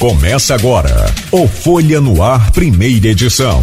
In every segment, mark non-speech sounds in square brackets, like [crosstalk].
Começa agora o Folha no Ar, primeira edição.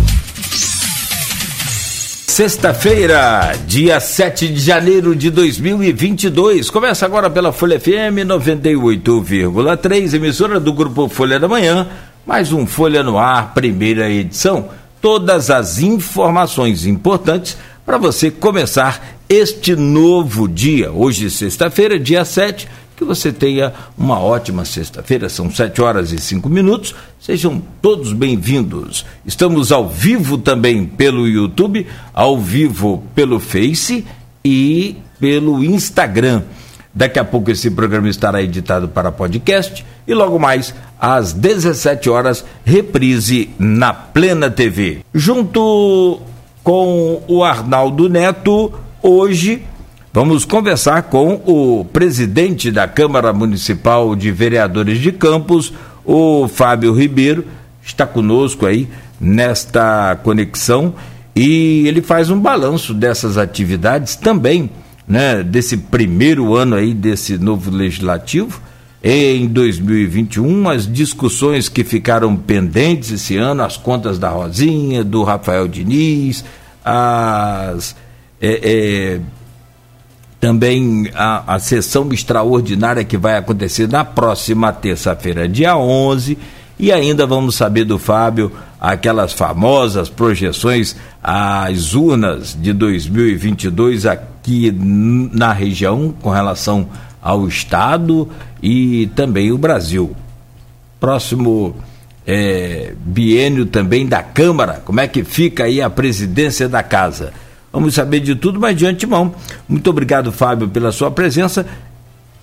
Sexta-feira, dia 7 de janeiro de 2022. Começa agora pela Folha FM 98,3, emissora do grupo Folha da Manhã. Mais um Folha no Ar, primeira edição. Todas as informações importantes para você começar este novo dia. Hoje, sexta-feira, dia 7 que você tenha uma ótima sexta-feira, são sete horas e cinco minutos. Sejam todos bem-vindos. Estamos ao vivo também pelo YouTube, ao vivo pelo Face e pelo Instagram. Daqui a pouco esse programa estará editado para podcast e logo mais às 17 horas reprise na Plena TV. Junto com o Arnaldo Neto, hoje Vamos conversar com o presidente da Câmara Municipal de Vereadores de Campos, o Fábio Ribeiro, está conosco aí nesta conexão e ele faz um balanço dessas atividades também, né, desse primeiro ano aí desse novo legislativo. Em 2021, as discussões que ficaram pendentes esse ano, as contas da Rosinha, do Rafael Diniz, as é, é, também a, a sessão extraordinária que vai acontecer na próxima terça-feira, dia 11. E ainda vamos saber do Fábio aquelas famosas projeções às urnas de 2022 aqui na região com relação ao Estado e também o Brasil. Próximo é, biênio também da Câmara, como é que fica aí a presidência da Casa? Vamos saber de tudo, mas de antemão. Muito obrigado, Fábio, pela sua presença.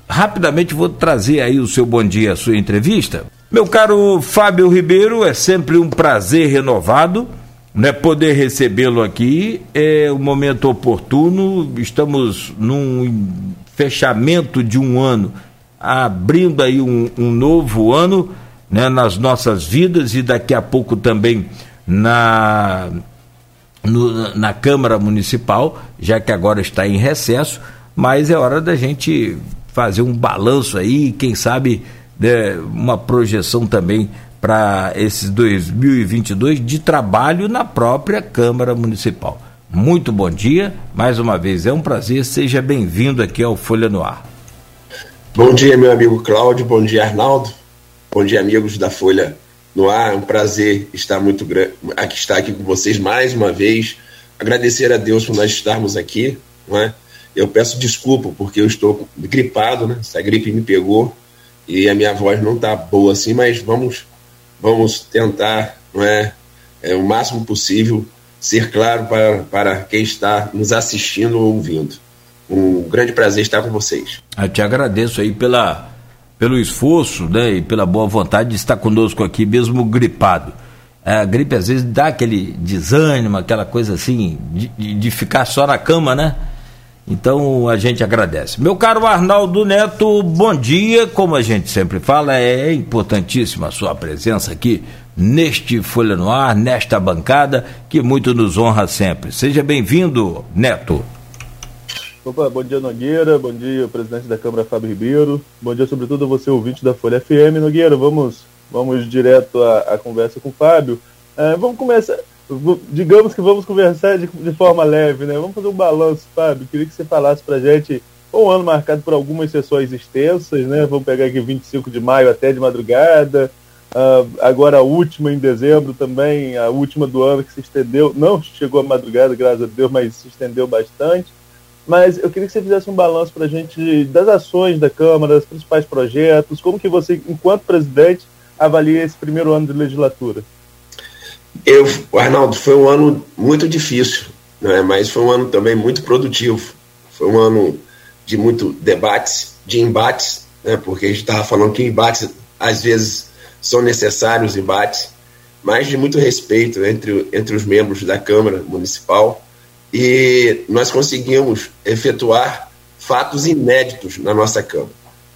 Rapidamente vou trazer aí o seu bom dia, a sua entrevista. Meu caro Fábio Ribeiro, é sempre um prazer renovado né, poder recebê-lo aqui. É um momento oportuno, estamos num fechamento de um ano, abrindo aí um, um novo ano né, nas nossas vidas e daqui a pouco também na no, na Câmara Municipal, já que agora está em recesso, mas é hora da gente fazer um balanço aí, quem sabe né, uma projeção também para esses 2022 de trabalho na própria Câmara Municipal. Muito bom dia, mais uma vez é um prazer, seja bem-vindo aqui ao Folha no Ar. Bom dia, meu amigo Cláudio, bom dia, Arnaldo, bom dia, amigos da Folha no ar. É um prazer estar muito aqui estar aqui com vocês mais uma vez. Agradecer a Deus por nós estarmos aqui, não é? Eu peço desculpa porque eu estou gripado, né? Essa gripe me pegou e a minha voz não está boa assim, mas vamos vamos tentar, não é, é o máximo possível ser claro para, para quem está nos assistindo ou ouvindo. Um grande prazer estar com vocês. Eu te agradeço aí pela pelo esforço né, e pela boa vontade de estar conosco aqui, mesmo gripado. A gripe às vezes dá aquele desânimo, aquela coisa assim, de, de ficar só na cama, né? Então a gente agradece. Meu caro Arnaldo Neto, bom dia. Como a gente sempre fala, é importantíssima a sua presença aqui neste Folha no Ar, nesta bancada, que muito nos honra sempre. Seja bem-vindo, Neto. Opa, bom dia Nogueira, bom dia presidente da Câmara Fábio Ribeiro, bom dia sobretudo a você ouvinte da Folha FM. Nogueira, vamos, vamos direto à, à conversa com o Fábio. É, vamos começar, digamos que vamos conversar de, de, forma leve, né? Vamos fazer um balanço, Fábio. Queria que você falasse pra gente um ano marcado por algumas sessões extensas, né? Vamos pegar aqui 25 de maio até de madrugada, uh, agora a última em dezembro também, a última do ano que se estendeu, não chegou a madrugada, graças a Deus, mas se estendeu bastante. Mas eu queria que você fizesse um balanço para a gente das ações da Câmara, dos principais projetos, como que você, enquanto presidente, avalia esse primeiro ano de legislatura. Eu, Arnaldo, foi um ano muito difícil, né? mas foi um ano também muito produtivo. Foi um ano de muito debates, de embates, né? porque a gente estava falando que embates, às vezes, são necessários embates, mas de muito respeito entre, entre os membros da Câmara Municipal e nós conseguimos efetuar fatos inéditos na nossa Câmara.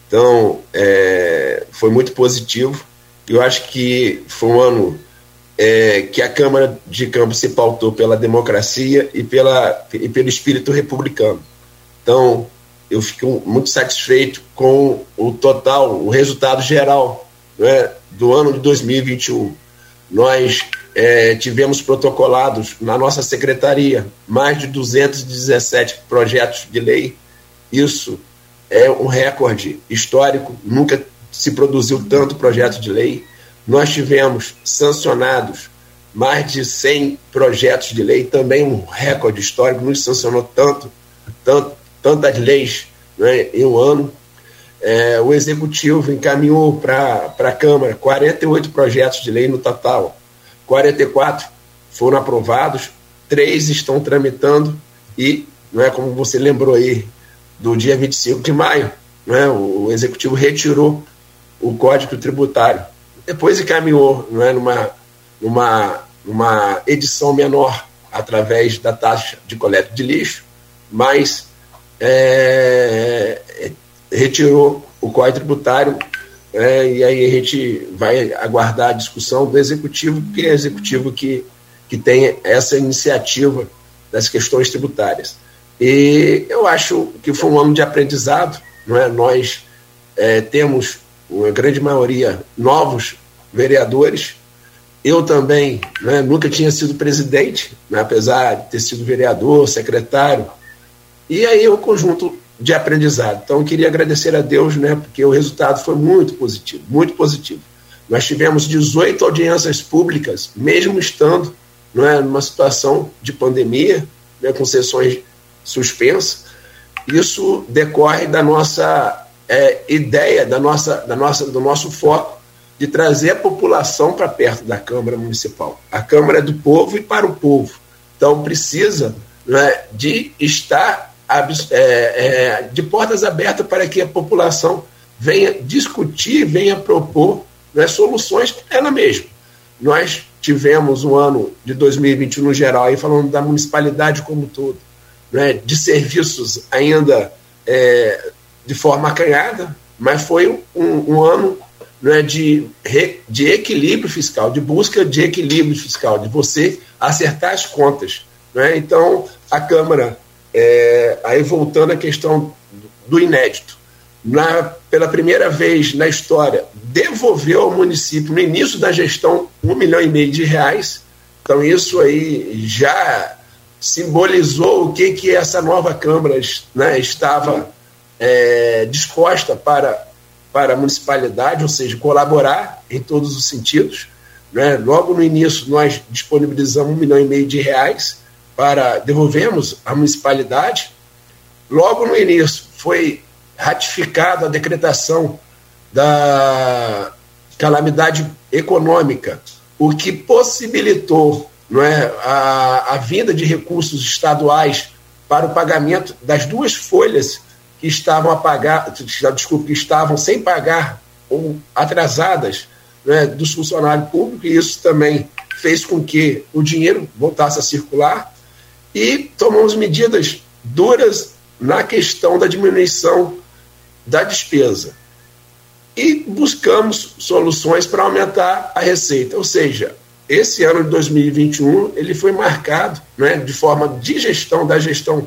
Então, é, foi muito positivo. Eu acho que foi um ano é, que a Câmara de Campos se pautou pela democracia e, pela, e pelo espírito republicano. Então, eu fico muito satisfeito com o total, o resultado geral né, do ano de 2021. Nós é, tivemos protocolados na nossa secretaria mais de 217 projetos de lei. Isso é um recorde histórico, nunca se produziu tanto projeto de lei. Nós tivemos sancionados mais de 100 projetos de lei, também um recorde histórico, nos sancionou tanto, tanto tantas leis né, em um ano. É, o Executivo encaminhou para a Câmara 48 projetos de lei no total. 44 foram aprovados, três estão tramitando e, não é como você lembrou aí, do dia 25 de maio, não é, o Executivo retirou o Código Tributário. Depois encaminhou não é, numa, numa, numa edição menor através da taxa de coleta de lixo, mas é, retirou o Código Tributário é, e aí a gente vai aguardar a discussão do Executivo, que é Executivo que, que tem essa iniciativa das questões tributárias. E eu acho que foi um ano de aprendizado, não é? nós é, temos, uma grande maioria, novos vereadores, eu também né, nunca tinha sido presidente, né, apesar de ter sido vereador, secretário, e aí o conjunto de aprendizado. Então, eu queria agradecer a Deus, né, porque o resultado foi muito positivo, muito positivo. Nós tivemos 18 audiências públicas, mesmo estando não é, numa situação de pandemia, né, com sessões suspensas. Isso decorre da nossa é, ideia, da nossa, da nossa, do nosso foco de trazer a população para perto da Câmara Municipal. A Câmara é do povo e para o povo. Então, precisa né, de estar é, é, de portas abertas para que a população venha discutir, venha propor né, soluções ela mesma. Nós tivemos um ano de 2021 no geral, aí falando da municipalidade como um todo, né, de serviços ainda é, de forma acanhada, mas foi um, um ano né, de, de equilíbrio fiscal, de busca de equilíbrio fiscal, de você acertar as contas. Né? Então, a Câmara é, aí voltando à questão do inédito, na, pela primeira vez na história, devolveu ao município, no início da gestão, um milhão e meio de reais. Então, isso aí já simbolizou o que, que essa nova Câmara né, estava é, disposta para, para a municipalidade, ou seja, colaborar em todos os sentidos. Né? Logo no início, nós disponibilizamos um milhão e meio de reais para devolvermos à municipalidade. Logo no início foi ratificada a decretação da calamidade econômica, o que possibilitou não é, a, a vinda de recursos estaduais para o pagamento das duas folhas que estavam a pagar, desculpa, que estavam sem pagar ou atrasadas né, dos funcionários públicos, e isso também fez com que o dinheiro voltasse a circular e tomamos medidas duras na questão da diminuição da despesa. E buscamos soluções para aumentar a receita. Ou seja, esse ano de 2021 ele foi marcado né, de forma de gestão, da gestão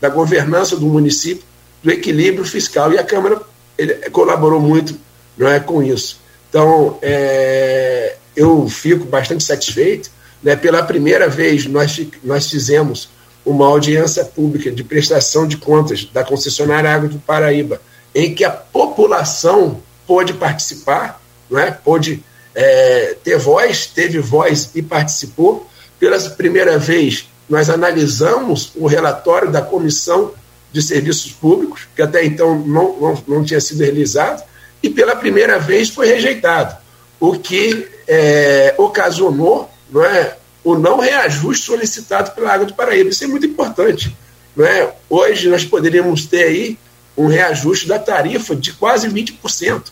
da governança do município, do equilíbrio fiscal, e a Câmara ele colaborou muito não é, com isso. Então, é, eu fico bastante satisfeito né, pela primeira vez, nós, nós fizemos uma audiência pública de prestação de contas da concessionária Água do Paraíba, em que a população pôde participar, não é? pôde é, ter voz, teve voz e participou. Pela primeira vez, nós analisamos o relatório da Comissão de Serviços Públicos, que até então não, não, não tinha sido realizado, e pela primeira vez foi rejeitado, o que é, ocasionou não é, o não reajuste solicitado pela Água do Paraíba. Isso é muito importante. Não é? Hoje nós poderíamos ter aí um reajuste da tarifa de quase 20%.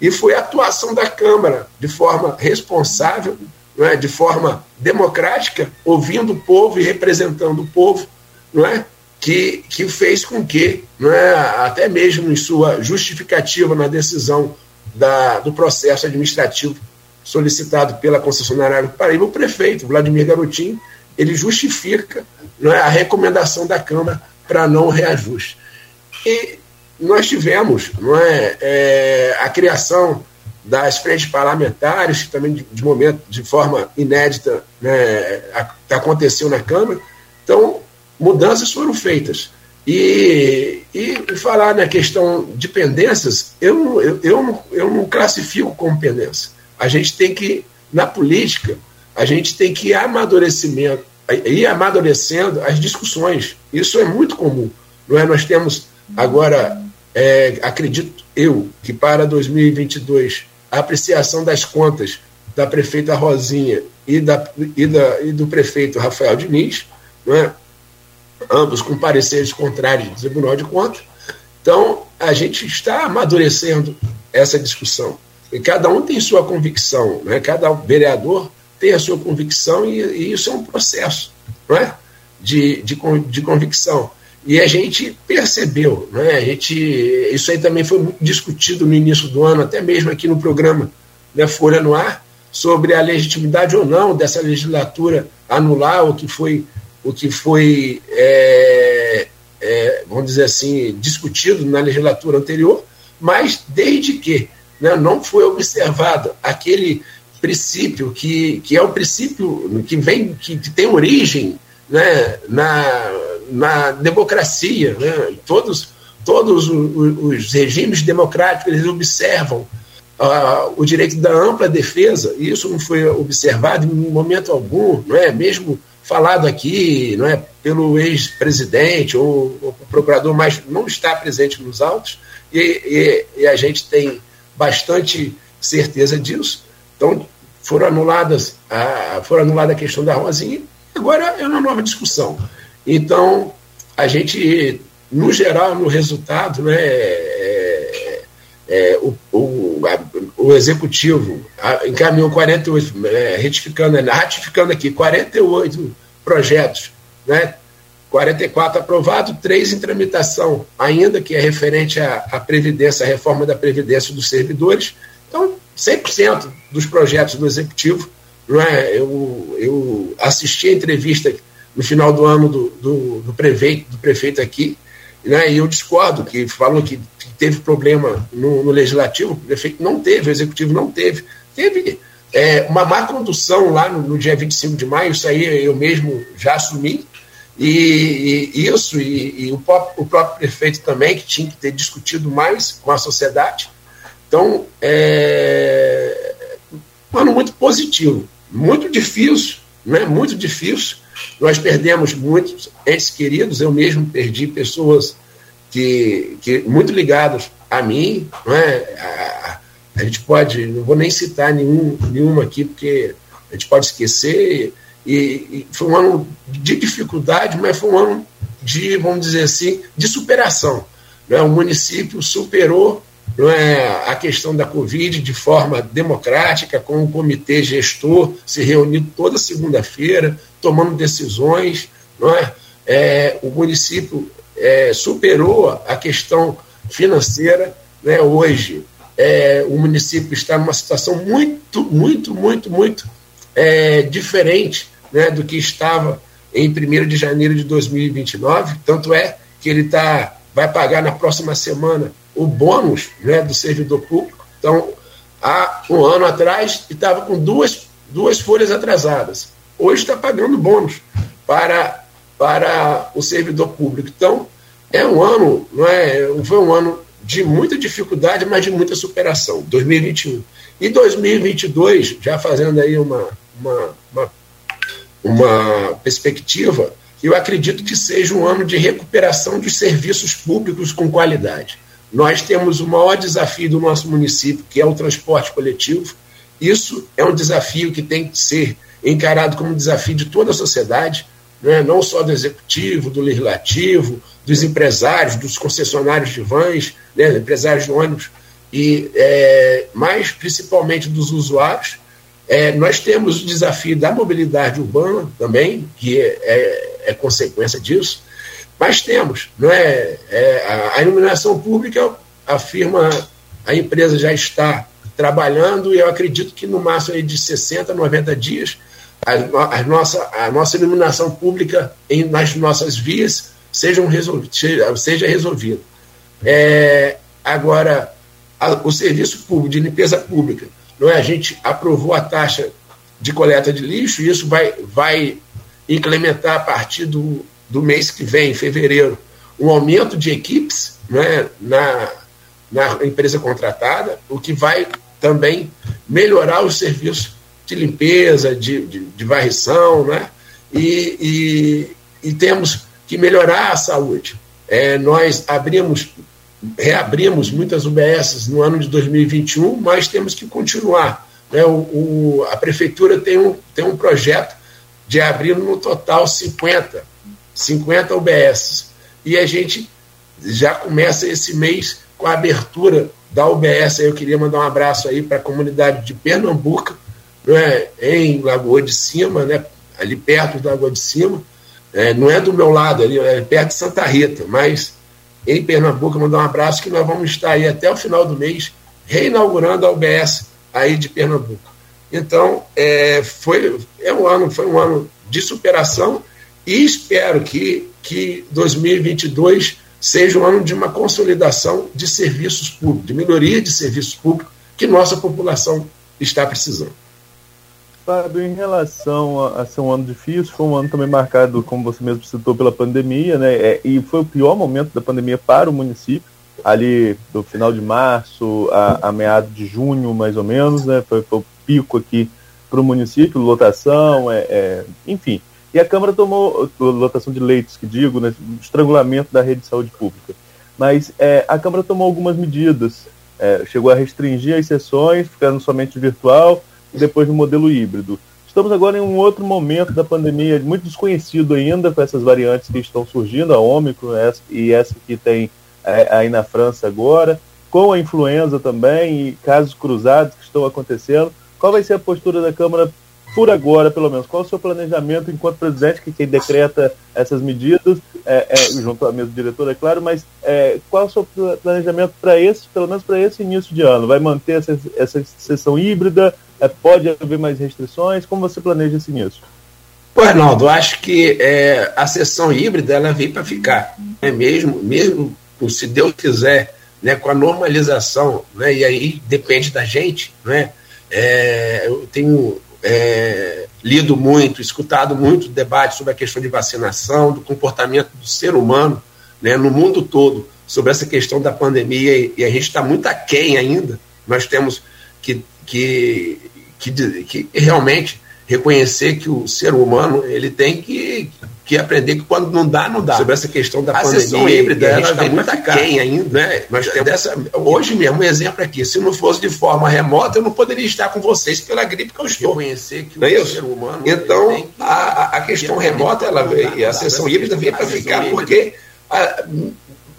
E foi a atuação da Câmara de forma responsável, não é? de forma democrática, ouvindo o povo e representando o povo, não é? que, que fez com que, não é? até mesmo em sua justificativa na decisão da, do processo administrativo solicitado pela concessionária do Paraíba, o prefeito, Vladimir Garotinho, ele justifica não é, a recomendação da Câmara para não reajuste. E nós tivemos não é, é, a criação das frentes parlamentares, que também de, de momento, de forma inédita, né, aconteceu na Câmara. Então, mudanças foram feitas. E, e, falar na questão de pendências, eu, eu, eu, eu não classifico como pendência. A gente tem que, na política, a gente tem que ir amadurecimento, ir amadurecendo as discussões. Isso é muito comum. Não é? Nós temos agora, é, acredito eu, que para 2022 a apreciação das contas da prefeita Rosinha e, da, e, da, e do prefeito Rafael Diniz, não é? ambos com pareceres contrários do Tribunal de Contas. Então, a gente está amadurecendo essa discussão. E cada um tem sua convicção, né? cada vereador tem a sua convicção e, e isso é um processo não é? de, de, de convicção. E a gente percebeu, né? a gente, isso aí também foi muito discutido no início do ano, até mesmo aqui no programa né, Folha no Ar, sobre a legitimidade ou não dessa legislatura anular o que foi o que foi, é, é, vamos dizer assim, discutido na legislatura anterior, mas desde que né, não foi observado aquele princípio que, que é o princípio que vem, que, que tem origem né, na, na democracia, né, todos, todos os, regimes democráticos eles observam uh, o direito da ampla defesa, e isso não foi observado em momento algum, não é? mesmo falado aqui não é, pelo ex-presidente ou o procurador, mas não está presente nos autos, e, e, e, a gente tem bastante certeza disso. Então, foram anuladas a, foram anulada a questão da Rosinha, agora é uma nova discussão. Então, a gente, no geral, no resultado, né, é, é, o, o, a, o executivo encaminhou 48, é, retificando, ratificando aqui, 48 projetos, né? 44 aprovados, três em tramitação, ainda que é referente à, à Previdência, à reforma da Previdência dos servidores. Então, 100% dos projetos do Executivo. Não é? eu, eu assisti a entrevista no final do ano do, do, do prefeito, do prefeito aqui, né, e eu discordo, que falou que teve problema no, no, Legislativo, o prefeito não teve, o Executivo não teve. Teve é, uma má condução lá no, no, dia 25 de maio, isso aí eu mesmo já assumi, e, e isso, e, e o, próprio, o, próprio, prefeito também, que tinha que ter discutido mais com a sociedade. Então, é um ano muito positivo, muito difícil, né, muito difícil. Nós perdemos muitos entes queridos, eu mesmo perdi pessoas que, que muito ligadas a mim, não é? A, a gente pode, não vou nem citar nenhum, nenhuma aqui, porque a gente pode esquecer. E, e, foi um ano de dificuldade, mas foi um ano de, vamos dizer assim, de superação. Né? O município superou não é, a questão da Covid de forma democrática, com o comitê gestor se reunindo toda segunda-feira, tomando decisões. Não é? é o município é, superou a questão financeira. Né? Hoje, é, o município está numa situação muito, muito, muito, muito é, diferente né, do que estava em 1 de janeiro de 2029. Tanto é que ele tá, vai pagar na próxima semana o bônus né, do servidor público. Então, há um ano atrás, estava com duas, duas folhas atrasadas. Hoje está pagando bônus para, para o servidor público. Então, é um ano, não é, foi um ano de muita dificuldade, mas de muita superação, 2021. E 2022, já fazendo aí uma, uma, uma, uma perspectiva, eu acredito que seja um ano de recuperação dos serviços públicos com qualidade. Nós temos o maior desafio do nosso município, que é o transporte coletivo. Isso é um desafio que tem que ser encarado como um desafio de toda a sociedade, né? não só do executivo, do legislativo, dos empresários, dos concessionários de vans, né? empresários de ônibus, e é, mais principalmente dos usuários. É, nós temos o desafio da mobilidade urbana também, que é, é, é consequência disso, mas temos, não é, é a, a, iluminação pública, a firma, a empresa já está trabalhando e eu acredito que no máximo de 60, 90 dias a, a, nossa, a nossa iluminação pública em, nas nossas vias sejam seja, seja resolvida. É, agora, a, o serviço público de limpeza pública. Não é? A gente aprovou a taxa de coleta de lixo e isso vai, vai implementar a partir do, do mês que vem, em fevereiro, um aumento de equipes né, na, na empresa contratada, o que vai também melhorar os serviços de limpeza, de, de, de varrição, né? E, e, e, temos que melhorar a saúde. É, nós abrimos, reabrimos muitas UBSs no ano de 2021, mas temos que continuar. Né? O, o, a prefeitura tem um, tem um projeto de abrir no total 50, 50 UBSs. E a gente já começa esse mês com a abertura da UBS. Eu queria mandar um abraço aí para a comunidade de Pernambuco, né, em Lagoa de Cima, né, ali perto da Lagoa de Cima. É, não é do meu lado, ali, é perto de Santa Rita, mas em Pernambuco, mandar um abraço que nós vamos estar aí até o final do mês reinaugurando a UBS aí de Pernambuco. Então, é, foi, é um ano, foi um ano de superação e espero que, que 2022 seja um ano de uma consolidação de serviços públicos, de melhoria de serviços públicos que nossa população está precisando. Fábio, em relação a, ser um ano difícil, foi um ano também marcado, como você mesmo citou, pela pandemia, né? É, e foi o pior momento da pandemia para o município, ali do final de março a, a meados de junho, mais ou menos, né? Foi, foi o pico aqui para o município, lotação, é, é, enfim. E a Câmara tomou, lotação de leitos, que digo, né, estrangulamento da rede de saúde pública. Mas é, a Câmara tomou algumas medidas, é, chegou a restringir as sessões, ficando somente virtual, e depois no modelo híbrido. Estamos agora em um outro momento da pandemia, muito desconhecido ainda com essas variantes que estão surgindo, a Ômicron e essa que tem é, aí na França agora, com a influenza também e casos cruzados que estão acontecendo. Qual vai ser a postura da Câmara por agora, pelo menos? Qual o seu planejamento enquanto presidente, que quem decreta essas medidas, é, é, junto à mesa diretora, é claro, mas é, qual o seu planejamento para esse, pelo menos para esse início de ano? Vai manter essa, essa sessão híbrida? É, pode haver mais restrições? Como você planeja esse início? Pô, Arnaldo, acho que é, a sessão híbrida ela veio para ficar. Né? Mesmo, mesmo se Deus quiser, né, com a normalização, né, e aí depende da gente, né, é, eu tenho é, lido muito, escutado muito debate sobre a questão de vacinação, do comportamento do ser humano né, no mundo todo, sobre essa questão da pandemia, e, e a gente está muito aquém ainda. Nós temos que, que, que, que realmente reconhecer que o ser humano ele tem que, que aprender que quando não dá, não dá. Sobre essa questão da a pandemia híbrida, a gente está muito aquém ainda. Né? Nós temos dessa, hoje mesmo, um exemplo aqui, se não fosse de forma remota, eu não poderia estar com vocês pela gripe que eu estou. Conhecer que o é ser humano... Então, a, a questão remota, ela veio, a sessão híbrida veio para ficar, porque... A,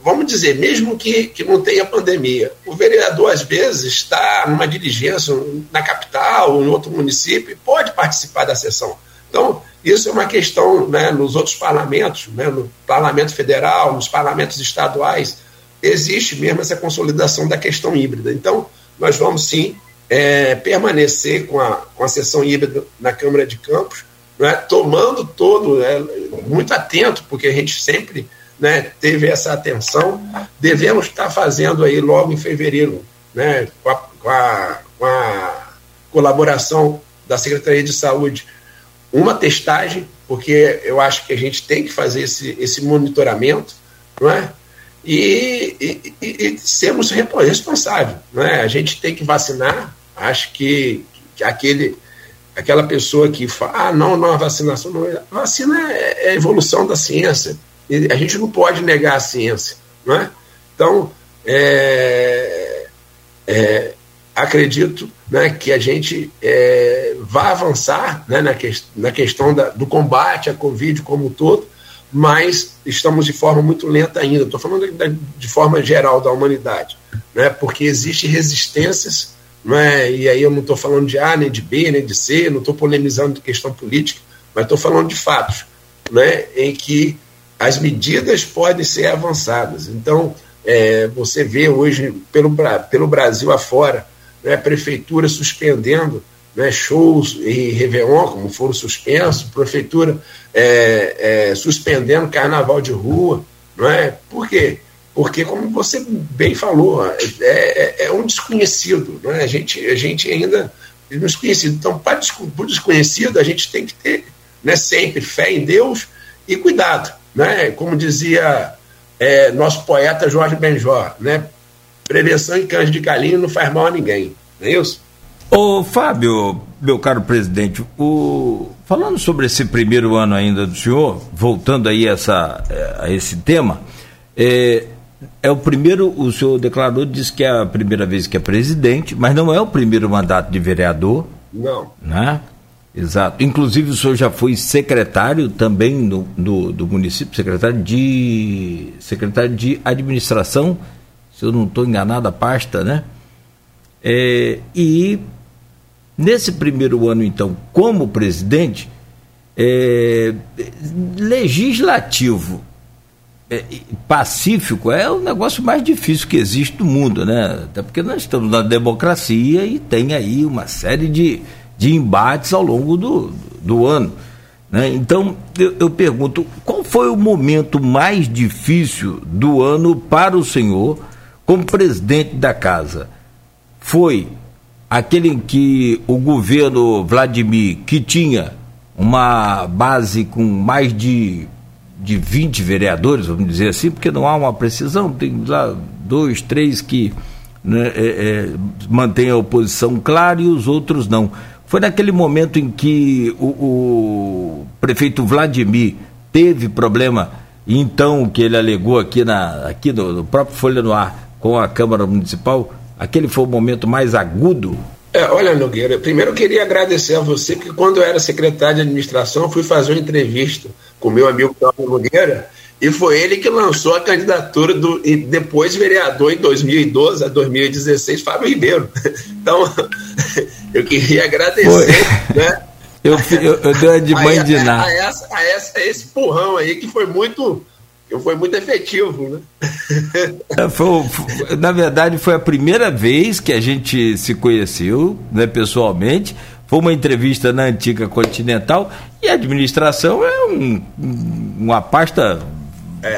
vamos dizer, mesmo que, que não tenha pandemia, o vereador às vezes está numa diligência na capital ou em outro município e pode participar da sessão. Então, isso é uma questão né, nos outros parlamentos, né, no parlamento federal, nos parlamentos estaduais, existe mesmo essa consolidação da questão híbrida. Então, nós vamos sim é, permanecer com a, com a sessão híbrida na Câmara de Campos, né, tomando todo, né, muito atento, porque a gente sempre né, teve essa atenção, devemos estar fazendo aí logo em fevereiro, né, com, a, com, a, com a colaboração da Secretaria de Saúde, uma testagem, porque eu acho que a gente tem que fazer esse, esse monitoramento, não é? E, e, e, e sermos responsáveis. Não é? A gente tem que vacinar. Acho que, que aquele, aquela pessoa que fala, ah, não, não, a vacinação não é. Vacina é, é evolução da ciência a gente não pode negar a ciência. Não é? Então, é, é, acredito né, que a gente é, vai avançar né, na, que, na questão da, do combate à Covid como um todo, mas estamos de forma muito lenta ainda. Estou falando de, de, forma geral da humanidade, né, porque existem resistências, né, e aí eu não estou falando de A, nem de B, nem de C, não estou polemizando de questão política, mas estou falando de fatos, né, em que as medidas podem ser avançadas. Então, é, você vê hoje, pelo, pelo Brasil afora, né, prefeitura suspendendo né, shows em Réveillon, como foram suspensos, prefeitura é, é, suspendendo carnaval de rua. Não é? Por quê? porque, como você bem falou, é, é, é um desconhecido, né? a, gente, a gente ainda é desconhecido. Então, para o desconhecido, a gente tem que ter né, sempre fé em Deus e cuidado. Né? Como dizia é, nosso poeta Jorge Benjó, né? prevenção em cães de galinha não faz mal a ninguém, não é isso? Ô Fábio, meu caro presidente, o... falando sobre esse primeiro ano ainda do senhor, voltando aí essa, é, a esse tema, é, é o primeiro, o senhor declarou, disse que é a primeira vez que é presidente, mas não é o primeiro mandato de vereador. Não. Né? Exato. Inclusive o senhor já foi secretário também no, do, do município, secretário de secretário de administração, se eu não estou enganado a pasta, né? É, e nesse primeiro ano, então, como presidente, é, legislativo é, pacífico é o negócio mais difícil que existe no mundo, né? Até porque nós estamos na democracia e tem aí uma série de, de embates ao longo do, do ano. Né? Então, eu, eu pergunto, qual foi o momento mais difícil do ano para o senhor como presidente da casa? Foi aquele em que o governo Vladimir, que tinha uma base com mais de de 20 vereadores, vamos dizer assim, porque não há uma precisão, tem lá dois, três que né, é, é, mantêm a oposição clara e os outros não. Foi naquele momento em que o, o prefeito Vladimir teve problema, então que ele alegou aqui, na, aqui no, no próprio Folha no Ar com a Câmara Municipal, aquele foi o momento mais agudo? É, olha, Nogueira, primeiro eu queria agradecer a você, que quando eu era secretário de administração, fui fazer uma entrevista com meu amigo Cláudio Nogueira, e foi ele que lançou a candidatura do e depois vereador em 2012 a 2016, Fábio Ribeiro. [laughs] Então, [laughs] eu queria agradecer, foi. né? [laughs] Eu, eu, eu dei de mãe a, de nada. A, essa, a, essa, a esse empurrão aí que foi muito foi muito efetivo, né? É, foi, na verdade, foi a primeira vez que a gente se conheceu né, pessoalmente. Foi uma entrevista na antiga Continental e a administração é um, uma pasta.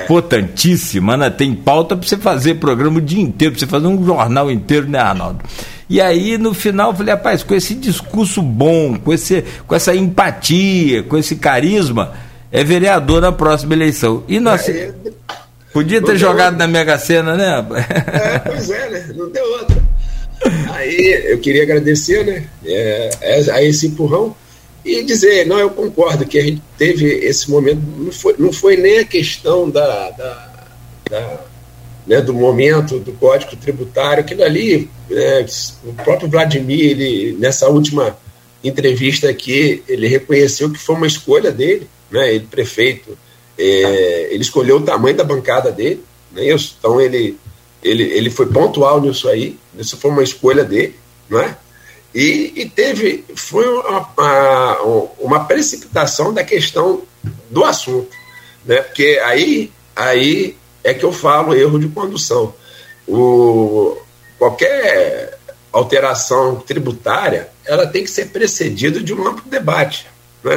Importantíssima, né? Tem pauta para você fazer programa o dia inteiro, para você fazer um jornal inteiro, né, Arnaldo? E aí, no final, eu falei, rapaz, com esse discurso bom, com, esse, com essa empatia, com esse carisma, é vereador na próxima eleição. E nós. É, podia ter jogado outra. na Mega Sena, né? É, pois é, né? Não deu outra. Aí eu queria agradecer, né? É, é, a esse empurrão e dizer, não, eu concordo que a gente teve esse momento, não foi, não foi nem a questão da, da, da né, do momento do Código Tributário, aquilo ali, é, o próprio Vladimir, ele, nessa última entrevista aqui, ele reconheceu que foi uma escolha dele, né, ele prefeito, é, ele escolheu o tamanho da bancada dele, é isso? Então ele, ele, ele foi pontual nisso aí, isso foi uma escolha dele, não é? E, e teve, foi uma, uma, uma, precipitação da questão do assunto, né? Porque aí, aí é que eu falo erro de condução. O, qualquer alteração tributária, ela tem que ser precedida de um amplo debate, né?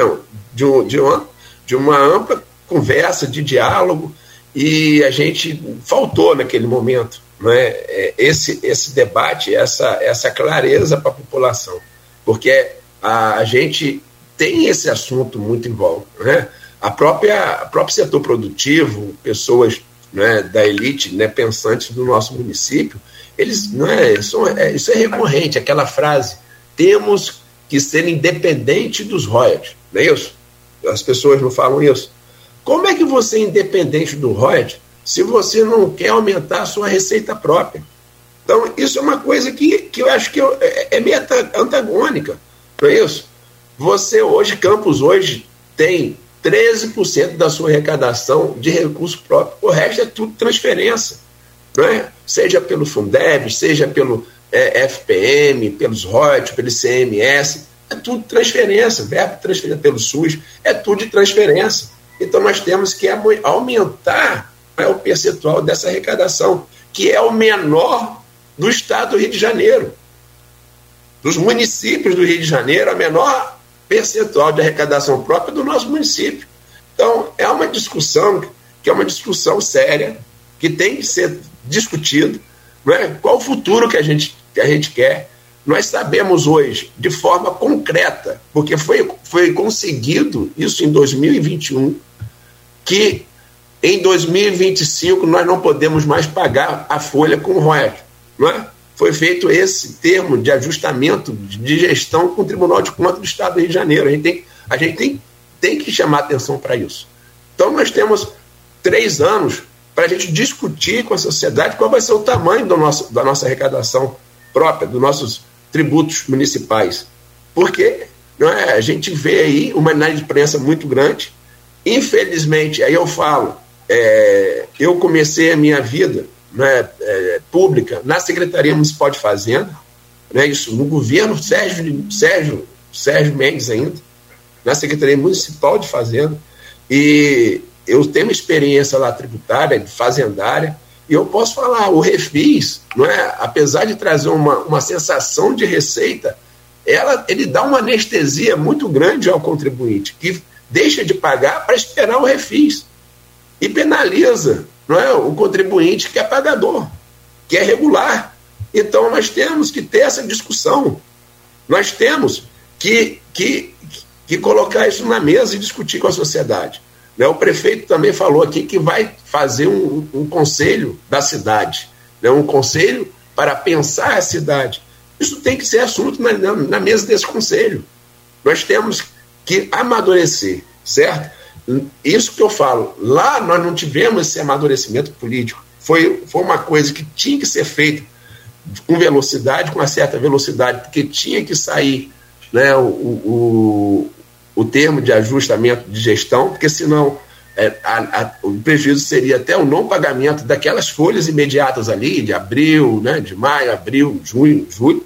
de, um, de uma de uma ampla conversa, de diálogo, e a gente faltou naquele momento né, esse, esse debate, essa, essa clareza para a população, porque a, a, gente tem esse assunto muito em volta. Né? A própria, o próprio setor produtivo, pessoas né, da elite né, pensantes do nosso município, eles, não é, isso, é, isso é recorrente, aquela frase, temos que ser independente dos royalties, não é isso? as pessoas não falam isso. Como é que você é independente do royalties se você não quer aumentar a sua receita própria? Então, isso é uma coisa que, que eu acho que é, é meio antagônica, não é isso? Você hoje, Campos hoje, tem 13% da sua arrecadação de recurso próprio, o resto é tudo transferência, não é? seja pelo Fundeb, seja pelo é, FPM, pelos royalties, pelo ICMS, é tudo transferência, verbo transferido pelo SUS, é tudo de transferência. Então nós temos que aumentar né, o percentual dessa arrecadação, que é o menor do estado do Rio de Janeiro. Dos municípios do Rio de Janeiro, a menor percentual de arrecadação própria do nosso município. Então, é uma discussão que é uma discussão séria, que tem que ser discutido, é? qual o futuro que a gente, que a gente quer. Nós sabemos hoje, de forma concreta, porque foi, foi conseguido isso em 2021, que em 2025 nós não podemos mais pagar a folha com royalties. Não é? Foi feito esse termo de ajustamento de gestão com o Tribunal de Contas do Estado do Rio de Janeiro. A gente tem, a gente tem, tem que chamar atenção para isso. Então nós temos três anos para a gente discutir com a sociedade qual vai ser o tamanho do nosso, da nossa arrecadação própria, dos nossos tributos municipais. Porque não é, a gente vê aí uma inadimplência muito grande. Infelizmente, aí eu falo, é, eu comecei a minha vida né, é, pública na Secretaria Municipal de Fazenda, né, isso no governo Sérgio, Sérgio, Sérgio Mendes ainda, na Secretaria Municipal de Fazenda, e eu tenho experiência lá tributária, fazendária, e eu posso falar, o refis, não é, apesar de trazer uma, uma sensação de receita, ela, ele dá uma anestesia muito grande ao contribuinte, que deixa de pagar para esperar o refis e penaliza não é, o contribuinte que é pagador, que é regular. Então nós temos que ter essa discussão. Nós temos que, que, que colocar isso na mesa e discutir com a sociedade. Né? O prefeito também falou aqui que vai fazer um, um conselho da cidade, né? um conselho para pensar a cidade. Isso tem que ser assunto na, na mesa desse conselho. Nós temos que amadurecer, certo? Isso que eu falo, lá nós não tivemos esse amadurecimento político. Foi, foi uma coisa que tinha que ser feita com velocidade, com uma certa velocidade, porque tinha que sair né, o, o, o termo de ajustamento de gestão, porque senão é, a, a, o prejuízo seria até o não pagamento daquelas folhas imediatas ali, de abril, né, de maio, abril, junho, julho.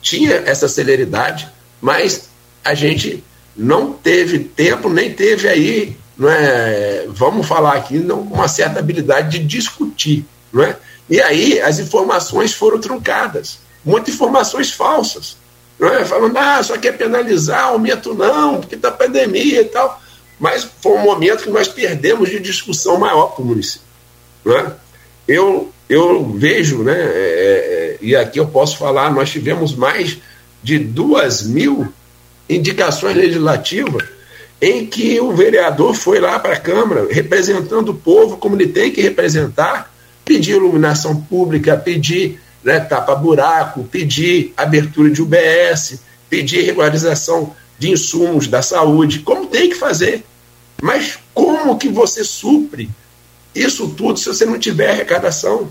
Tinha essa celeridade, mas a gente não teve tempo, nem teve aí, não é, vamos falar aqui, não, uma certa habilidade de discutir. Não é? E aí as informações foram truncadas, muitas informações falsas. Não é? Falando, ah, só quer penalizar, aumento não, porque está pandemia e tal. Mas foi um momento que nós perdemos de discussão maior para o município. Não é? eu, eu vejo, né, é, é, e aqui eu posso falar, nós tivemos mais de duas mil indicações legislativas em que o vereador foi lá para a Câmara, representando o povo como ele tem que representar, pedir iluminação pública, pedir né, tapa-buraco, pedir abertura de UBS, pedir regularização de insumos da saúde, como tem que fazer. Mas como que você supre isso tudo se você não tiver arrecadação?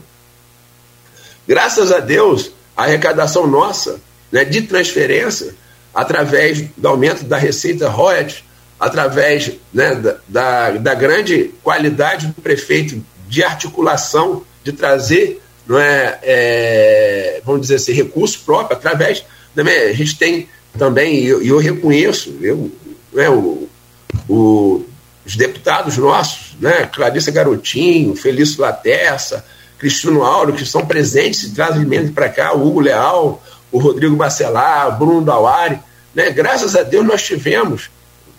Graças a Deus, a arrecadação nossa né, de transferência através do aumento da receita royalties, através né, da, da, grande qualidade do prefeito de articulação, de trazer, não é, é vamos dizer assim, recurso próprio, através também, a gente tem também, e eu, eu, reconheço, eu, né, o, o, os deputados nossos, né, Clarissa Garotinho, Felício Laterça, Cristiano Auro, que estão presentes e trazem emendas para cá, o Hugo Leal, o Rodrigo Bacelar, Bruno Dauari. Né? Graças a Deus nós tivemos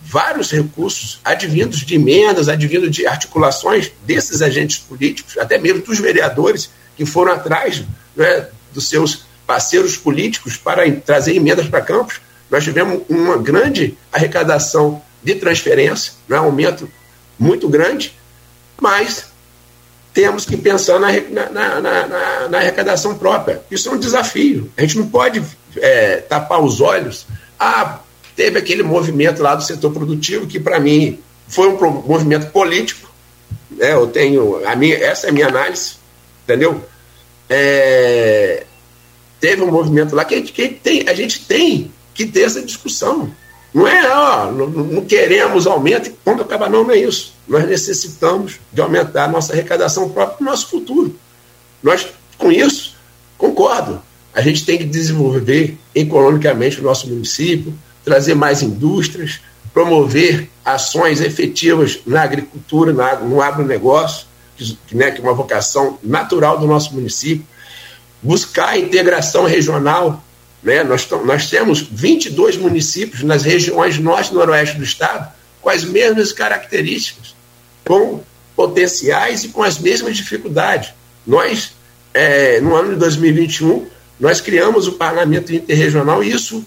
vários recursos advindos de emendas, advindos de articulações desses agentes políticos, até mesmo dos vereadores que foram atrás né, dos seus parceiros políticos para trazer emendas para Campos. Nós tivemos uma grande arrecadação de transferência, né, um aumento muito grande, mas temos que pensar na, na, na, na, arrecadação própria. Isso é um desafio. A gente não pode é, tapar os olhos. Ah, teve aquele movimento lá do setor produtivo que, para mim, foi um movimento político. Né? Eu tenho. A minha, essa é a minha análise, entendeu? É, teve um movimento lá que a gente, que tem, a gente tem que ter essa discussão. Não é, ó, não, queremos aumento quando acabar, não, não é isso. Nós necessitamos de aumentar a nossa arrecadação própria para o nosso futuro. Nós, com isso, concordo. A gente tem que desenvolver economicamente o nosso município, trazer mais indústrias, promover ações efetivas na agricultura, no agronegócio, que, né, que é uma vocação natural do nosso município, buscar a integração regional né? Nós, nós temos 22 municípios nas regiões norte e noroeste do estado com as mesmas características, com potenciais e com as mesmas dificuldades. Nós, é, no ano de 2021, nós criamos o Parlamento Interregional e isso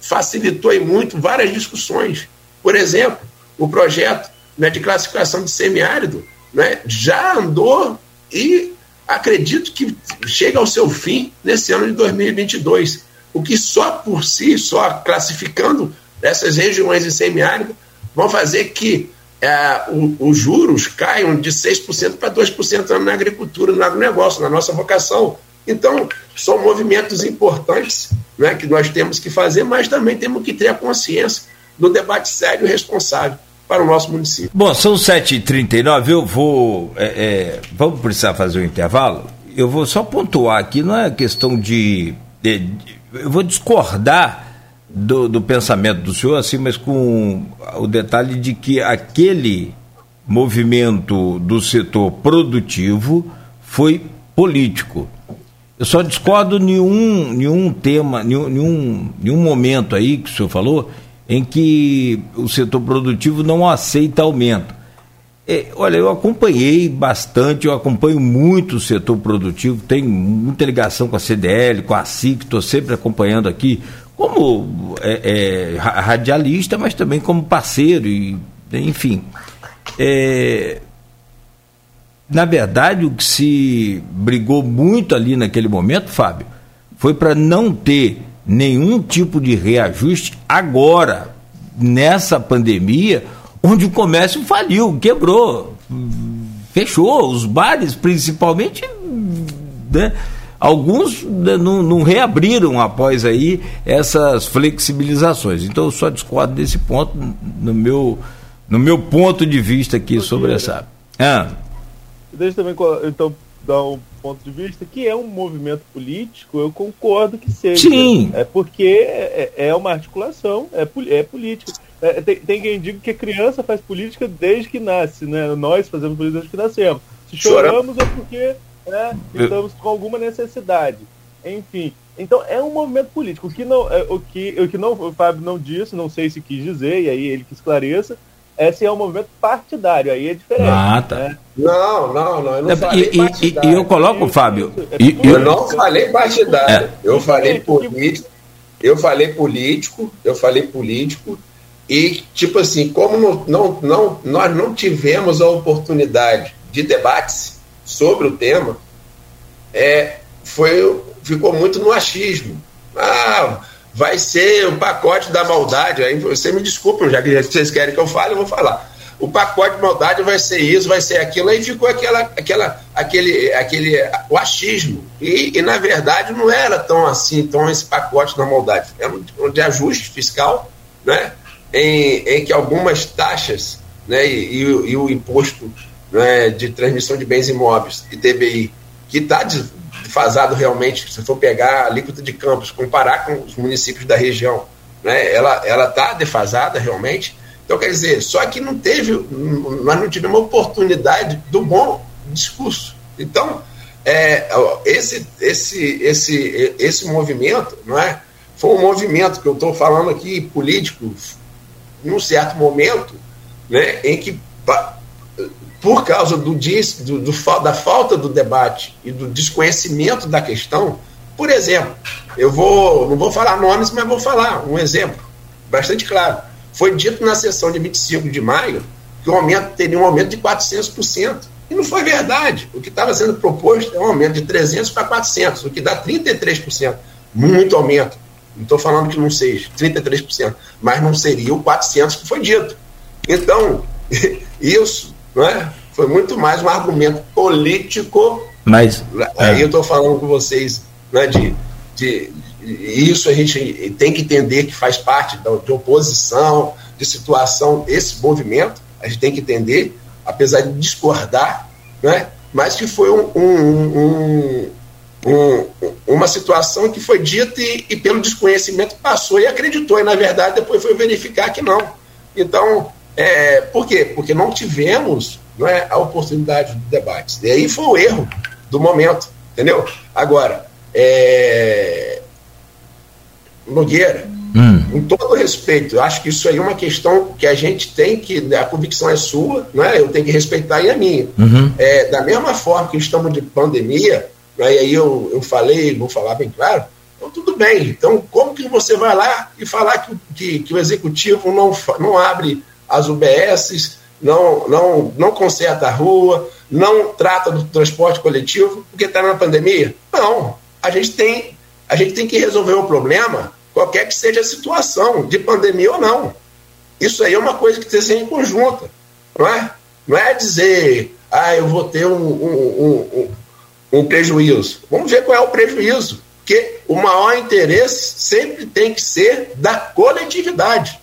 facilitou e muito várias discussões. Por exemplo, o projeto né, de classificação de semiárido né, já andou e acredito que chega ao seu fim nesse ano de 2022. O que só por si, só classificando essas regiões em semiárido, vão fazer que é, os juros caiam de 6% para 2% na agricultura, no agronegócio, na nossa vocação. Então, são movimentos importantes né, que nós temos que fazer, mas também temos que ter a consciência do debate sério e responsável para o nosso município. Bom, são 7h39, eu vou. É, é, vamos precisar fazer um intervalo? Eu vou só pontuar aqui, não é questão de. de, de eu vou discordar do, do pensamento do senhor, assim, mas com o detalhe de que aquele movimento do setor produtivo foi político. Eu só discordo nenhum, nenhum tema, nenhum, nenhum, nenhum momento aí que o senhor falou em que o setor produtivo não aceita aumento. É, olha, eu acompanhei bastante, eu acompanho muito o setor produtivo, tenho muita ligação com a CDL, com a SIC, estou sempre acompanhando aqui, como é, é, radialista, mas também como parceiro, e, enfim. É, na verdade, o que se brigou muito ali naquele momento, Fábio, foi para não ter nenhum tipo de reajuste agora, nessa pandemia, onde o comércio faliu, quebrou, fechou, os bares principalmente, né? alguns né, não, não, reabriram após aí essas flexibilizações. Então eu só discordo desse ponto no meu, no meu ponto de vista aqui sobre essa. Ah. Deixa também então dar um ponto de vista, que é um movimento político, eu concordo que seja. Sim. É porque é, é, é uma articulação, é, é política. É, tem, tem, quem diga que a criança faz política desde que nasce, né? Nós fazemos política desde que nascemos. Se choramos é porque né, estamos com alguma necessidade. Enfim. Então é um movimento político. O que não, é, o que, o que não, o Fábio não disse, não sei se quis dizer, e aí ele que esclareça, esse é um movimento partidário, aí é diferente. Ah, tá. Né? Não, não, não. Eu não é, falei e, e, e, eu coloco, Fábio. É e, eu não falei partidário. É. Eu falei político. Eu falei político. Eu falei político. E, tipo assim, como não, não, não, nós não tivemos a oportunidade de debates sobre o tema, é, foi, ficou muito no achismo. Ah, vai ser o pacote da maldade. Aí você me desculpem, já que vocês querem que eu fale, eu vou falar. O pacote de maldade vai ser isso, vai ser aquilo, aí ficou aquela, aquela, aquele, aquele o achismo. E, e na verdade não era tão assim, tão esse pacote da maldade. Era um de ajuste fiscal, né? Em, em que algumas taxas né, e, e, e o imposto né, de transmissão de bens imóveis, ITBI, que está defasado realmente, se for pegar a alíquota de Campos, comparar com os municípios da região, né, ela está defasada realmente. Então, quer dizer, só que não teve, nós não tivemos oportunidade do bom discurso. Então, é, esse, esse, esse, esse movimento, não é? Foi um movimento que eu estou falando aqui, político, num certo momento, né, em que por causa do, do, do, da falta do debate e do desconhecimento da questão, por exemplo, eu vou, não vou falar nomes, mas vou falar um exemplo bastante claro. Foi dito na sessão de 25 de maio que o aumento teria um aumento de 400%. E não foi verdade. O que estava sendo proposto é um aumento de 300 para 400, o que dá 33%. Muito aumento. Não estou falando que não seja 33%, mas não seria o 400 que foi dito. Então, [laughs] isso não é? Foi muito mais um argumento político. Mas aí é. eu estou falando com vocês né, de, de, isso a gente tem que entender que faz parte da, de oposição, de situação, esse movimento, a gente tem que entender, apesar de discordar, né, mas que foi um, um, um, um uma situação que foi dita e, e, pelo desconhecimento passou e acreditou, e na verdade depois foi verificar que não. Então, é, por quê? Porque não tivemos não é, a oportunidade de debates. E aí foi o erro do momento, entendeu? Agora, é... Nogueira, Hum. Com todo respeito, acho que isso aí é uma questão que a gente tem que. A convicção é sua, né? eu tenho que respeitar e a minha. Uhum. É, da mesma forma que estamos de pandemia, aí eu, eu falei, vou falar bem claro, então tudo bem. Então, como que você vai lá e falar que, que, que o executivo não, não abre as UBSs, não, não, não conserta a rua, não trata do transporte coletivo porque está na pandemia? Não. A gente tem, a gente tem que resolver o problema qualquer que seja a situação, de pandemia ou não. Isso aí é uma coisa que tem que ser em conjunta, não é? Não é dizer, ah, eu vou ter um, um, um, um prejuízo. Vamos ver qual é o prejuízo, porque o maior interesse sempre tem que ser da coletividade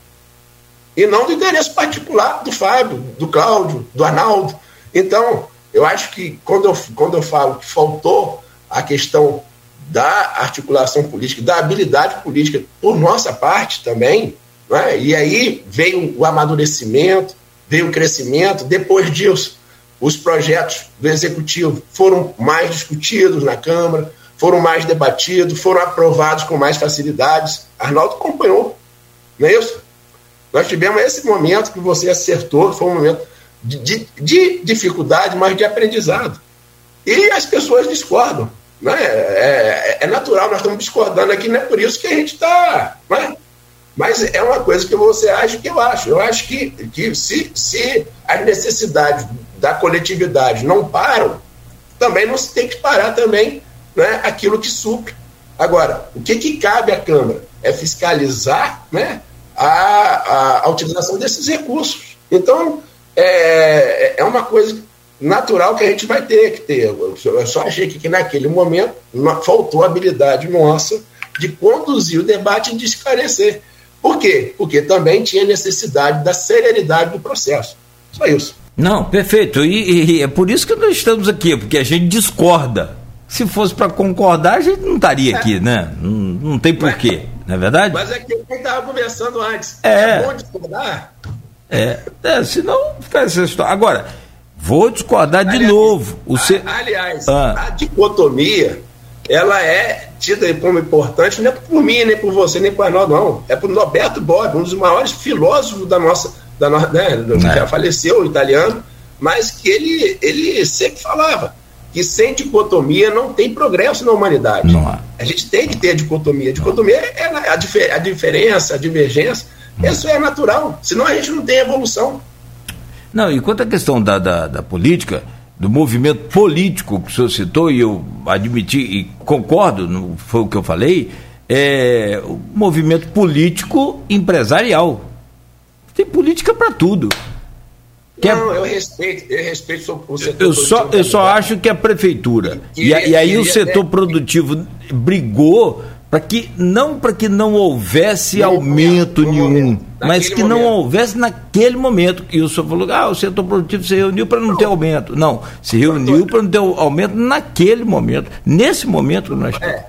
e não do interesse particular do Fábio, do Cláudio, do Arnaldo. Então, eu acho que quando eu, quando eu falo que faltou a questão da articulação política, da habilidade política por nossa parte também, né? e aí veio o amadurecimento, veio o crescimento, depois disso, os projetos do Executivo foram mais discutidos na Câmara, foram mais debatidos, foram aprovados com mais facilidades. Arnaldo acompanhou, não é isso? Nós tivemos esse momento que você acertou, foi um momento de, de, de dificuldade, mas de aprendizado. E as pessoas discordam. Né? É, é, natural, nós estamos discordando aqui, não é por isso que a gente está. Né? Mas é uma coisa que você acha que eu acho. Eu acho que, que se, se as necessidades da coletividade não param, também não se tem que parar também né, aquilo que supre. Agora, o que, que cabe à Câmara? É fiscalizar né, a, a, a utilização desses recursos. Então, é, é uma coisa natural que a gente vai ter que ter. Eu só achei que, que naquele momento faltou habilidade nossa de conduzir o debate e de esclarecer. Por quê? Porque também tinha necessidade da celeridade do processo. Só isso. Não, perfeito. E, e é por isso que nós estamos aqui, porque a gente discorda. Se fosse para concordar, a gente não estaria é. aqui, né? Não, não tem porquê, não é verdade? Mas é que eu estava conversando antes. É, é bom discordar. É, é senão fica essa história. Agora, Vou discordar de aliás, novo. O ce... Aliás, ah. a dicotomia, ela é tida como importante, não é por mim, nem por você, nem por Arnaldo, não. É por Norberto Bob, um dos maiores filósofos da nossa. Da no... né, é. Já faleceu, o italiano, mas que ele, ele sempre falava que sem dicotomia não tem progresso na humanidade. Não. A gente tem que ter dicotomia. A dicotomia é a, difer a diferença, a divergência. Isso é natural. Senão a gente não tem evolução. Não, e quanto à questão da, da, da política, do movimento político que o senhor citou, e eu admiti e concordo, não foi o que eu falei, é o movimento político empresarial. Tem política para tudo. Que é não, é... eu respeito, eu respeito o setor eu só, eu só acho que a prefeitura e, e, e aí o setor produtivo brigou para que não para que não houvesse no aumento momento, nenhum, mas que momento. não houvesse naquele momento. E o senhor falou, ah, o setor produtivo se reuniu para não, não, ter aumento. Não, se reuniu para não ter aumento naquele momento, nesse momento que nós é.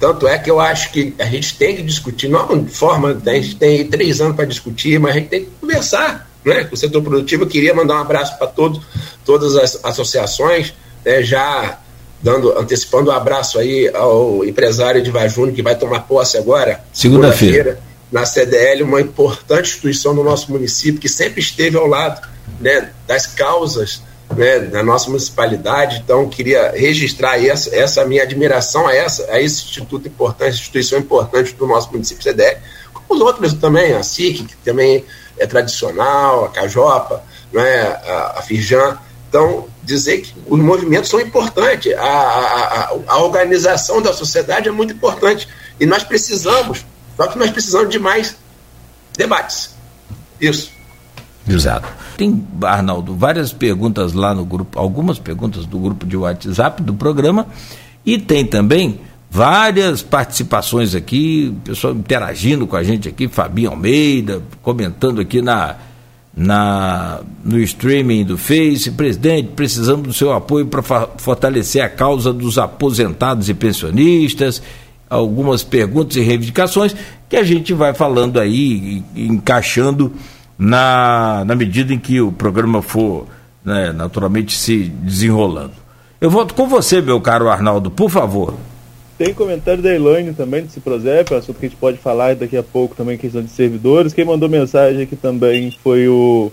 Tanto é que eu acho que a gente tem que discutir, não de forma, a gente tem três anos para discutir, mas a gente tem que conversar né, com o setor produtivo. Eu queria mandar um abraço para todos, todas as associações, né, já dando, antecipando um abraço aí ao empresário de Vajune, que vai tomar posse agora, segunda-feira, na CDL, uma importante instituição do nosso município, que sempre esteve ao lado né, das causas né, da nossa municipalidade. Então, queria registrar essa, essa minha admiração a, essa, a esse instituto importante, instituição importante do nosso município CDL, como os outros também, a SIC, que também é tradicional, a Cajopa, né, a, a Firjan. Então, dizer que os movimentos são importantes, a, a, a, organização da sociedade é muito importante. E nós precisamos, só que nós precisamos de mais debates. Isso. Exato. Tem, Arnaldo, várias perguntas lá no grupo, algumas perguntas do grupo de WhatsApp do programa, e tem também várias participações aqui, pessoal interagindo com a gente aqui, Fabinho Almeida, comentando aqui na na, no streaming do Face. Presidente, precisamos do seu apoio para fortalecer a causa dos aposentados e pensionistas. Algumas perguntas e reivindicações que a gente vai falando aí, encaixando na, na medida em que o programa for né, naturalmente se desenrolando. Eu volto com você, meu caro Arnaldo, por favor. Tem comentário da Elaine também desse Prosep, é assunto que a gente pode falar daqui a pouco também, questão de servidores. Quem mandou mensagem aqui também foi o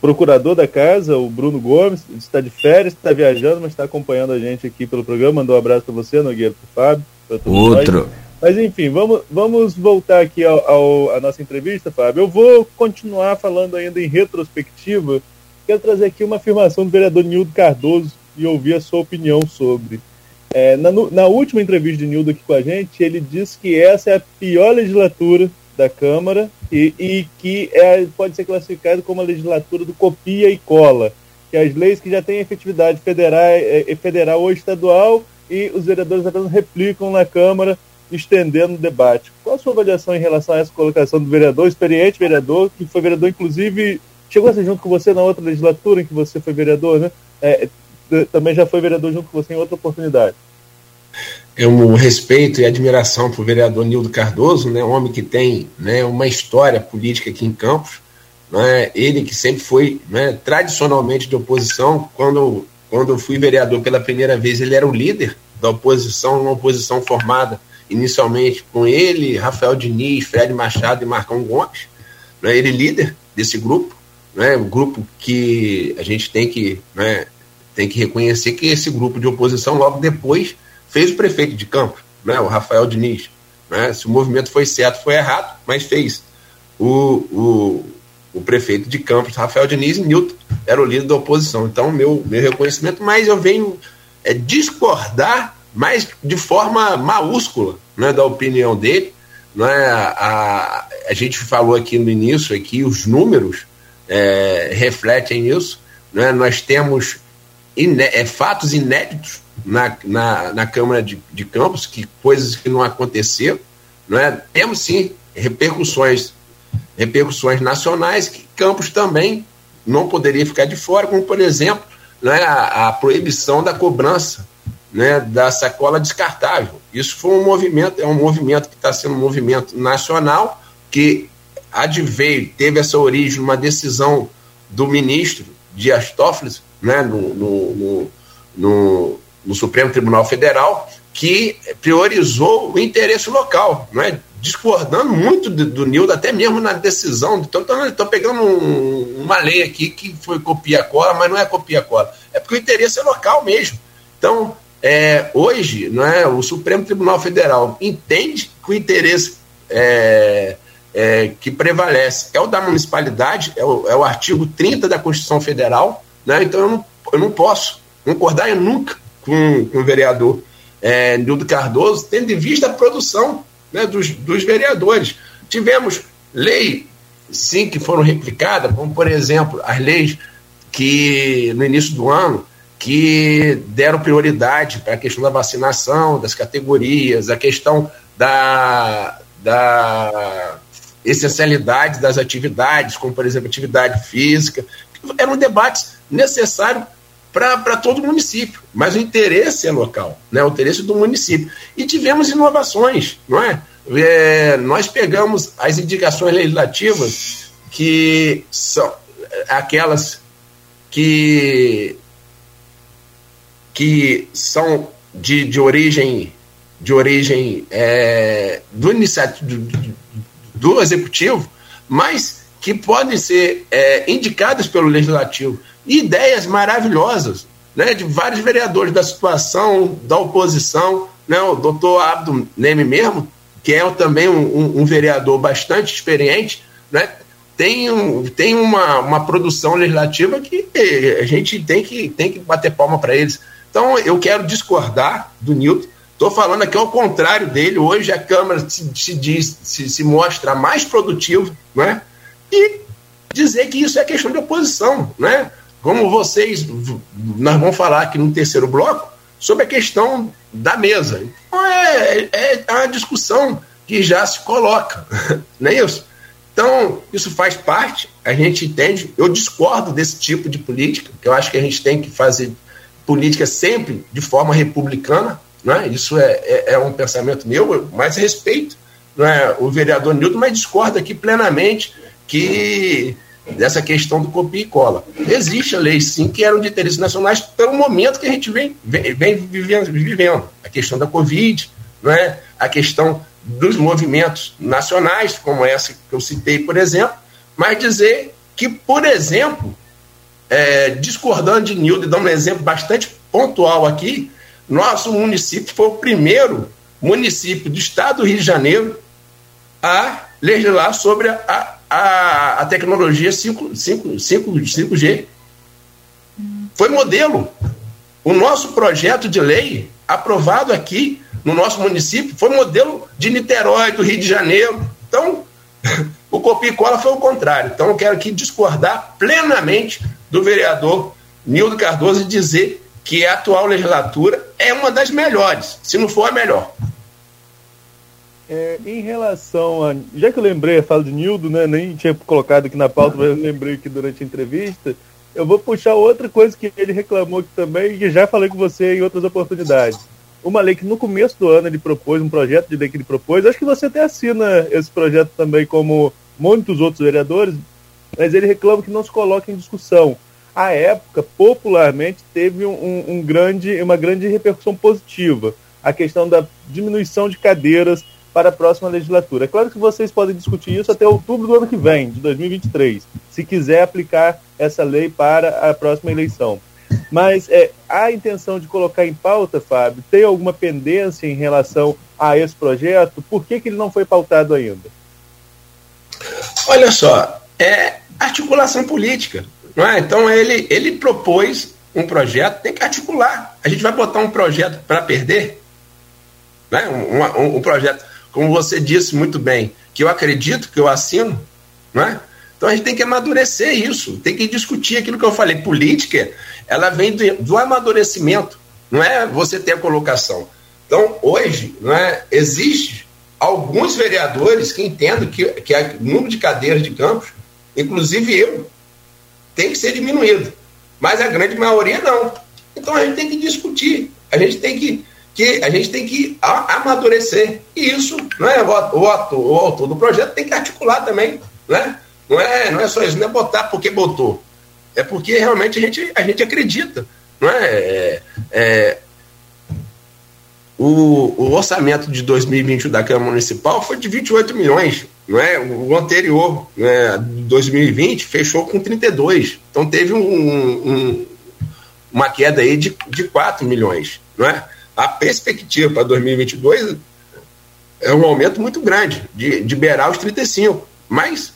procurador da casa, o Bruno Gomes, está de férias, está viajando, mas está acompanhando a gente aqui pelo programa. Mandou um abraço para você, Nogueira, para o Fábio. Outro. Nós. Mas enfim, vamos, vamos voltar aqui ao, ao, à nossa entrevista, Fábio. Eu vou continuar falando ainda em retrospectiva. Quero trazer aqui uma afirmação do vereador Nildo Cardoso e ouvir a sua opinião sobre. É, na, na, última entrevista de Nildo aqui com a gente, ele disse que essa é a pior legislatura da Câmara e, e que é, pode ser classificado como a legislatura do copia e cola, que as leis que já têm efetividade federal, é, é, federal ou estadual e os vereadores apenas replicam na Câmara estendendo o debate. Qual a sua avaliação em relação a essa colocação do vereador, experiente vereador, que foi vereador, inclusive, chegou a ser junto com você na outra legislatura em que você foi vereador, né? É, também já foi vereador junto com você em outra oportunidade. É um respeito e admiração para o vereador Nildo Cardoso, né, um homem que tem né, uma história política aqui em Campos. Né, ele que sempre foi né, tradicionalmente de oposição, quando, quando eu fui vereador pela primeira vez, ele era o líder da oposição, uma oposição formada inicialmente com ele, Rafael Diniz, Fred Machado e Marcão Gomes, né, ele líder desse grupo, né, um grupo que a gente tem que, né, tem que reconhecer que esse grupo de oposição logo depois fez o prefeito de Campos, né, o Rafael Diniz. Né, se o movimento foi certo, foi errado, mas fez. O, o, o prefeito de Campos, Rafael Diniz, e Newton era o líder da oposição. Então, meu, meu reconhecimento, mas eu venho é, discordar, mas de forma maiúscula, né, da opinião dele. Né, a, a gente falou aqui no início, aqui, os números é, refletem isso. Né, nós temos iné é, fatos inéditos na, na, na Câmara de, de Campos, que coisas que não aconteceram. Né? Temos sim repercussões, repercussões nacionais que Campos também não poderia ficar de fora, como por exemplo né, a, a proibição da cobrança né, da sacola descartável. Isso foi um movimento, é um movimento que está sendo um movimento nacional, que adveio, teve essa origem numa decisão do ministro Dias Toffoli, né, no, no, no, no, Supremo Tribunal Federal, que priorizou o interesse local, né, discordando muito do, do Nildo, até mesmo na decisão. Então, estou pegando um, uma lei aqui que foi copia-cola, mas não é copia-cola. É porque o interesse é local mesmo. Então, é, hoje, é, o Supremo Tribunal Federal entende que o interesse é, é, que prevalece é o da municipalidade, é o, é o artigo 30 da Constituição Federal, né, então eu não, eu não posso concordar nunca com, com o vereador é, Nildo Cardoso, tendo em vista a produção né, dos, dos vereadores. Tivemos lei, sim, que foram replicadas, como, por exemplo, as leis que, no início do ano, que deram prioridade para a questão da vacinação, das categorias, a questão da, da essencialidade das atividades, como por exemplo atividade física, eram debates necessários para todo o município, mas o interesse é local, né? o interesse do município. E tivemos inovações, não é? é nós pegamos as indicações legislativas que são aquelas que que são de, de origem de origem é, do, do, do executivo, mas que podem ser é, indicadas pelo legislativo. Ideias maravilhosas né, de vários vereadores da situação, da oposição, né, o doutor Abdo Neme mesmo, que é também um, um, vereador bastante experiente, né, tem, um, tem uma, uma produção legislativa que a gente tem que, tem que bater palma para eles. Então, eu quero discordar do Newton. Estou falando aqui ao contrário dele. Hoje a Câmara se, se diz, se, se mostra mais produtiva, né? E dizer que isso é questão de oposição, né? Como vocês, nós vamos falar aqui no terceiro bloco sobre a questão da mesa. Então é, é, é uma discussão que já se coloca, [laughs] não é isso? Então, isso faz parte, a gente entende. Eu discordo desse tipo de política, que eu acho que a gente tem que fazer política sempre de forma republicana, né? isso é, é, é um pensamento meu, mas respeito né, o vereador Nilton, mas discorda aqui plenamente que dessa questão do copia e cola. Existe a lei, sim, que eram de interesses nacionais pelo momento que a gente vem, vem, vem vivendo. A questão da Covid, não é, a questão dos movimentos nacionais, como essa que eu citei, por exemplo, mas dizer que, por exemplo, é, discordando de Nildo, dando um exemplo bastante pontual aqui, nosso município foi o primeiro município do estado do Rio de Janeiro a legislar sobre a, a, a tecnologia 5, 5, 5, 5G. Foi modelo. O nosso projeto de lei, aprovado aqui no nosso município, foi modelo de Niterói, do Rio de Janeiro. Então, [laughs] o copia e cola foi o contrário. Então, eu quero aqui discordar plenamente do vereador Nildo Cardoso e dizer que a atual legislatura é uma das melhores, se não for a melhor. É, em relação a. Já que eu lembrei a fala de Nildo, né? Nem tinha colocado aqui na pauta, mas lembrei aqui durante a entrevista. Eu vou puxar outra coisa que ele reclamou aqui também, e já falei com você em outras oportunidades. Uma lei que no começo do ano ele propôs, um projeto de lei que ele propôs, acho que você até assina esse projeto também, como muitos outros vereadores, mas ele reclama que não se coloca em discussão à época, popularmente, teve um, um, grande, uma grande repercussão positiva. A questão da diminuição de cadeiras para a próxima legislatura. É claro que vocês podem discutir isso até outubro do ano que vem, de 2023, se quiser aplicar essa lei para a próxima eleição. Mas é, a intenção de colocar em pauta, Fábio, tem alguma pendência em relação a esse projeto? Por que, que ele não foi pautado ainda? Olha só, é articulação política. Não é? Então ele, ele propôs um projeto, tem que articular. A gente vai botar um projeto para perder? Né? Um, um, um, projeto, como você disse muito bem, que eu acredito, que eu assino, não é? Então a gente tem que amadurecer isso, tem que discutir aquilo que eu falei. Política, ela vem do, do amadurecimento, não é você ter a colocação. Então, hoje, não é, existe alguns vereadores que entendem que, que o número de cadeiras de campos, inclusive eu, tem que ser diminuído. Mas a grande maioria não. Então a gente tem que discutir, a gente tem que, que, a gente tem que amadurecer. E isso, não é, o, autor, o autor do projeto tem que articular também. Né? Não, é, não é só isso, não é botar porque botou. É porque realmente a gente, a gente acredita. Não é, é, é o, o, orçamento de 2021 da Câmara Municipal foi de 28 milhões. Não é? O anterior, né, 2020, fechou com 32. Então teve um, um, uma queda aí de, de 4 milhões. Não é? A perspectiva para 2022 é um aumento muito grande, de, de beirar os 35. Mas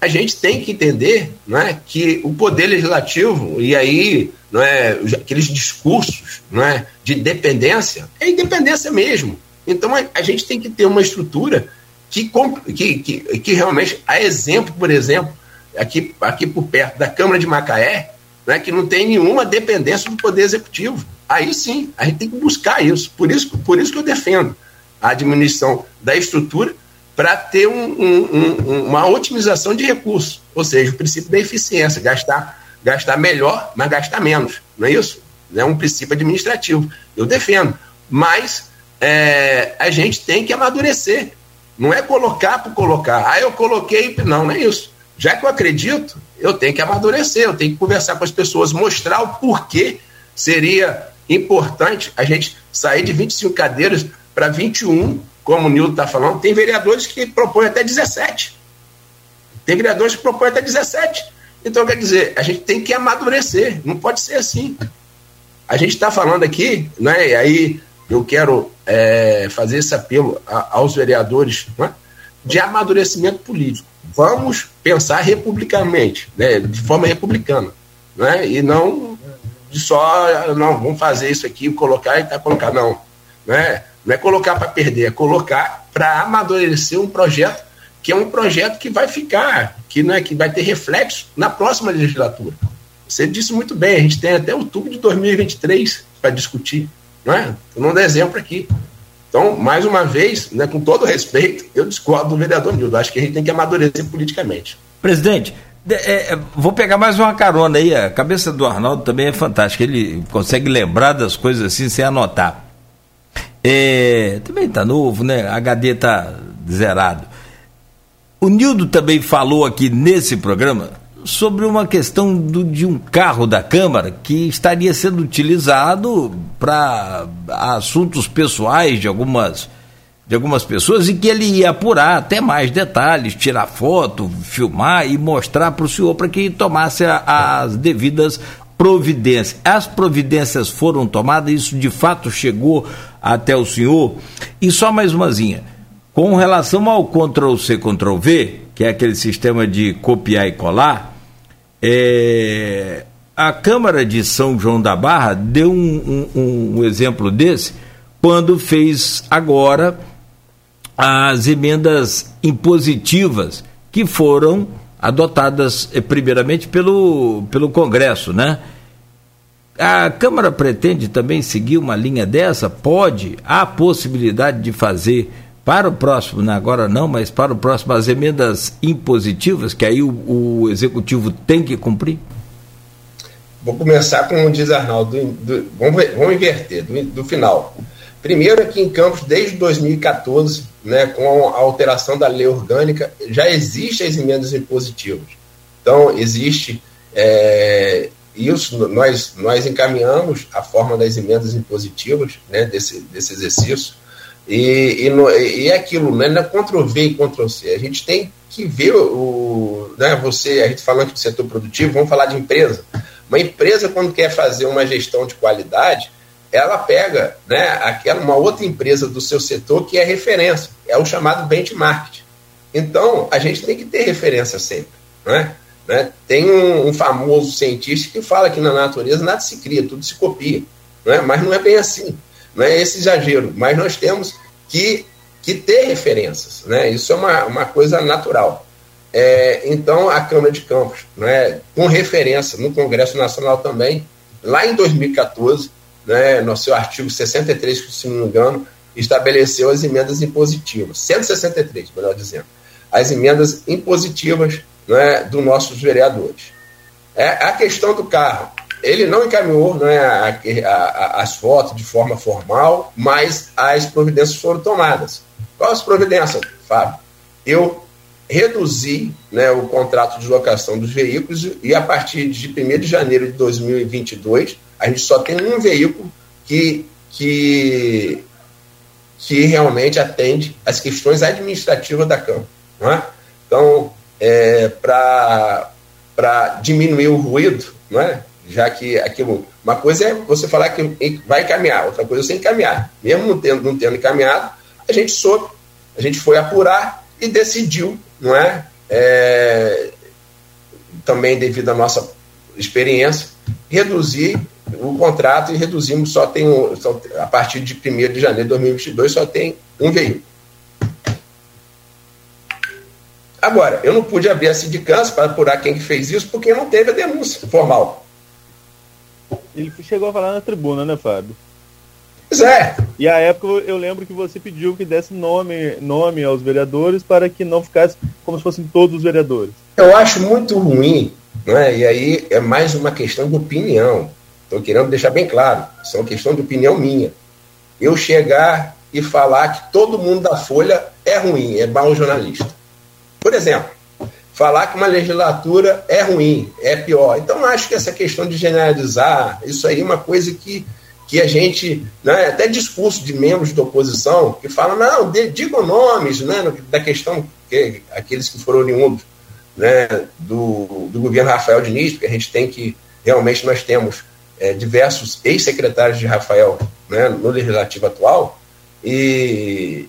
a gente tem que entender não é, que o poder legislativo, e aí não é, aqueles discursos não é, de independência, é independência mesmo. Então a, a gente tem que ter uma estrutura que, que, que, que realmente, a exemplo, por exemplo, aqui, aqui por perto da Câmara de Macaé, né, que não tem nenhuma dependência do Poder Executivo. Aí sim, a gente tem que buscar isso. Por isso, por isso que eu defendo a diminuição da estrutura para ter um, um, um, uma otimização de recursos, ou seja, o princípio da eficiência, gastar, gastar melhor, mas gastar menos, não é isso? É um princípio administrativo. Eu defendo. Mas é, a gente tem que amadurecer não é colocar por colocar. Ah, eu coloquei. Não, não é isso. Já que eu acredito, eu tenho que amadurecer, eu tenho que conversar com as pessoas, mostrar o porquê seria importante a gente sair de 25 cadeiras para 21, como o Nildo está falando. Tem vereadores que propõem até 17. Tem vereadores que propõem até 17. Então, quer dizer, a gente tem que amadurecer, não pode ser assim. A gente está falando aqui, né, e aí eu quero é, fazer esse apelo a, aos vereadores né, de amadurecimento político. Vamos pensar republicanamente, né, de forma republicana, né, e não de só, não, vamos fazer isso aqui, colocar e tá colocar, não. Né, não é colocar para perder, é colocar para amadurecer um projeto que é um projeto que vai ficar, que, né, que vai ter reflexo na próxima legislatura. Você disse muito bem, a gente tem até outubro de 2023 para discutir. Não é? Estou dando exemplo aqui. Então, mais uma vez, né, com todo respeito, eu discordo do vereador Nildo. Acho que a gente tem que amadurecer politicamente. Presidente, é, é, vou pegar mais uma carona aí. A cabeça do Arnaldo também é fantástica. Ele consegue lembrar das coisas assim sem anotar. É, também está novo, né? HD está zerado. O Nildo também falou aqui nesse programa sobre uma questão do, de um carro da Câmara que estaria sendo utilizado para assuntos pessoais de algumas de algumas pessoas e que ele ia apurar até mais detalhes, tirar foto, filmar e mostrar para o senhor para que tomasse a, as devidas providências. As providências foram tomadas, isso de fato chegou até o senhor. E só mais umazinha. Com relação ao Ctrl C, Ctrl V, que é aquele sistema de copiar e colar, é, a Câmara de São João da Barra deu um, um, um exemplo desse quando fez agora as emendas impositivas que foram adotadas eh, primeiramente pelo, pelo Congresso, né? A Câmara pretende também seguir uma linha dessa? Pode? Há possibilidade de fazer para o próximo, né? agora não, mas para o próximo, as emendas impositivas, que aí o, o Executivo tem que cumprir? Vou começar com o diz Arnaldo, do, do, vamos, vamos inverter, do, do final. Primeiro, aqui em Campos, desde 2014, né, com a alteração da lei orgânica, já existem as emendas impositivas. Então, existe é, isso, nós, nós encaminhamos a forma das emendas impositivas né, desse, desse exercício, e, e, e é aquilo, né, não é Ctrl-V e Ctrl-C, a gente tem que ver o, né, você, a gente falando do setor produtivo, vamos falar de empresa. Uma empresa, quando quer fazer uma gestão de qualidade, ela pega né, aquela, uma outra empresa do seu setor que é referência, é o chamado benchmark. Então, a gente tem que ter referência sempre. Né? Né? Tem um, um, famoso cientista que fala que na natureza nada se cria, tudo se copia. Né? Mas não é bem assim. Não é esse exagero. Mas nós temos que, que ter referências. Né? Isso é uma, uma coisa natural. É, então, a Câmara de Campos, né, com referência no Congresso Nacional também, lá em 2014, né, no seu artigo 63, se não me engano, estabeleceu as emendas impositivas, 163, melhor dizendo, as emendas impositivas né, dos nossos vereadores. É, a questão do carro, ele não encaminhou né, a, a, as fotos de forma formal, mas as providências foram tomadas. Quais as providências, Fábio? Eu reduzi né, o contrato de locação dos veículos e a partir de 1 de janeiro de 2022 a gente só tem um veículo que, que, que realmente atende às questões administrativas da Câmara. É? Então, é, para diminuir o ruído, não é? Já que aquilo. Uma coisa é você falar que vai encaminhar, outra coisa é você encaminhar. Mesmo não tendo, não tendo encaminhado, a gente soube, a gente foi apurar e decidiu, não é? é também devido à nossa experiência, reduzir o contrato e reduzimos, só tem, só, a partir de 1 de janeiro de 2022, só tem um veículo. Agora, eu não pude abrir a sindicância para apurar quem que fez isso, porque não teve a denúncia formal. Ele chegou a falar na tribuna, né, Fábio? Pois é. E a época eu lembro que você pediu que desse nome, nome aos vereadores para que não ficasse como se fossem todos os vereadores. Eu acho muito ruim, né? e aí é mais uma questão de opinião. Estou querendo deixar bem claro, isso é uma questão de opinião minha. Eu chegar e falar que todo mundo da Folha é ruim, é mau jornalista. Por exemplo, falar que uma legislatura é ruim, é pior. Então, acho que essa questão de generalizar, isso aí é uma coisa que, que a gente, né, até discurso de membros da oposição, que falam, não, digam nomes né, da questão, que, aqueles que foram oriundos né, do, do governo Rafael Diniz, porque a gente tem que, realmente nós temos é, diversos ex-secretários de Rafael né, no legislativo atual, e,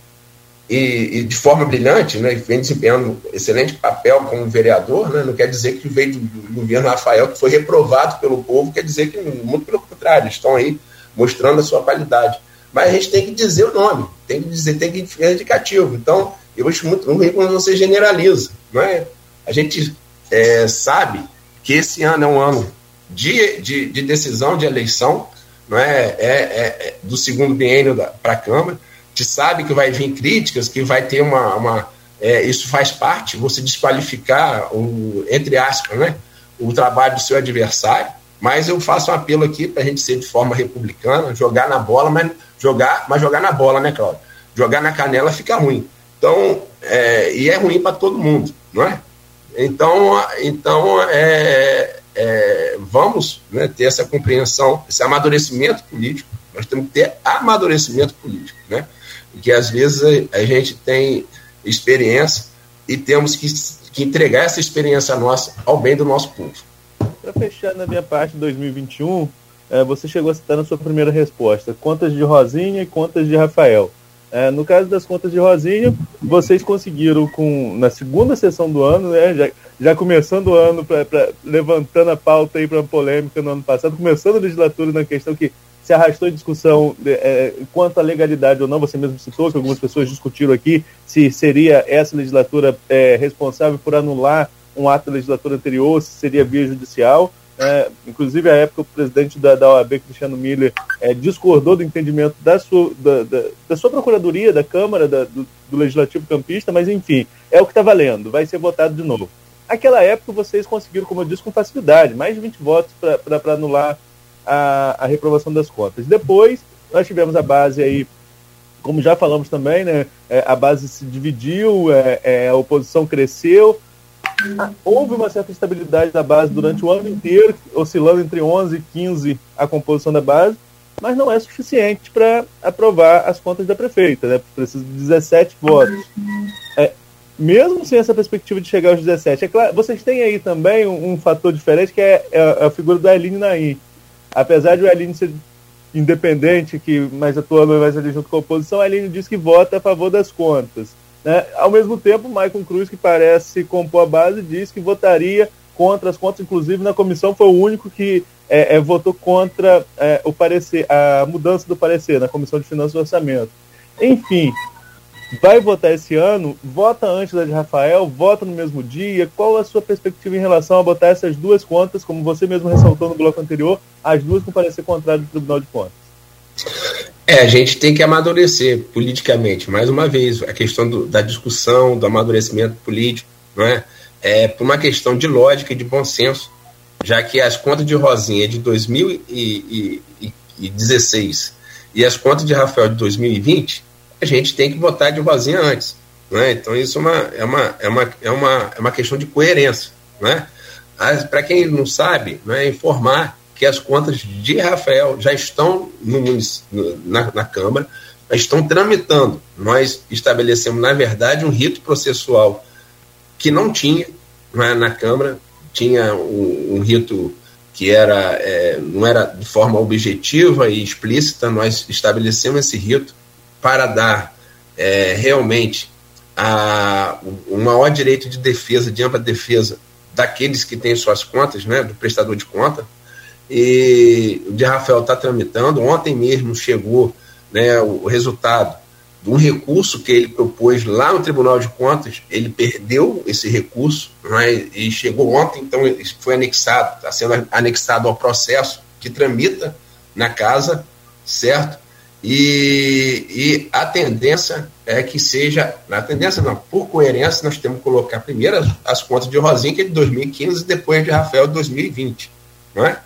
e, e, de forma brilhante, né, vem desempenhando excelente papel como vereador, né, não quer dizer que veio do, do, governo Rafael, que foi reprovado pelo povo, quer dizer que, muito pelo contrário, estão aí mostrando a sua qualidade. Mas a gente tem que dizer o nome, tem que dizer, tem que ser indicativo. Então, eu acho muito ruim quando você generaliza. Não é? A gente é, sabe que esse ano é um ano de, de, de decisão de eleição, não é, é, é, é do segundo biênio para a Câmara. Gente sabe que vai vir críticas, que vai ter uma. uma é, isso faz parte, você desqualificar, o, entre aspas, né, o trabalho do seu adversário. Mas eu faço um apelo aqui para a gente ser de forma republicana, jogar na bola, mas jogar, mas jogar na bola, né, Cláudio? Jogar na canela fica ruim. Então, é, e é ruim para todo mundo, não é? Então, então é, é, vamos né, ter essa compreensão, esse amadurecimento político, nós temos que ter amadurecimento político, né? Porque às vezes a, a gente tem experiência e temos que, que entregar essa experiência nossa ao bem do nosso povo. Para fechar na minha parte de 2021, é, você chegou a citar na sua primeira resposta contas de Rosinha e contas de Rafael. É, no caso das contas de Rosinha, vocês conseguiram, com na segunda sessão do ano, né, já, já começando o ano, pra, pra, levantando a pauta aí para a polêmica no ano passado, começando a legislatura na questão que se arrastou em discussão é, quanto à legalidade ou não, você mesmo citou que algumas pessoas discutiram aqui se seria essa legislatura é, responsável por anular um ato da legislatura anterior, se seria via judicial. É, inclusive, à época, o presidente da, da OAB, Cristiano Miller, é, discordou do entendimento da sua, da, da, da sua procuradoria, da Câmara, da, do, do, Legislativo Campista, mas enfim, é o que está valendo, vai ser votado de novo. Naquela época, vocês conseguiram, como eu disse, com facilidade, mais de 20 votos para anular a, a reprovação das contas. Depois, nós tivemos a base aí como já falamos também, né, é, a base se dividiu, é, é, a oposição cresceu, houve uma certa estabilidade da base durante o ano inteiro, oscilando entre 11 e 15 a composição da base, mas não é suficiente para aprovar as contas da prefeita, né? Precisa de 17 votos. É, mesmo sem essa perspectiva de chegar aos 17, é claro, vocês têm aí também um, um fator diferente que é, é, a figura do Aline Naim. Apesar de o Aline ser independente, que mais atuando mais ali junto com a oposição, a Aline diz que vota a favor das contas. Né? Ao mesmo tempo, Maicon Cruz, que parece compor a base, diz que votaria contra as contas, inclusive na comissão foi o único que é, é, votou contra é, o parecer, a mudança do parecer na comissão de finanças e orçamento. Enfim, vai votar esse ano, vota antes da de Rafael, vota no mesmo dia. Qual a sua perspectiva em relação a botar essas duas contas, como você mesmo ressaltou no bloco anterior, as duas com parecer contrário do Tribunal de Contas? É, a gente tem que amadurecer politicamente, mais uma vez, a questão do, da discussão, do amadurecimento político, não é? É por uma questão de lógica e de bom senso, já que as contas de Rosinha de 2016 e as contas de Rafael de 2020, a gente tem que votar de Rosinha antes. Não é? Então, isso é uma, é, uma, é, uma, é, uma, é uma questão de coerência. Não é? Para quem não sabe, não é informar que as contas de Rafael já estão no, na, na Câmara, estão tramitando. Nós estabelecemos, na verdade, um rito processual que não tinha é, na Câmara, tinha um, um rito que era, é, não era de forma objetiva e explícita, nós estabelecemos esse rito para dar é, realmente a, o maior direito de defesa, de ampla defesa daqueles que têm suas contas, né, do prestador de conta, e o de Rafael está tramitando. Ontem mesmo chegou né, o resultado de um recurso que ele propôs lá no Tribunal de Contas. Ele perdeu esse recurso né, e chegou ontem, então foi anexado, está sendo anexado ao processo que tramita na casa, certo? E, e, a tendência é que seja, a tendência não, por coerência, nós temos que colocar primeiro as, as contas de Rosinha, que é de 2015, e depois de Rafael, de 2020. Não é?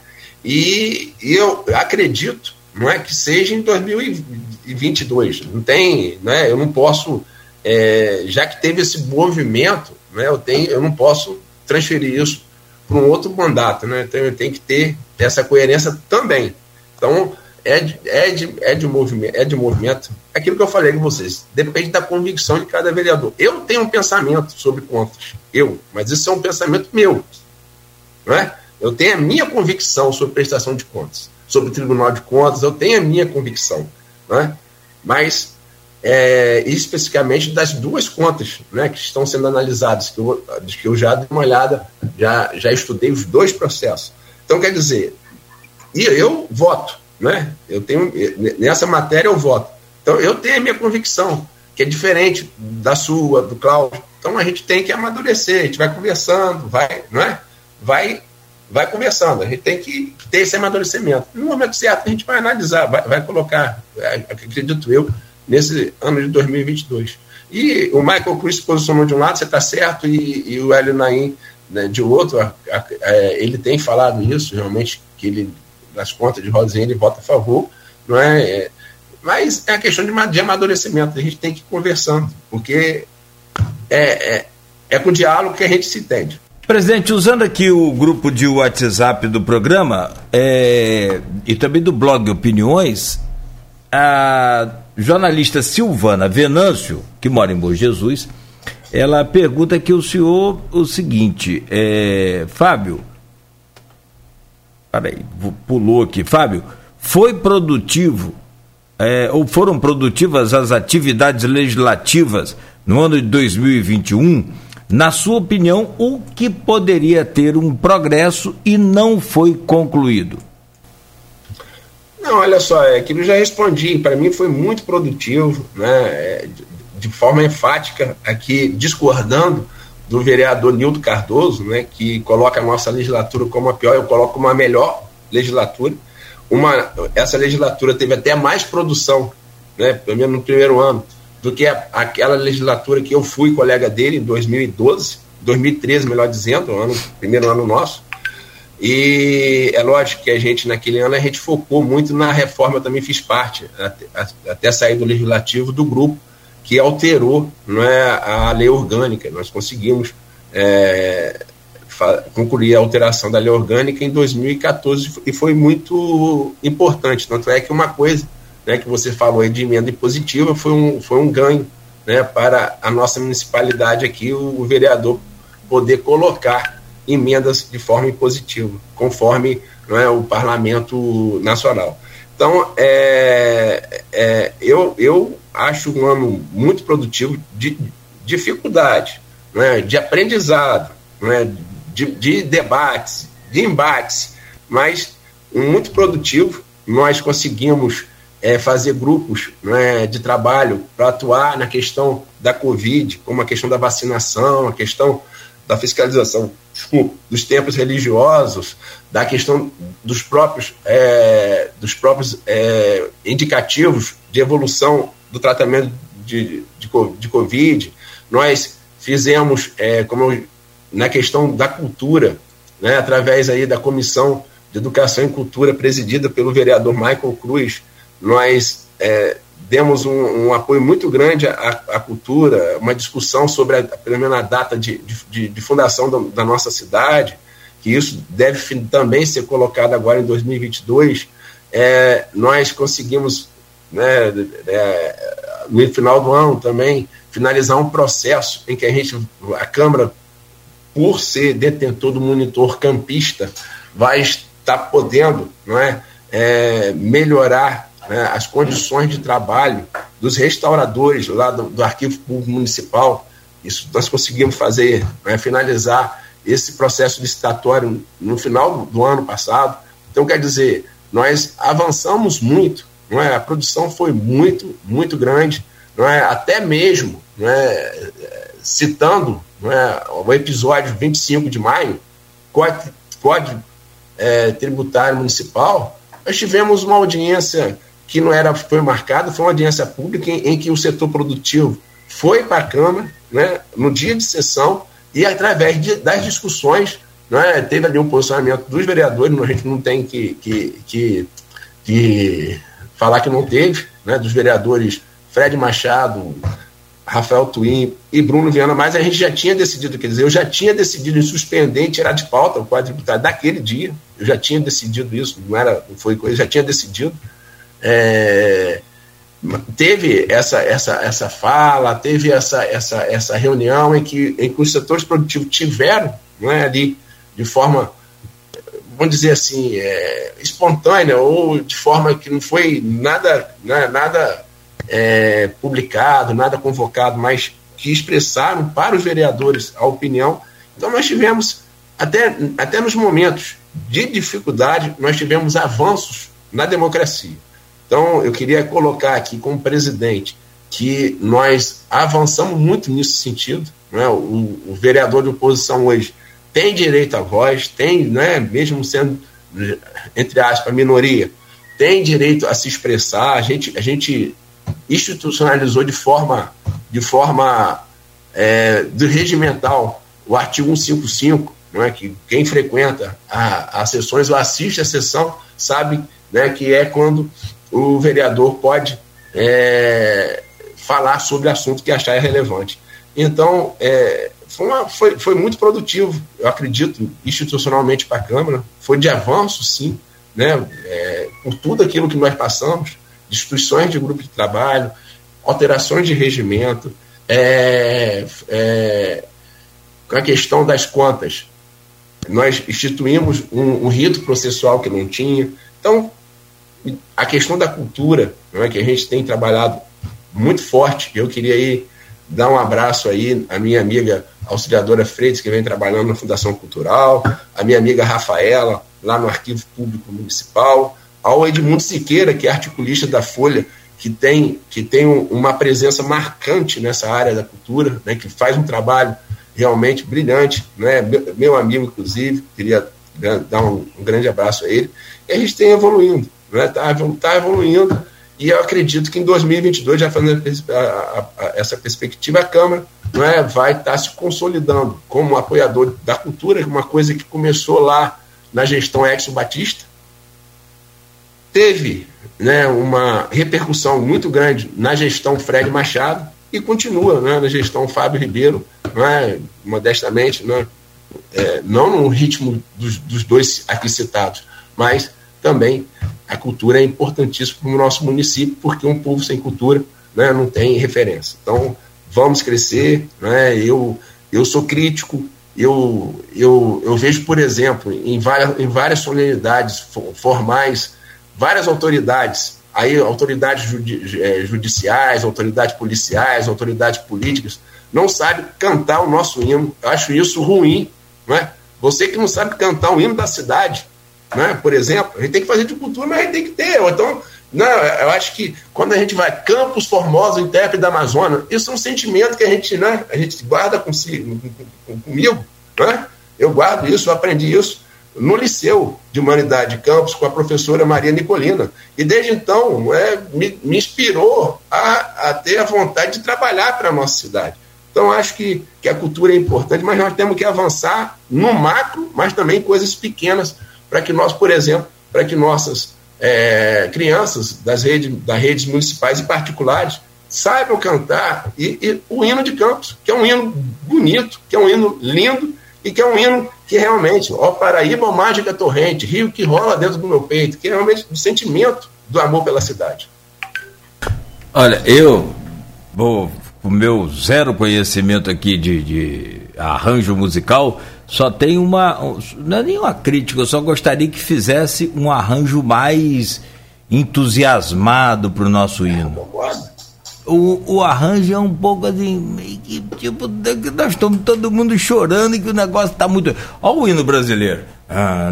E, e eu acredito não é que seja em 2022. Não tem, né, eu não posso, é, já que teve esse movimento, né, eu, tenho, eu não posso transferir isso para um outro mandato. Né, então eu tenho que ter essa coerência também. Então, é de, é de, é de, movimento, é de movimento. Aquilo que eu falei com vocês, depende da convicção de cada vereador. Eu tenho um pensamento sobre contas, eu, mas isso é um pensamento meu. Não é? Eu tenho a minha convicção sobre prestação de contas, sobre o Tribunal de Contas, eu tenho a minha convicção. Né? Mas, é, especificamente das duas contas né, que estão sendo analisadas, que eu, que eu já dei uma olhada, já, já estudei os dois processos. Então, quer dizer, e eu voto, né? Eu tenho, nessa matéria eu voto. Então, eu tenho a minha convicção, que é diferente da sua, do Cláudio. Então, a gente tem que amadurecer, a gente vai conversando, vai, não é? Vai vai conversando. A gente tem que ter esse amadurecimento. No momento certo, a gente vai analisar, vai, vai colocar, é, acredito eu, nesse ano de 2022. E o Michael Cruz se posicionou de um lado, você está certo, e, e, o Hélio Naim né, de outro, a, a, a, é, ele tem falado isso, realmente, que ele, nas contas de Rosinha, ele vota a favor, não é? é mas é a questão de, de amadurecimento, a gente tem que ir conversando, porque é, é, é com diálogo que a gente se entende. Presidente, usando aqui o grupo de WhatsApp do programa é, e também do blog Opiniões, a jornalista Silvana Venâncio, que mora em Bom Jesus, ela pergunta aqui o senhor o seguinte, é, Fábio, peraí, pulou aqui, Fábio, foi produtivo, é, ou foram produtivas as atividades legislativas no ano de 2021? Na sua opinião, o que poderia ter um progresso e não foi concluído? Não, olha só, é aquilo já respondi. Para mim foi muito produtivo, né? É, de forma enfática, aqui discordando do vereador Nildo Cardoso, né, que coloca a nossa legislatura como a pior, eu coloco como a melhor legislatura. Uma, essa legislatura teve até mais produção, né, pelo menos no primeiro ano, do que a, aquela legislatura que eu fui colega dele em 2012, 2013, melhor dizendo, ano, primeiro ano nosso. E é lógico que a gente, naquele ano, a gente focou muito na reforma, eu também fiz parte, até, até sair do legislativo, do grupo que alterou não é, a lei orgânica. Nós conseguimos é, concluir a alteração da lei orgânica em 2014 e foi muito importante. Tanto é que uma coisa né, que você falou aí de emenda impositiva foi um, foi um ganho né, para a nossa municipalidade aqui, o, o vereador poder colocar emendas de forma impositiva, conforme não é, o Parlamento Nacional. Então, é, é, eu, eu acho um ano muito produtivo de dificuldade, né, de aprendizado, né, de, de debates, de embates, mas muito produtivo. Nós conseguimos é, fazer grupos né, de trabalho para atuar na questão da Covid, como a questão da vacinação, a questão da fiscalização dos templos religiosos, da questão dos próprios, é, dos próprios é, indicativos de evolução do tratamento de, de, de Covid. Nós fizemos, é, como eu, na questão da cultura, né, através aí da Comissão de Educação e Cultura, presidida pelo vereador Michael Cruz, nós é, demos um, um, apoio muito grande à, à, cultura, uma discussão sobre a, pelo menos a data de, de, de fundação da, da, nossa cidade, que isso deve também ser colocado agora em 2022. É, nós conseguimos, né, é, no final do ano também, finalizar um processo em que a gente, a Câmara, por ser detentor do monitor campista, vai estar podendo não é, é melhorar né, as condições de trabalho dos restauradores lá do, do Arquivo Público Municipal. Isso nós conseguimos fazer, né, finalizar esse processo licitatório no final do ano passado. Então, quer dizer, nós avançamos muito, não é? a produção foi muito, muito grande, não é? até mesmo não é? citando não é? o episódio 25 de maio, Código, Código é, Tributário Municipal, nós tivemos uma audiência que não era foi marcada, foi uma audiência pública em, em que o setor produtivo foi para a Câmara, né, no dia de sessão, e através de, das discussões, né, teve ali um posicionamento dos vereadores, a gente não tem que, que, que, que falar que não teve, né, dos vereadores Fred Machado, Rafael Twin e Bruno Viana, mas a gente já tinha decidido, quer dizer, eu já tinha decidido em suspender e tirar de pauta o quadro tributário daquele dia, eu já tinha decidido isso, não era, não foi coisa, já tinha decidido, é, teve essa, essa, essa fala, teve essa, essa, essa reunião em que, em que os setores produtivos tiveram não é, ali de forma, vamos dizer assim, é, espontânea ou de forma que não foi nada, né, nada é, publicado, nada convocado, mas que expressaram para os vereadores a opinião. Então nós tivemos, até, até nos momentos de dificuldade, nós tivemos avanços na democracia. Então, eu queria colocar aqui como presidente que nós avançamos muito nesse sentido. Né? O, o, vereador de oposição hoje tem direito à voz, tem, né, mesmo sendo, entre aspas, minoria, tem direito a se expressar. A gente, a gente institucionalizou de forma, de forma é, do regimental o artigo 155, não é? que quem frequenta as sessões ou assiste a sessão sabe né, que é quando o vereador pode é, falar sobre assunto que achar relevante. Então, é, foi, uma, foi, foi, muito produtivo, eu acredito, institucionalmente para a Câmara, foi de avanço, sim, né, é, por tudo aquilo que nós passamos. destruições de grupo de trabalho, alterações de regimento, é, é, com a questão das contas. Nós instituímos um, um, rito processual que não tinha. Então, a questão da cultura, é, que a gente tem trabalhado muito forte, eu queria aí dar um abraço aí à minha amiga auxiliadora Freitas, que vem trabalhando na Fundação Cultural, a minha amiga Rafaela, lá no Arquivo Público Municipal, ao Edmundo Siqueira, que é articulista da Folha, que tem, que tem uma presença marcante nessa área da cultura, né, que faz um trabalho realmente brilhante, né, meu amigo, inclusive, queria dar um, um grande abraço a ele, e a gente tem evoluindo, está né, tá evoluindo, e eu acredito que em 2022, já fazendo a, a, a, essa perspectiva, a Câmara né, vai estar tá se consolidando como apoiador da cultura, uma coisa que começou lá na gestão Exo Batista, teve né, uma repercussão muito grande na gestão Fred Machado e continua né, na gestão Fábio Ribeiro, né, modestamente, né, é, não no ritmo dos, dos dois aqui citados, mas também a cultura é importantíssima para o nosso município, porque um povo sem cultura né, não tem referência. Então, vamos crescer. Né, eu, eu sou crítico, eu, eu, eu vejo, por exemplo, em várias, em várias solenidades formais, várias autoridades, aí autoridades judi é, judiciais, autoridades policiais, autoridades políticas, não sabem cantar o nosso hino. Eu acho isso ruim. Né? Você que não sabe cantar o hino da cidade, né? por exemplo, a gente tem que fazer de cultura, mas a gente tem que ter. Ou então, não, eu acho que quando a gente vai Campos Formosa, intérprete da Amazônia, isso é um sentimento que a gente, né, a gente guarda consigo, comigo. Né? Eu guardo isso, eu aprendi isso no Liceu de Humanidade de Campos com a professora Maria Nicolina. E desde então é, me, me inspirou a, a ter a vontade de trabalhar para a nossa cidade. Então, acho que, que a cultura é importante, mas nós temos que avançar no macro, mas também coisas pequenas, para que nós, por exemplo, para que nossas é, crianças das redes, das redes municipais e particulares saibam cantar e, e o hino de Campos, que é um hino bonito, que é um hino lindo e que é um hino que realmente, ó Paraíba, ó mágica torrente, rio que rola dentro do meu peito, que é realmente o sentimento do amor pela cidade. Olha, eu vou o meu zero conhecimento aqui de, de arranjo musical, só tem uma. Não é nenhuma crítica, eu só gostaria que fizesse um arranjo mais entusiasmado para o nosso hino. O, o arranjo é um pouco assim, tipo, nós estamos todo mundo chorando e que o negócio está muito. Olha o hino brasileiro. Ah,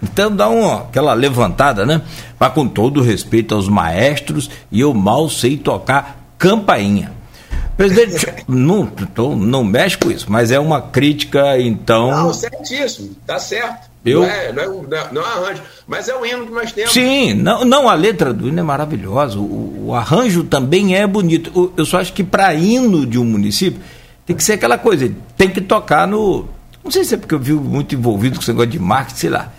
então dá uma, aquela levantada, né? Mas com todo respeito aos maestros, e eu mal sei tocar campainha. Presidente, não, não mexe com isso, mas é uma crítica, então. Não, certíssimo, tá certo. Eu... Não, é, não, é, não, é, não é arranjo, mas é o hino que nós temos. Sim, não, não a letra do hino é maravilhosa, o, o arranjo também é bonito. Eu só acho que para hino de um município tem que ser aquela coisa, tem que tocar no. Não sei se é porque eu vi muito envolvido com esse negócio de marketing, sei lá.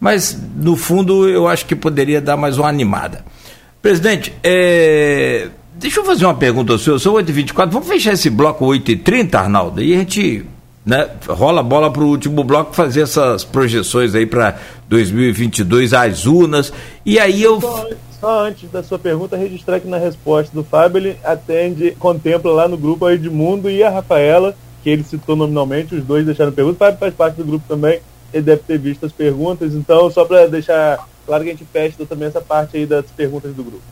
Mas, no fundo, eu acho que poderia dar mais uma animada. Presidente, é, Deixa eu fazer uma pergunta ao senhor, sou 8h24, vamos fechar esse bloco 8h30, Arnaldo, e a gente né, rola a bola para o último bloco fazer essas projeções aí para 2022, as urnas, e aí eu... Só, só, antes da sua pergunta, registrar que na resposta do Fábio, ele atende, contempla lá no grupo a Edmundo e a Rafaela, que ele citou nominalmente, os dois deixaram perguntas, o Fábio faz parte do grupo também, ele deve ter visto as perguntas, então só para deixar claro que a gente fecha também essa parte aí das perguntas do grupo.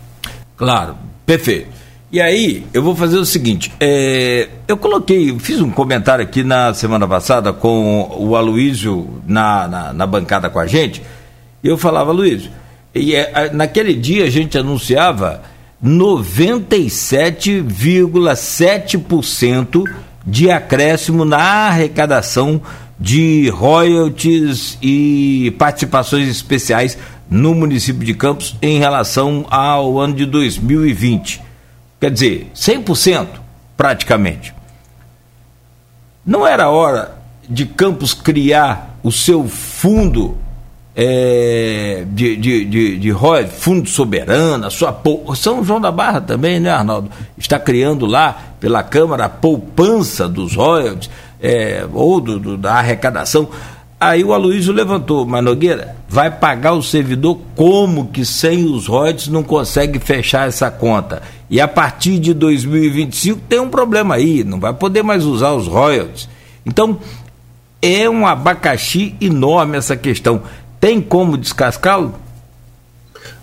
Claro, perfeito. E aí, eu vou fazer o seguinte: é, eu coloquei, fiz um comentário aqui na semana passada com o Aloísio na, na, na bancada com a gente. E eu falava, Luísio, e é, naquele dia a gente anunciava 97,7% de acréscimo na arrecadação de royalties e participações especiais no município de Campos em relação ao ano de 2020. Quer dizer, 100% praticamente. Não era hora de Campos criar o seu fundo é, de, de, de, de royalties, fundo soberano, a sua São João da Barra também, né, Arnaldo? Está criando lá pela Câmara a poupança dos royalties é, ou do, do, da arrecadação Aí o Aloysio levantou, mas Nogueira, vai pagar o servidor como que sem os royalties não consegue fechar essa conta? E a partir de 2025 tem um problema aí, não vai poder mais usar os royalties. Então, é um abacaxi enorme essa questão. Tem como descascá-lo?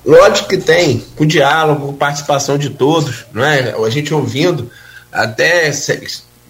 Lógico que tem, com diálogo, com participação de todos, não é? A gente ouvindo, até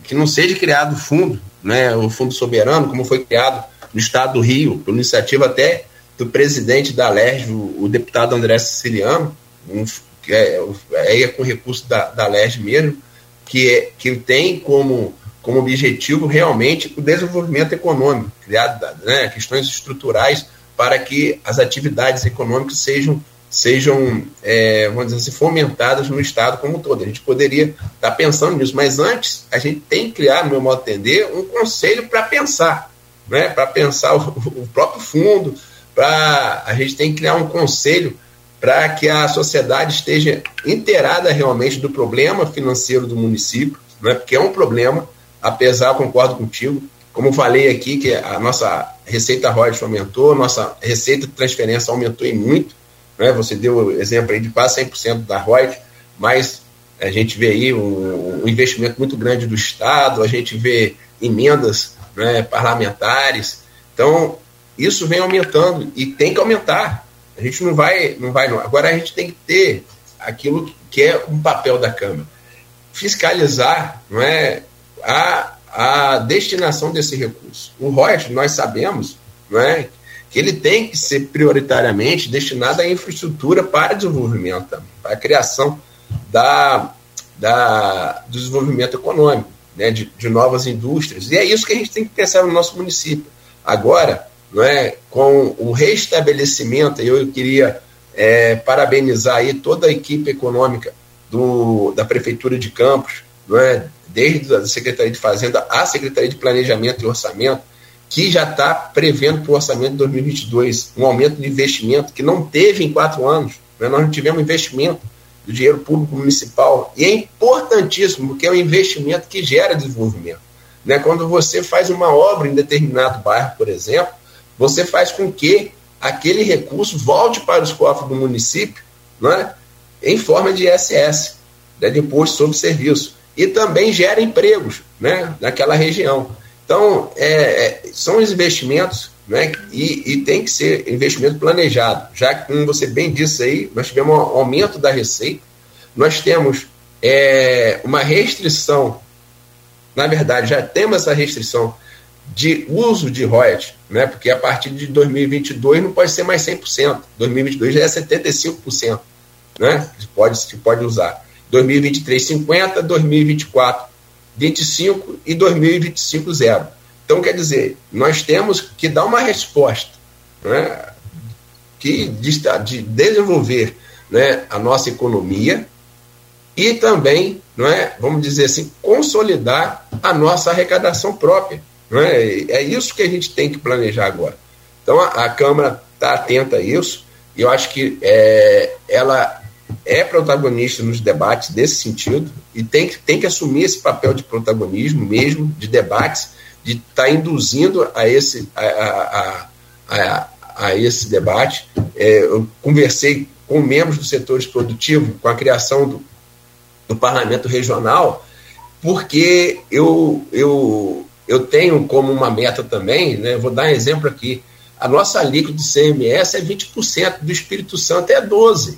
que não seja criado fundo, né? O fundo soberano, como foi criado no estado do Rio, por iniciativa até do presidente da LERJ, o, o deputado André Siciliano, um, que é, é com recurso da, da LERJ mesmo, que, é, que tem como, como objetivo realmente o desenvolvimento econômico, criado né, questões estruturais para que as atividades econômicas sejam sejam, é, vamos dizer assim, fomentadas no Estado como um todo. A gente poderia estar pensando nisso, mas antes a gente tem que criar, no meu modo de entender, um conselho para pensar, né? para pensar o, o, próprio fundo, para a gente tem que criar um conselho para que a sociedade esteja inteirada realmente do problema financeiro do município, né? porque é um problema, apesar, concordo contigo, como falei aqui, que a nossa receita royalties aumentou, nossa receita de transferência aumentou e muito, né? Você deu o exemplo aí de quase 100% da royalties, mas a gente vê aí um, um, investimento muito grande do Estado, a gente vê emendas né, parlamentares. Então, isso vem aumentando e tem que aumentar. A gente não vai, não vai não. Agora a gente tem que ter aquilo que é um papel da Câmara. Fiscalizar não é, a, a destinação desse recurso. O royalties, nós sabemos não é, que ele tem que ser prioritariamente destinado à infraestrutura para desenvolvimento para a criação da, da, do desenvolvimento econômico, né, de, de novas indústrias. E é isso que a gente tem que pensar no nosso município. Agora, não é, com o restabelecimento, eu queria é, parabenizar aí toda a equipe econômica do, da Prefeitura de Campos, não é, desde a Secretaria de Fazenda à Secretaria de Planejamento e Orçamento, que já está prevendo para o orçamento de 2022 um aumento de investimento que não teve em quatro anos. Né? Nós não tivemos investimento do dinheiro público municipal. E é importantíssimo, porque é um investimento que gera desenvolvimento. Né? Quando você faz uma obra em determinado bairro, por exemplo, você faz com que aquele recurso volte para os cofres do município né? em forma de ISS, né? de imposto sobre serviço. E também gera empregos né? naquela região. Então, é, é, são os investimentos, né, e, e, tem que ser investimento planejado, já que, como você bem disse aí, nós tivemos um aumento da receita, nós temos é, uma restrição, na verdade, já temos essa restrição de uso de royalties, né, porque a partir de 2022 não pode ser mais 100%, 2022 já é 75%, né, que pode, que pode usar. 2023, 50%, 2024, 25 e 2025 zero. Então, quer dizer, nós temos que dar uma resposta né, que, de, de desenvolver né, a nossa economia e também, é, vamos dizer assim, consolidar a nossa arrecadação própria. É? é isso que a gente tem que planejar agora. Então, a, a Câmara está atenta a isso e eu acho que é, ela é protagonista nos debates desse sentido e tem tem que assumir esse papel de protagonismo mesmo, de debates, de estar tá induzindo a esse, a, a, a, a esse debate. É, eu conversei com membros dos setores produtivos, com a criação do, do parlamento regional, porque eu, eu, eu tenho como uma meta também, né, vou dar um exemplo aqui, a nossa alíquota de CMS é 20%, do Espírito Santo é 12%.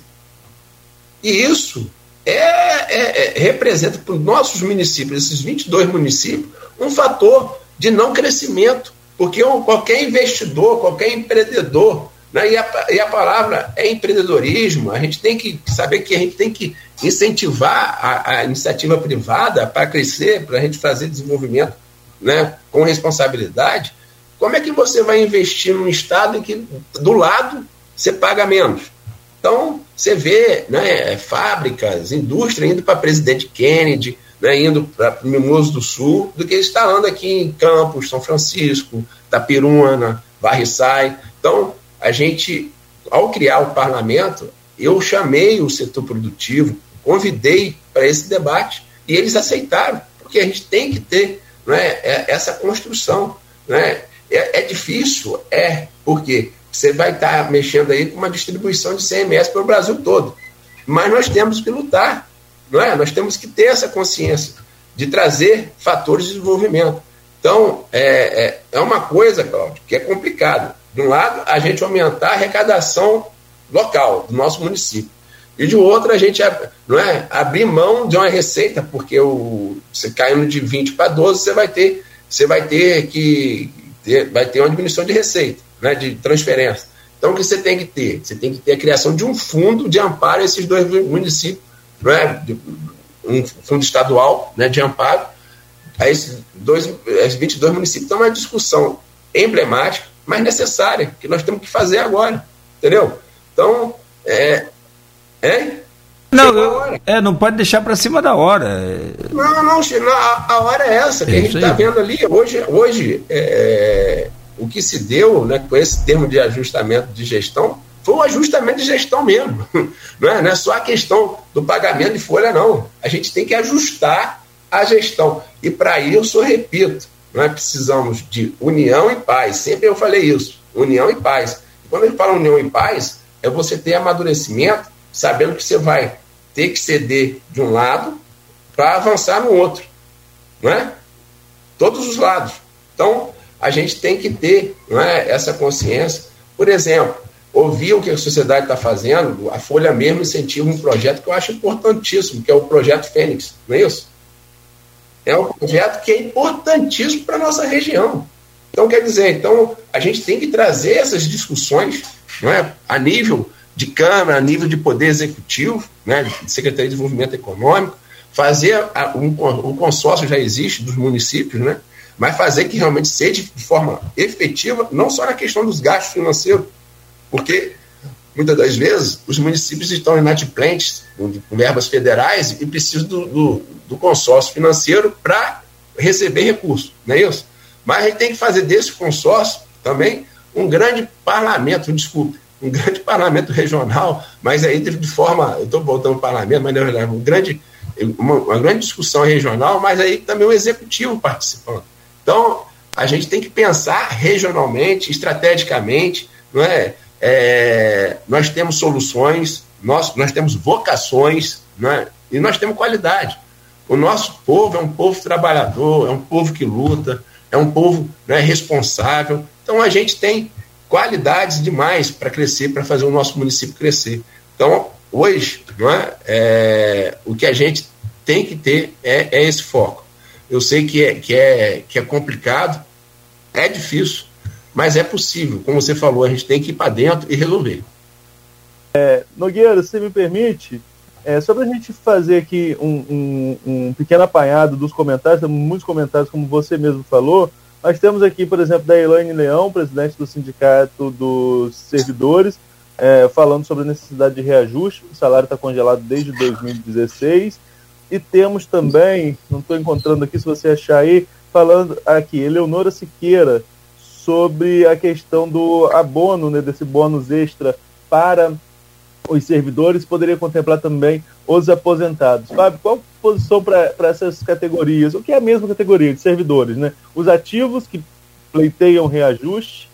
E isso é, é, é, representa para os nossos municípios, esses 22 municípios, um fator de não crescimento, porque um, qualquer investidor, qualquer empreendedor, né, e, a, e, a, palavra é empreendedorismo, a gente tem que saber que a gente tem que incentivar a, a iniciativa privada para crescer, para a gente fazer desenvolvimento né, com responsabilidade. Como é que você vai investir num estado em que do lado você paga menos? Então, você vê né, fábricas, indústria indo para Presidente Kennedy, né, indo para Mimoso do Sul, do que instalando aqui em Campos, São Francisco, Tapiruna, Varriçai. Então, a gente, ao criar o parlamento, eu chamei o setor produtivo, convidei para esse debate e eles aceitaram, porque a gente tem que ter né, essa construção. Né? É, é difícil? É, porque você vai estar tá mexendo aí com uma distribuição de CMS para o Brasil todo. Mas nós temos que lutar, não é? Nós temos que ter essa consciência de trazer fatores de desenvolvimento. Então, é, é, é uma coisa, Cláudio, que é complicado. De um lado, a gente aumentar a arrecadação local do nosso município. E de outro, a gente não é, abrir mão de uma receita, porque o, você caindo de 20 para 12, você vai ter, você vai ter que ter, vai ter uma diminuição de receita, né, de transferência. Então, o que você tem que ter? Você tem que ter a criação de um fundo de amparo a esses dois municípios, não é? um fundo estadual né, de amparo a esses dois, esses 22 municípios. Então, é uma discussão emblemática, mas necessária, que nós temos que fazer agora, entendeu? Então, é, é? Não, é, não pode deixar para cima da hora. Não, não, a, a hora é essa que é a gente está vendo ali. Hoje, hoje é, o que se deu né, com esse termo de ajustamento de gestão foi um ajustamento de gestão mesmo. [laughs] Não é, não é só a questão do pagamento de folha, não. A gente tem que ajustar a gestão. E para isso, eu repito, nós precisamos de união e paz. Sempre eu falei isso: união e paz. E quando a gente fala união e paz, é você ter amadurecimento sabendo que você vai ter que ceder de um lado para avançar no outro, não é? Todos os lados. Então, a gente tem que ter não é, essa consciência. Por exemplo, ouvir o que a sociedade está fazendo, a Folha mesmo incentiva um projeto que eu acho importantíssimo, que é o Projeto Fênix, não é isso? É um projeto que é importantíssimo para a nossa região. Então, quer dizer, então, a gente tem que trazer essas discussões não é, a nível de Câmara, a nível de Poder Executivo, né, de Secretaria de Desenvolvimento Econômico, fazer a, um, o consórcio já existe dos municípios, né, mas fazer que realmente seja de forma efetiva, não só na questão dos gastos financeiros, porque muitas das vezes os municípios estão inadimplentes com verbas federais e precisam do, do, do consórcio financeiro para receber recursos, não é isso? Mas a gente tem que fazer desse consórcio também um grande parlamento, desculpe, um grande parlamento regional, mas aí de forma, eu estou voltando ao parlamento, mas na verdade, um grande, uma, uma, grande discussão regional, mas aí também o executivo participando. Então, a gente tem que pensar regionalmente, estrategicamente, não é? É nós temos soluções, nós, nós temos vocações, não é? e nós temos qualidade. O nosso povo é um povo trabalhador, é um povo que luta, é um povo né, responsável. Então a gente tem qualidades demais para crescer, para fazer o nosso município crescer. Então, hoje, não é, é, o que a gente tem que ter é, é, esse foco. Eu sei que é, que, é, que é complicado, é difícil, mas é possível. Como você falou, a gente tem que ir para dentro e resolver. É, Nogueira, se me permite, é, só para a gente fazer aqui um, um, um, pequeno apanhado dos comentários, temos muitos comentários, como você mesmo falou, nós temos aqui, por exemplo, da Elaine Leão, presidente do Sindicato dos Servidores, é, falando sobre a necessidade de reajuste. O salário está congelado desde 2016. E temos também, não estou encontrando aqui, se você achar aí, falando aqui, Eleonora Siqueira, sobre a questão do abono, né, desse bônus extra para os servidores, poderia contemplar também os aposentados. Fábio, qual a posição para essas categorias? O que é a mesma categoria de servidores? Né? Os ativos que pleiteiam reajuste,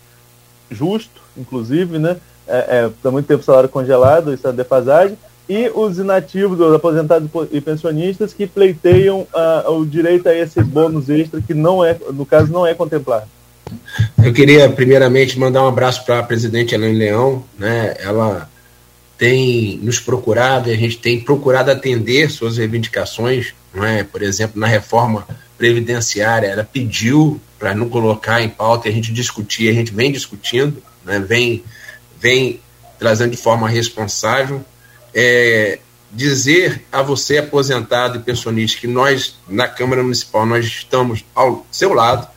justo, inclusive, né? É, é, muito tempo salário congelado, isso é defasagem, e os inativos, os aposentados e pensionistas que pleiteiam uh, o direito a esse bônus extra que não é, no caso, não é contemplado. Eu queria primeiramente mandar um abraço para a presidente Helena Leão, né? Ela tem nos procurado e a gente tem procurado atender suas reivindicações, é? por exemplo, na reforma previdenciária, ela pediu para não colocar em pauta e a gente discutir, a gente vem discutindo, né? vem, vem trazendo de forma responsável. É, dizer a você, aposentado e pensionista, que nós, na Câmara Municipal, nós estamos ao seu lado,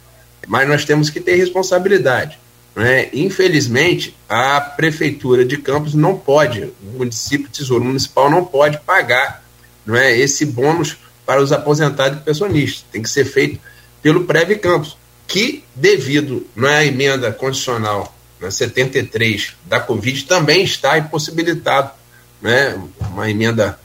mas nós temos que ter responsabilidade. Né? Infelizmente, a Prefeitura de Campos não pode, o município Tesouro Municipal não pode pagar não é, esse bônus para os aposentados e pensionistas. Tem que ser feito pelo Preve Campos, que, devido não é, à emenda condicional na 73 da Covid, também está impossibilitado né, uma emenda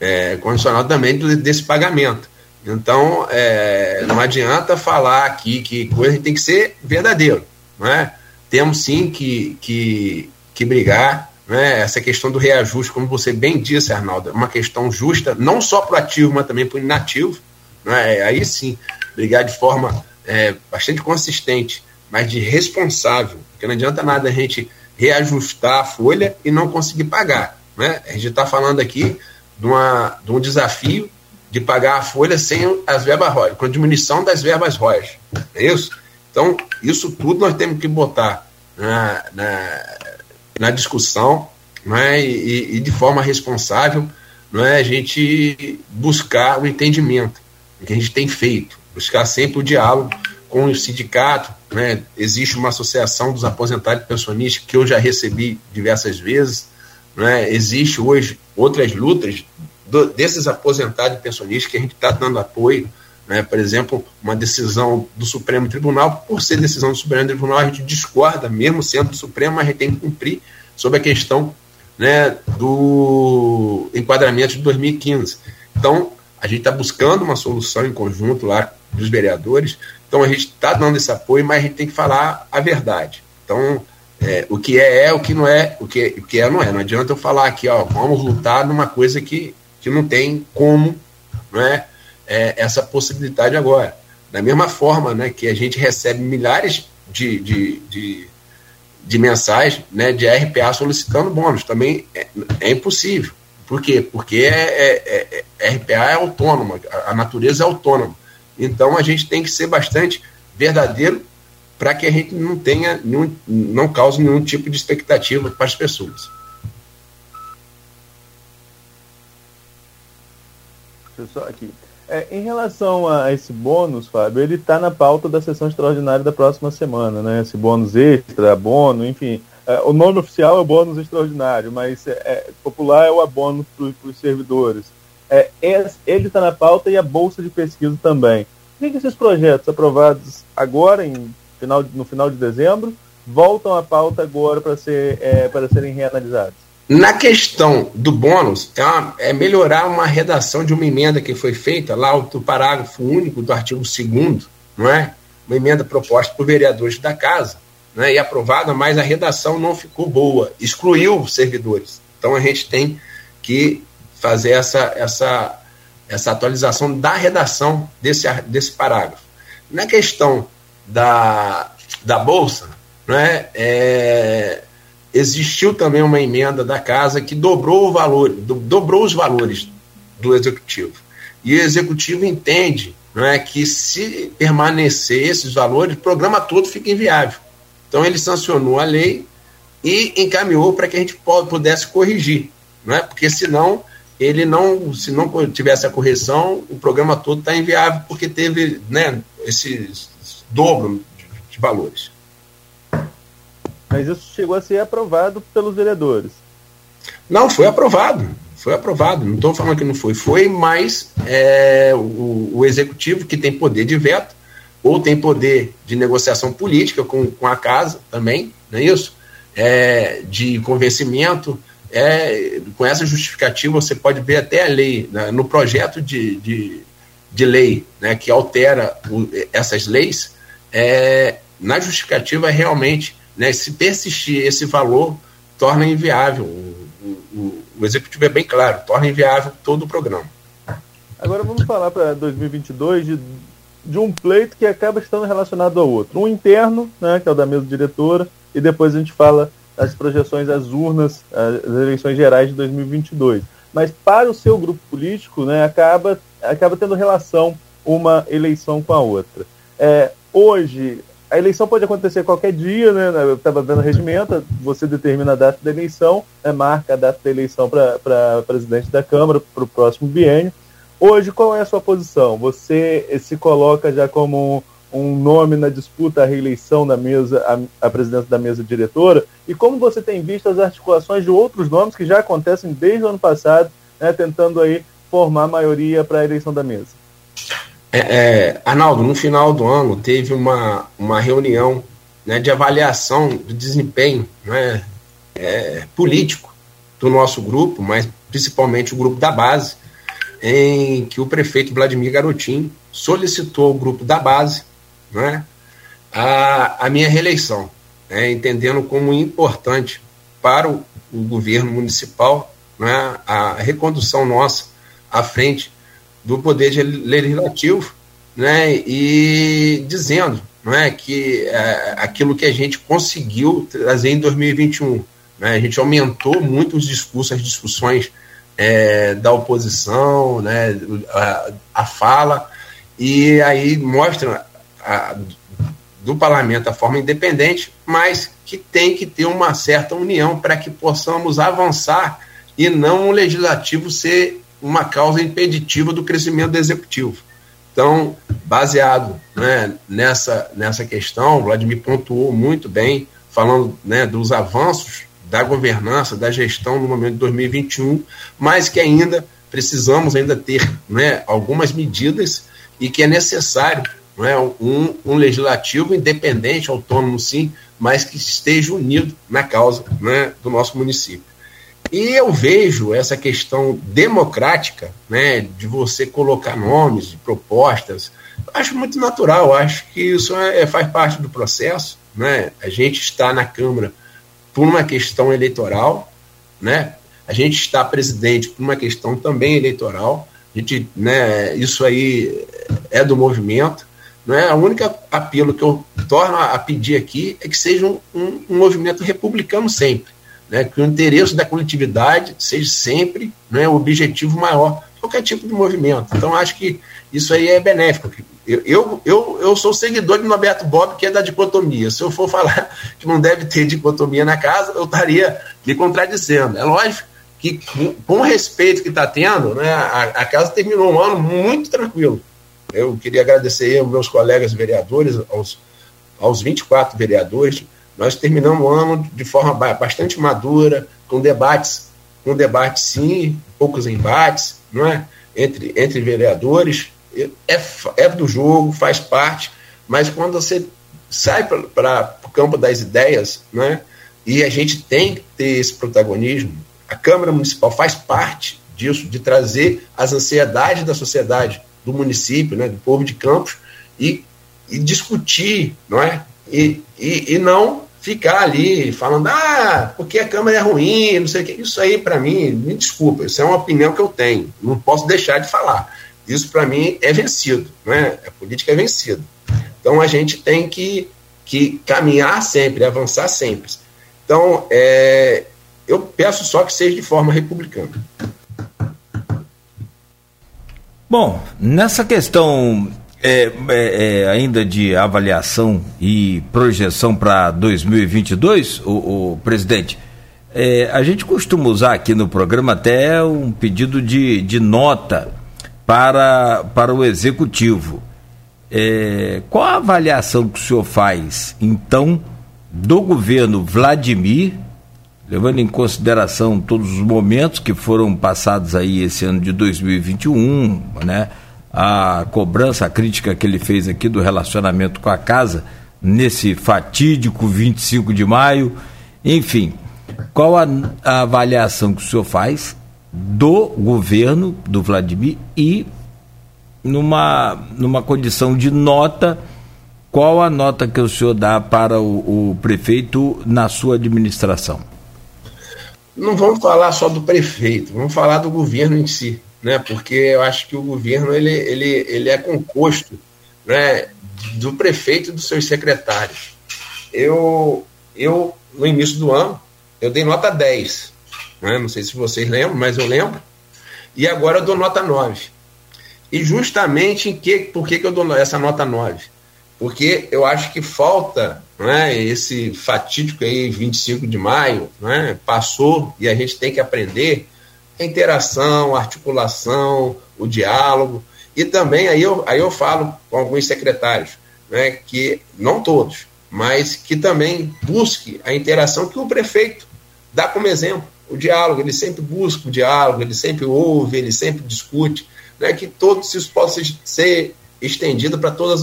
é, condicional também desse pagamento. Então, é, não adianta falar aqui que coisa tem que ser verdadeiro. Não é? Temos sim que, que, que brigar. Né? Essa questão do reajuste, como você bem disse, Arnaldo, é uma questão justa, não só para o ativo, mas também para o inativo. Né? Aí sim, brigar de forma é, bastante consistente, mas de responsável, porque não adianta nada a gente reajustar a folha e não conseguir pagar. Né? A gente está falando aqui de, uma, de um desafio de pagar a folha sem as verbas royas, com a diminuição das verbas royas. É isso? Então, isso tudo nós temos que botar na, na, na discussão né? e, e de forma responsável não é a gente buscar o entendimento que a gente tem feito, buscar sempre o diálogo com o sindicato. Né? Existe uma associação dos aposentados pensionistas que eu já recebi diversas vezes. Né? Existe hoje outras lutas do, desses aposentados e pensionistas que a gente está dando apoio. Né? Por exemplo, uma decisão do Supremo Tribunal, por ser decisão do Supremo Tribunal, a gente discorda, mesmo sendo do Supremo, mas a gente tem que cumprir sobre a questão né, do enquadramento de 2015. Então, a gente está buscando uma solução em conjunto lá dos vereadores, então a gente está dando esse apoio, mas a gente tem que falar a verdade. Então, é, o que é é, o que não é, o que, o que é não é. Não adianta eu falar aqui, ó, vamos lutar numa coisa que, que não tem como não é, é essa possibilidade agora. Da mesma forma né, que a gente recebe milhares de, de, de, de mensagens né, de RPA solicitando bônus, também é, é impossível. Por quê? Porque é, é, é, RPA é autônoma, a natureza é autônoma. Então a gente tem que ser bastante verdadeiro para que a gente não tenha nenhum, não cause nenhum tipo de expectativa para as pessoas. Só aqui. É, em relação a esse bônus, Fábio, ele está na pauta da sessão extraordinária da próxima semana, né? Esse bônus extra, bônus, enfim. É, o nome oficial é o bônus extraordinário, mas é, é popular é o abono para os servidores. É, ele está na pauta e a bolsa de pesquisa também. Por que, esses projetos aprovados agora, em final, no final de dezembro, voltam à pauta agora para ser, é, serem reanalisados? Na questão do bônus, é, uma, é, melhorar uma redação de uma emenda que foi feita lá do parágrafo único do artigo 2 não é? Uma emenda proposta por vereadores da casa, né, e aprovada, mas a redação não ficou boa, excluiu os servidores. Então a gente tem que fazer essa, essa, essa atualização da redação desse, desse parágrafo. Na questão da, da Bolsa, né, é, existiu também uma emenda da casa que dobrou o valor, do, dobrou os valores do executivo. E o executivo entende não é, que se permanecer esses valores, o programa todo fica inviável. Então ele sancionou a lei e encaminhou para que a gente pudesse corrigir, não é? Porque senão ele não, se não tivesse a correção, o programa todo está inviável porque teve, né, esse dobro de, de valores. Mas isso chegou a ser aprovado pelos vereadores? Não, foi aprovado. Foi aprovado. Não estou falando que não foi. Foi, mas é, o, o executivo que tem poder de veto ou tem poder de negociação política com, com a casa também, não é isso? É, de convencimento. É, com essa justificativa, você pode ver até a lei, né, no projeto de, de, de lei né, que altera o, essas leis, é, na justificativa, realmente, né, se persistir esse valor, torna inviável. O, o, o executivo é bem claro, torna inviável todo o programa. Agora vamos falar para 2022 de de um pleito que acaba estando relacionado ao outro. Um interno, né, que é o da mesa diretora, e depois a gente fala das projeções às urnas, as eleições gerais de 2022. Mas para o seu grupo político, né, acaba, acaba tendo relação uma eleição com a outra. É, hoje, a eleição pode acontecer qualquer dia, né? Eu estava vendo o regimento, você determina a data da eleição, né, marca a data da eleição para presidente da Câmara para o próximo biênio. Hoje, qual é a sua posição? Você se coloca já como um nome na disputa à reeleição da mesa, a presidência da mesa diretora? E como você tem visto as articulações de outros nomes que já acontecem desde o ano passado, né, tentando aí formar maioria para a eleição da mesa? É, é, Arnaldo, no final do ano teve uma, uma reunião né, de avaliação do desempenho né, é, político do nosso grupo, mas principalmente o grupo da base, em que o prefeito Vladimir Garotinho solicitou ao grupo da base né, a, a minha reeleição, né, entendendo como importante para o, o governo municipal né, a recondução nossa à frente do Poder Legislativo né, e dizendo não é, que é, aquilo que a gente conseguiu trazer em 2021. Né, a gente aumentou muito os discursos, as discussões é, da oposição, né, a, a, fala, e aí mostra a, do parlamento a forma independente, mas que tem que ter uma certa união para que possamos avançar e não o legislativo ser uma causa impeditiva do crescimento do executivo. Então, baseado né, nessa, nessa questão, o Vladimir pontuou muito bem, falando né, dos avanços da governança, da gestão no momento de 2021, mas que ainda precisamos ainda ter né, algumas medidas e que é necessário né, um, um legislativo independente, autônomo sim, mas que esteja unido na causa né, do nosso município. E eu vejo essa questão democrática, né, de você colocar nomes, de propostas, acho muito natural, acho que isso é, é, faz parte do processo. Né? A gente está na Câmara por uma questão eleitoral, né? a gente está presidente por uma questão também eleitoral, a gente, né, isso aí é do movimento. Né? A única apelo que eu torno a pedir aqui é que seja um, um, um movimento republicano sempre né, que o interesse da coletividade seja sempre né, o objetivo maior, qualquer tipo de movimento. Então, acho que isso aí é benéfico. Eu, eu, eu, eu sou seguidor de Norberto Bob, que é da dicotomia. Se eu for falar [laughs] que não deve ter dicotomia na casa, eu estaria me contradizendo. É lógico que, com o respeito que está tendo, né, a, a, casa terminou um ano muito tranquilo. Eu queria agradecer aos meus colegas vereadores, aos, aos 24 vereadores, nós terminamos o ano de forma bastante madura, com debates, com debates sim, poucos embates, não é? Entre, entre vereadores, é, é do jogo, faz parte, mas quando você sai para o campo das ideias, né? E a gente tem que ter esse protagonismo. A Câmara Municipal faz parte disso, de trazer as ansiedades da sociedade, do município, né, do povo de Campos, e, e discutir, não é? E, e, e não ficar ali falando, ah, porque a Câmara é ruim, não sei o que. Isso aí, para mim, me desculpa, isso é uma opinião que eu tenho, não posso deixar de falar. Isso, para mim, é vencido, né? a política é vencida. Então, a gente tem que, que caminhar sempre, avançar sempre. Então, é, eu peço só que seja de forma republicana. Bom, nessa questão é, é, é, ainda de avaliação e projeção para 2022, o, o presidente, é, a gente costuma usar aqui no programa até um pedido de, de nota para, para o executivo. É, qual a avaliação que o senhor faz, então, do governo Vladimir, levando em consideração todos os momentos que foram passados aí esse ano de 2021, né? A cobrança, a crítica que ele fez aqui do relacionamento com a casa nesse fatídico 25 de maio. Enfim, qual a, a avaliação que o senhor faz do governo do Vladimir e numa, numa condição de nota, qual a nota que o senhor dá para o, o prefeito na sua administração? Não vamos falar só do prefeito, vamos falar do governo em si né? Porque eu acho que o governo ele, ele, ele é composto, né? Do prefeito e dos seus secretários. Eu, eu no início do ano eu dei nota 10, né? Não sei se vocês lembram, mas eu lembro. E agora eu dou nota 9. E justamente em que, por que, que eu dou essa nota 9? Porque eu acho que falta né, esse fatídico aí, 25 de maio, né, passou e a gente tem que aprender a interação, a articulação, o diálogo. E também aí eu, aí eu falo com alguns secretários, né, que não todos, mas que também busque a interação que o prefeito dá como exemplo, o diálogo, ele sempre busca o diálogo, ele sempre ouve, ele sempre discute, né, que todos isso possa ser estendido para todas,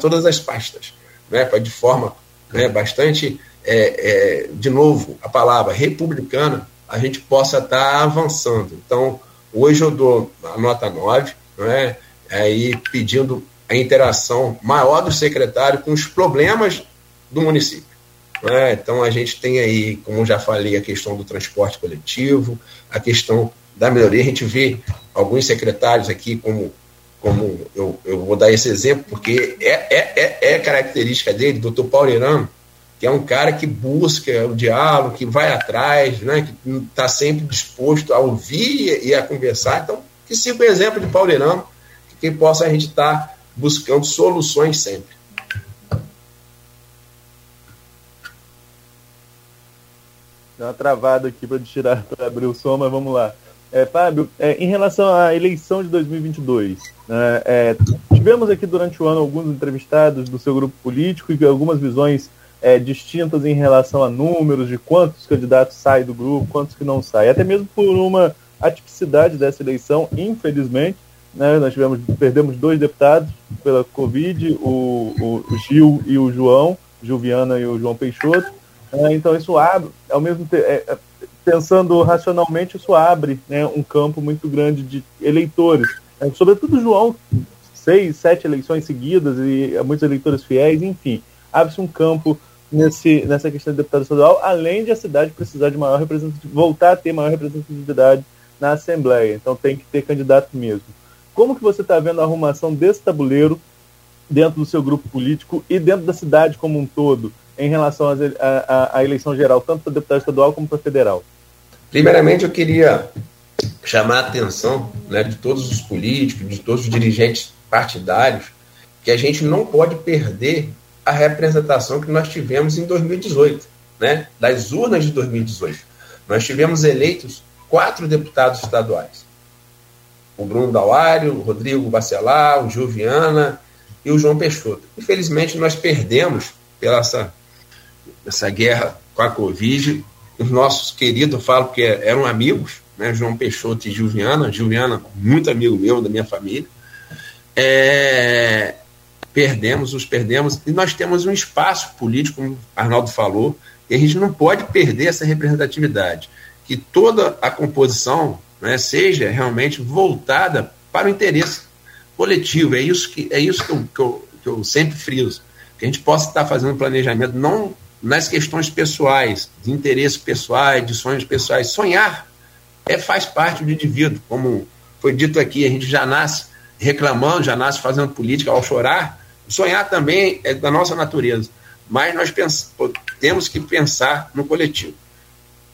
todas as pastas, né, de forma né, bastante, é, é, de novo, a palavra republicana, a gente possa estar tá avançando. Então, Hoje eu dou a nota 9, né? aí pedindo a interação maior do secretário com os problemas do município. Né? Então a gente tem aí, como já falei, a questão do transporte coletivo, a questão da melhoria. A gente vê alguns secretários aqui, como, como eu, eu vou dar esse exemplo, porque é, é, é, é característica dele, doutor Paulo Irano, que é um cara que busca o diálogo, que vai atrás, né, que está sempre disposto a ouvir e a conversar. Então, que siga o exemplo de Paulo Irano, que possa a gente estar tá buscando soluções sempre. Deu uma travada aqui para tirar, para abrir o som, mas vamos lá. É, Fábio, é, em relação à eleição de 2022, né, é, tivemos aqui durante o ano alguns entrevistados do seu grupo político e algumas visões é, distintas em relação a números de quantos candidatos saem do grupo, quantos que não saem, até mesmo por uma atipicidade dessa eleição, infelizmente, né, nós tivemos, perdemos dois deputados pela Covid, o, o, o Gil e o João, Gil Viana e o João Peixoto, é, então isso abre, ao mesmo tempo, é, é, pensando racionalmente, isso abre né, um campo muito grande de eleitores. É, sobretudo João, seis, sete eleições seguidas e muitos eleitores fiéis, enfim, abre-se um campo nesse, nessa questão de deputado estadual, além de a cidade precisar de maior representatividade, voltar a ter maior representatividade na Assembleia. Então tem que ter candidato mesmo. Como que você está vendo a arrumação desse tabuleiro dentro do seu grupo político e dentro da cidade como um todo? em relação à eleição geral, tanto para deputado estadual como para federal? Primeiramente, eu queria chamar a atenção né, de todos os políticos, de todos os dirigentes partidários, que a gente não pode perder a representação que nós tivemos em 2018, né, das urnas de 2018. Nós tivemos eleitos quatro deputados estaduais. O Bruno Dauário, o Rodrigo Bacelar, o Juviana e o João Peixoto. Infelizmente, nós perdemos pela essa essa guerra com a Covid. Os nossos queridos, eu falo que eram amigos, né? João Peixoto e Juliana, Juliana, muito amigo meu, da minha família. É, perdemos, os perdemos, e nós temos um espaço político, como Arnaldo falou, e a gente não pode perder essa representatividade. Que toda a composição né, seja realmente voltada para o interesse coletivo. É isso que, é isso que, eu, que, eu, que eu sempre friso. Que a gente possa estar fazendo planejamento não nas questões pessoais, de interesses pessoais, de sonhos pessoais. Sonhar é, faz parte do indivíduo, como foi dito aqui, a gente já nasce reclamando, já nasce fazendo política ao chorar. Sonhar também é da nossa natureza, mas nós temos que pensar no coletivo.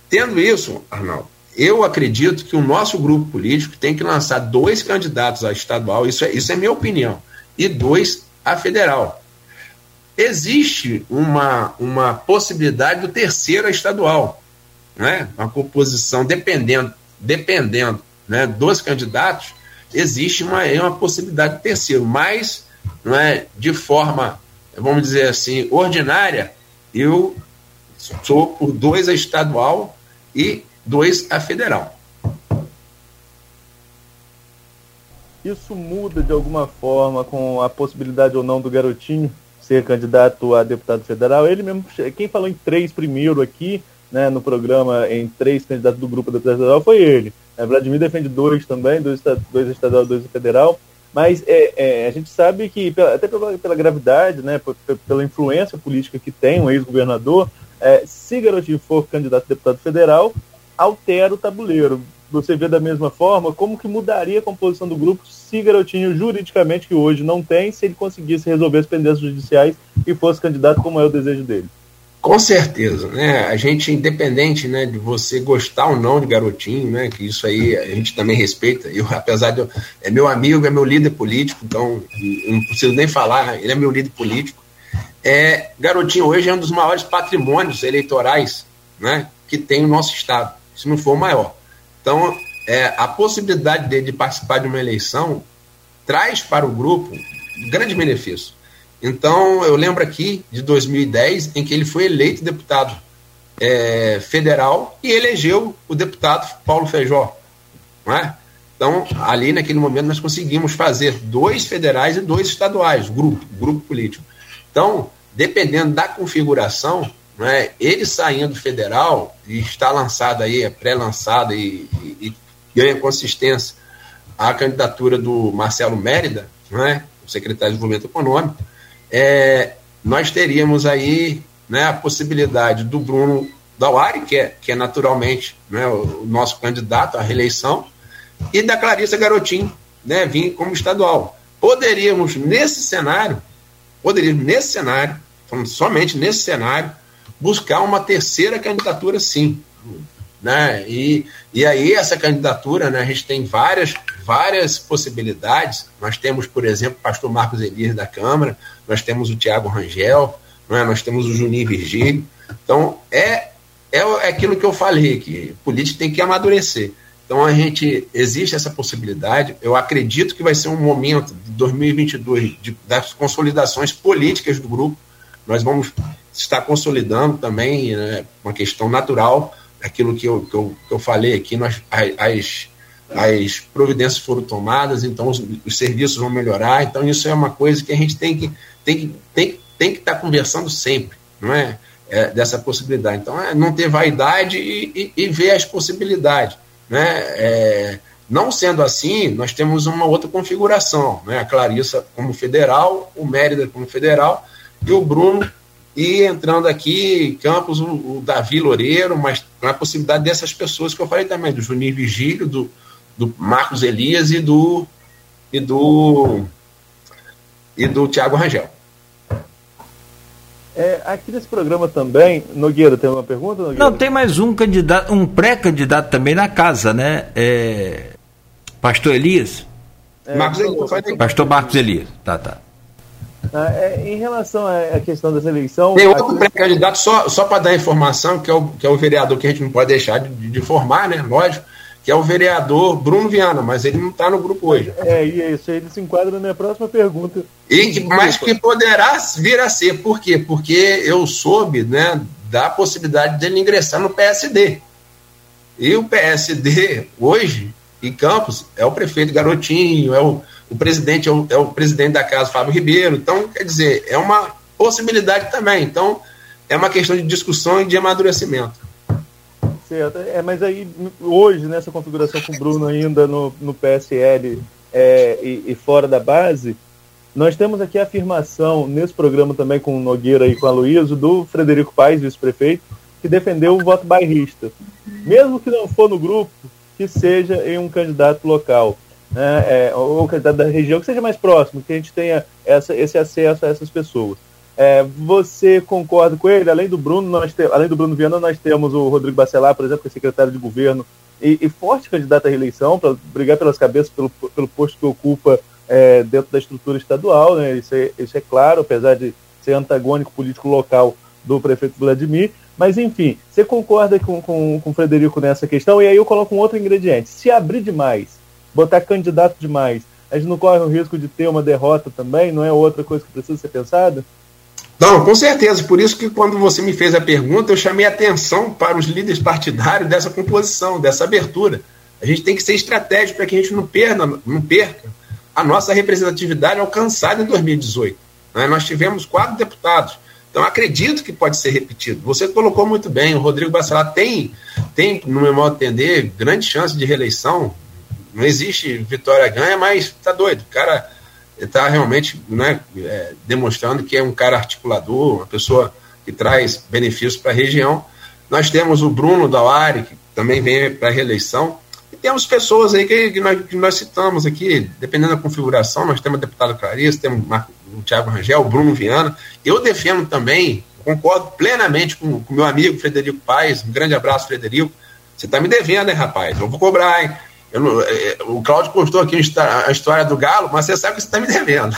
Tendo isso, Arnaldo, eu acredito que o nosso grupo político tem que lançar dois candidatos a estadual, isso é, isso é minha opinião, e dois a federal existe uma, uma possibilidade do terceiro estadual, né? uma composição, dependendo, dependendo né, dos candidatos, existe uma, uma possibilidade do terceiro, mas não é, de forma, vamos dizer assim, ordinária, eu sou por dois a estadual e dois a federal. Isso muda de alguma forma com a possibilidade ou não do garotinho ser candidato a deputado federal. Ele mesmo, quem falou em três primeiro aqui, né, no programa, em três candidatos do grupo deputado federal, foi ele. Vladimir defende dois também, dois, dois estadual, dois federal. Mas é, é, a gente sabe que, até pela, pela gravidade, né, pela influência política que tem um ex-governador, é, se Garotinho for candidato a deputado federal, altera o tabuleiro você vê da mesma forma, como que mudaria a composição do grupo se Garotinho, juridicamente, que hoje não tem, se ele conseguisse resolver as pendências judiciais e fosse candidato como é o desejo dele? Com certeza, né? A gente, independente né, de você gostar ou não de Garotinho, né? Que isso aí a gente também respeita. Eu, apesar de. Eu, é meu amigo, é meu líder político, então não preciso nem falar, ele é meu líder político. É, Garotinho hoje é um dos maiores patrimônios eleitorais né, que tem o nosso Estado, se não for o maior. Então, é, a possibilidade dele de participar de uma eleição traz para o grupo grande benefício. Então, eu lembro aqui de 2010, em que ele foi eleito deputado é, federal e elegeu o deputado Paulo Feijó. Não é? Então, ali naquele momento, nós conseguimos fazer dois federais e dois estaduais, grupo, grupo político. Então, dependendo da configuração, né, ele saindo federal, e está lançado aí, é pré-lançado e, e, ganha consistência a candidatura do Marcelo Mérida, né, o secretário de Desenvolvimento Econômico, é, nós teríamos aí né, a possibilidade do Bruno Dauari, que é, que é naturalmente né, o, o nosso candidato à reeleição, e da Clarissa Garotinho, né, vir como estadual. Poderíamos, nesse cenário, poderíamos, nesse cenário, somente nesse cenário, buscar uma terceira candidatura, sim. Né? E, e aí, essa candidatura, né, a gente tem várias, várias possibilidades. Nós temos, por exemplo, o pastor Marcos Elias da Câmara, nós temos o Tiago Rangel, né, nós temos o Juninho Virgílio. Então, é, é, é aquilo que eu falei, que política tem que amadurecer. Então a gente existe essa possibilidade. Eu acredito que vai ser um momento de 2022 de, das consolidações políticas do grupo. Nós vamos estar consolidando também né, uma questão natural, aquilo que eu, que eu, que eu falei aqui. Nós, as, as providências foram tomadas, então os, os, serviços vão melhorar. Então isso é uma coisa que a gente tem que tem que tem, tem que estar conversando sempre, não é? é dessa possibilidade. Então é não ter vaidade e, e, e ver as possibilidades. Né? É, não sendo assim, nós temos uma outra configuração, né? a Clarissa como federal, o Mérida como federal e o Bruno e entrando aqui Campos, o, o Davi Loureiro, mas com a possibilidade dessas pessoas que eu falei também, do Juninho Vigílio, do, do Marcos Elias e do e do e do Tiago Rangel. É, aqui nesse programa também, Nogueira, tem uma pergunta? Nogueira? Não, tem mais um candidato, um pré-candidato também na casa, né? É, Pastor Elias? É, Marcos Elias. Pastor Marcos Elias, tá, tá. Ah, é, em relação à questão dessa eleição. Tem outro aqui... pré-candidato, só, só para dar informação, que é, o, que é o vereador que a gente não pode deixar de, de formar, né? Lógico que é o vereador Bruno Viana, mas ele não está no grupo hoje. É, isso, ele se enquadra na minha próxima pergunta. E que, mas que poderá vir a ser, por quê? Porque eu soube né, da possibilidade dele ingressar no PSD. E o PSD, hoje, em Campos, é o prefeito Garotinho, é o, o presidente, é o, é o presidente da casa, Fábio Ribeiro. Então, quer dizer, é uma possibilidade também. Então, é uma questão de discussão e de amadurecimento. Certo. É, mas aí, hoje, nessa configuração com o Bruno ainda no, no PSL é, e, e, fora da base, nós temos aqui a afirmação, nesse programa também com o Nogueira e com a Luísa, do Frederico Paes, vice-prefeito, que defendeu o voto bairrista. Mesmo que não for no grupo, que seja em um candidato local, né, é, ou candidato da região, que seja mais próximo, que a gente tenha essa, esse acesso a essas pessoas. É, você concorda com ele? Além do Bruno, nós te, além do Bruno Viana, nós temos o Rodrigo Bacelar, por exemplo, que é secretário de governo e, e forte candidato à reeleição para brigar pelas cabeças pelo, pelo posto que ocupa é, dentro da estrutura estadual, né? Isso é, isso é claro, apesar de ser antagônico político local do prefeito Vladimir. Mas, enfim, você concorda com, com, com o Frederico nessa questão? E aí eu coloco um outro ingrediente. Se abrir demais, botar candidato demais, a gente não corre o risco de ter uma derrota também? Não é outra coisa que precisa ser pensada? Não, com certeza. Por isso que quando você me fez a pergunta, eu chamei atenção para os líderes partidários dessa composição, dessa abertura. A gente tem que ser estratégico para que a gente não perca, não perca a nossa representatividade alcançada em 2018. Né? Nós tivemos quatro deputados. Então, acredito que pode ser repetido. Você colocou muito bem, o Rodrigo Bacelar tem, tem, no meu modo de entender, grande chance de reeleição. Não existe vitória ganha, mas está doido. O cara está realmente né, é, demonstrando que é um cara articulador, uma pessoa que traz benefícios para a região. Nós temos o Bruno Dauari, que também vem para a reeleição, e temos pessoas aí que, que, nós, que, nós, citamos aqui, dependendo da configuração, nós temos o deputado Clarice, temos o Tiago Rangel, o Bruno Viana. Eu defendo também, concordo plenamente com o meu amigo Frederico Paes, um grande abraço, Frederico. Você está me devendo, hein, rapaz? Eu vou cobrar, hein? Não, é, é, o Cláudio postou aqui a história do Galo, mas você sabe que você está me devendo.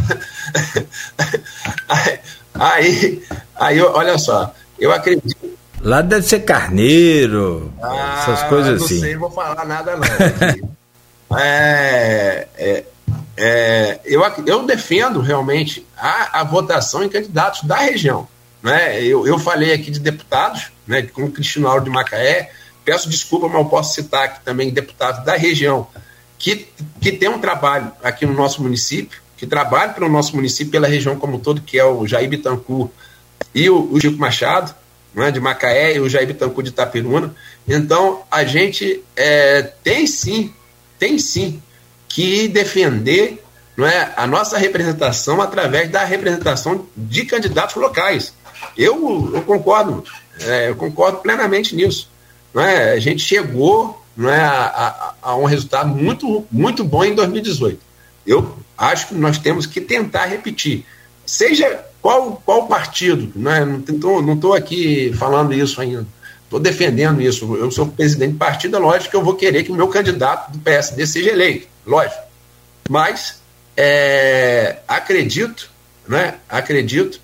[laughs] aí, aí, olha só, eu acredito. Lá deve ser carneiro, ah, essas coisas não assim. Não sei, vou falar nada não. [laughs] é, é, é, eu, eu defendo realmente a, a votação em candidatos da região. Né? Eu, eu falei aqui de deputados, né, como Cristino Auro de Macaé, Peço desculpa, mas eu posso citar aqui também deputados da região que, que tem um trabalho aqui no nosso município, que trabalha pelo nosso município, pela região como todo, que é o Jair Bittencourt e o, o Machado, né, de Macaé, e o Jair Bittencourt de Itapiruna. Então, a gente é, tem sim tem sim que defender não é, a nossa representação através da representação de candidatos locais. Eu, eu concordo, é, eu concordo plenamente nisso. Não é? A gente chegou não é, a, a, a um resultado muito, muito bom em 2018. Eu acho que nós temos que tentar repetir. Seja qual, qual partido, não é? não estou não aqui falando isso ainda, estou defendendo isso. Eu sou presidente de partido, é lógico que eu vou querer que o meu candidato do PSD seja eleito, lógico. Mas é, acredito, né, acredito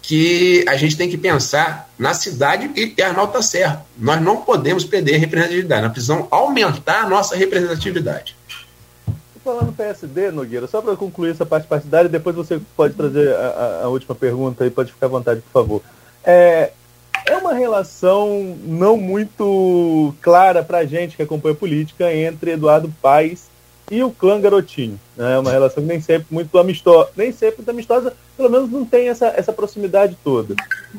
que a gente tem que pensar na cidade e Arnaldo está certo. Nós não podemos perder representatividade, nós precisamos aumentar a nossa representatividade. Falando PSD, Nogueira, só para concluir essa parte partidária, depois você pode trazer a, a, a última pergunta e pode ficar à vontade, por favor. É, é uma relação não muito clara para a gente que acompanha política entre Eduardo Paes e o clã Garotinho. Né? É uma relação que nem sempre muito amistosa, nem sempre muito amistosa, pelo menos não tem essa, essa proximidade toda.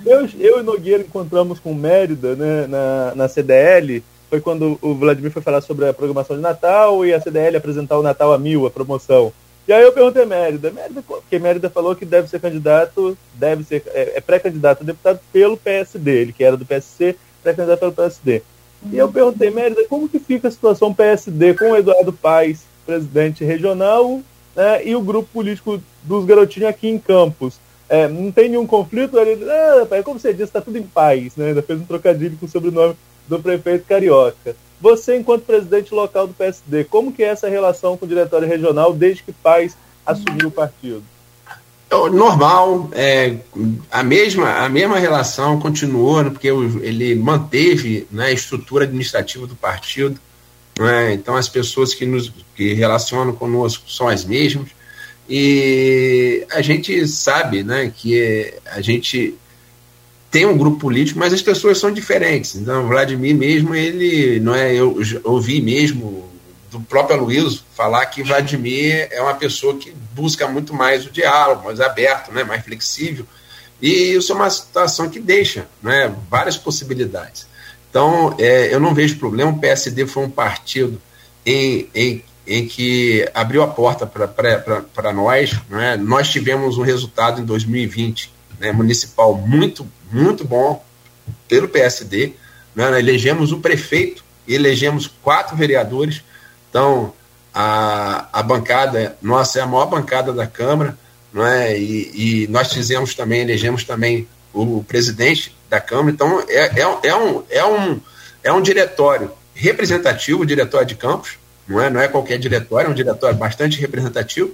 Eu, eu e Nogueira encontramos com Mérida né, na, na CDL, foi quando o Vladimir foi falar sobre a programação de Natal e a CDL apresentar o Natal a mil, a promoção. E aí eu perguntei a Mérida, Mérida, porque Mérida falou que deve ser candidato, deve ser, é, é pré-candidato a deputado pelo PSD, ele que era do PSC, pré-candidato pelo PSD. E eu perguntei, Mérida, como que fica a situação PSD com o Eduardo Paes, presidente regional, né, e o grupo político dos garotinhos aqui em Campos. É, não tem nenhum conflito? Ele, ah, rapaz, como você disse, está tudo em paz, né? Ainda fez um trocadilho com o sobrenome do prefeito carioca. Você, enquanto presidente local do PSD, como que é essa relação com o diretório regional desde que Paz assumiu o partido? É normal, é, a, mesma, a mesma relação continuou, né, porque ele manteve né, a estrutura administrativa do partido, né? Então, as pessoas que nos que relacionam conosco são as mesmas. E a gente sabe né, que a gente tem um grupo político, mas as pessoas são diferentes. Então, Vladimir mesmo, ele não é. Eu ouvi mesmo do próprio Luiz falar que Vladimir é uma pessoa que busca muito mais o diálogo, mais aberto, né, mais flexível. E isso é uma situação que deixa né, várias possibilidades. Então, é, eu não vejo problema. O PSD foi um partido em, em, em que abriu a porta para nós. Né? Nós tivemos um resultado em 2020 né, municipal muito, muito bom pelo PSD. Né? Elegemos o prefeito elegemos quatro vereadores. Então, a, a bancada nossa é a maior bancada da Câmara. Né? E, e nós fizemos também, elegemos também o presidente da Câmara. Então, é, é, é, um, é, um, é um diretório representativo, diretório de Campos, não é, não é qualquer diretório, é um diretório bastante representativo.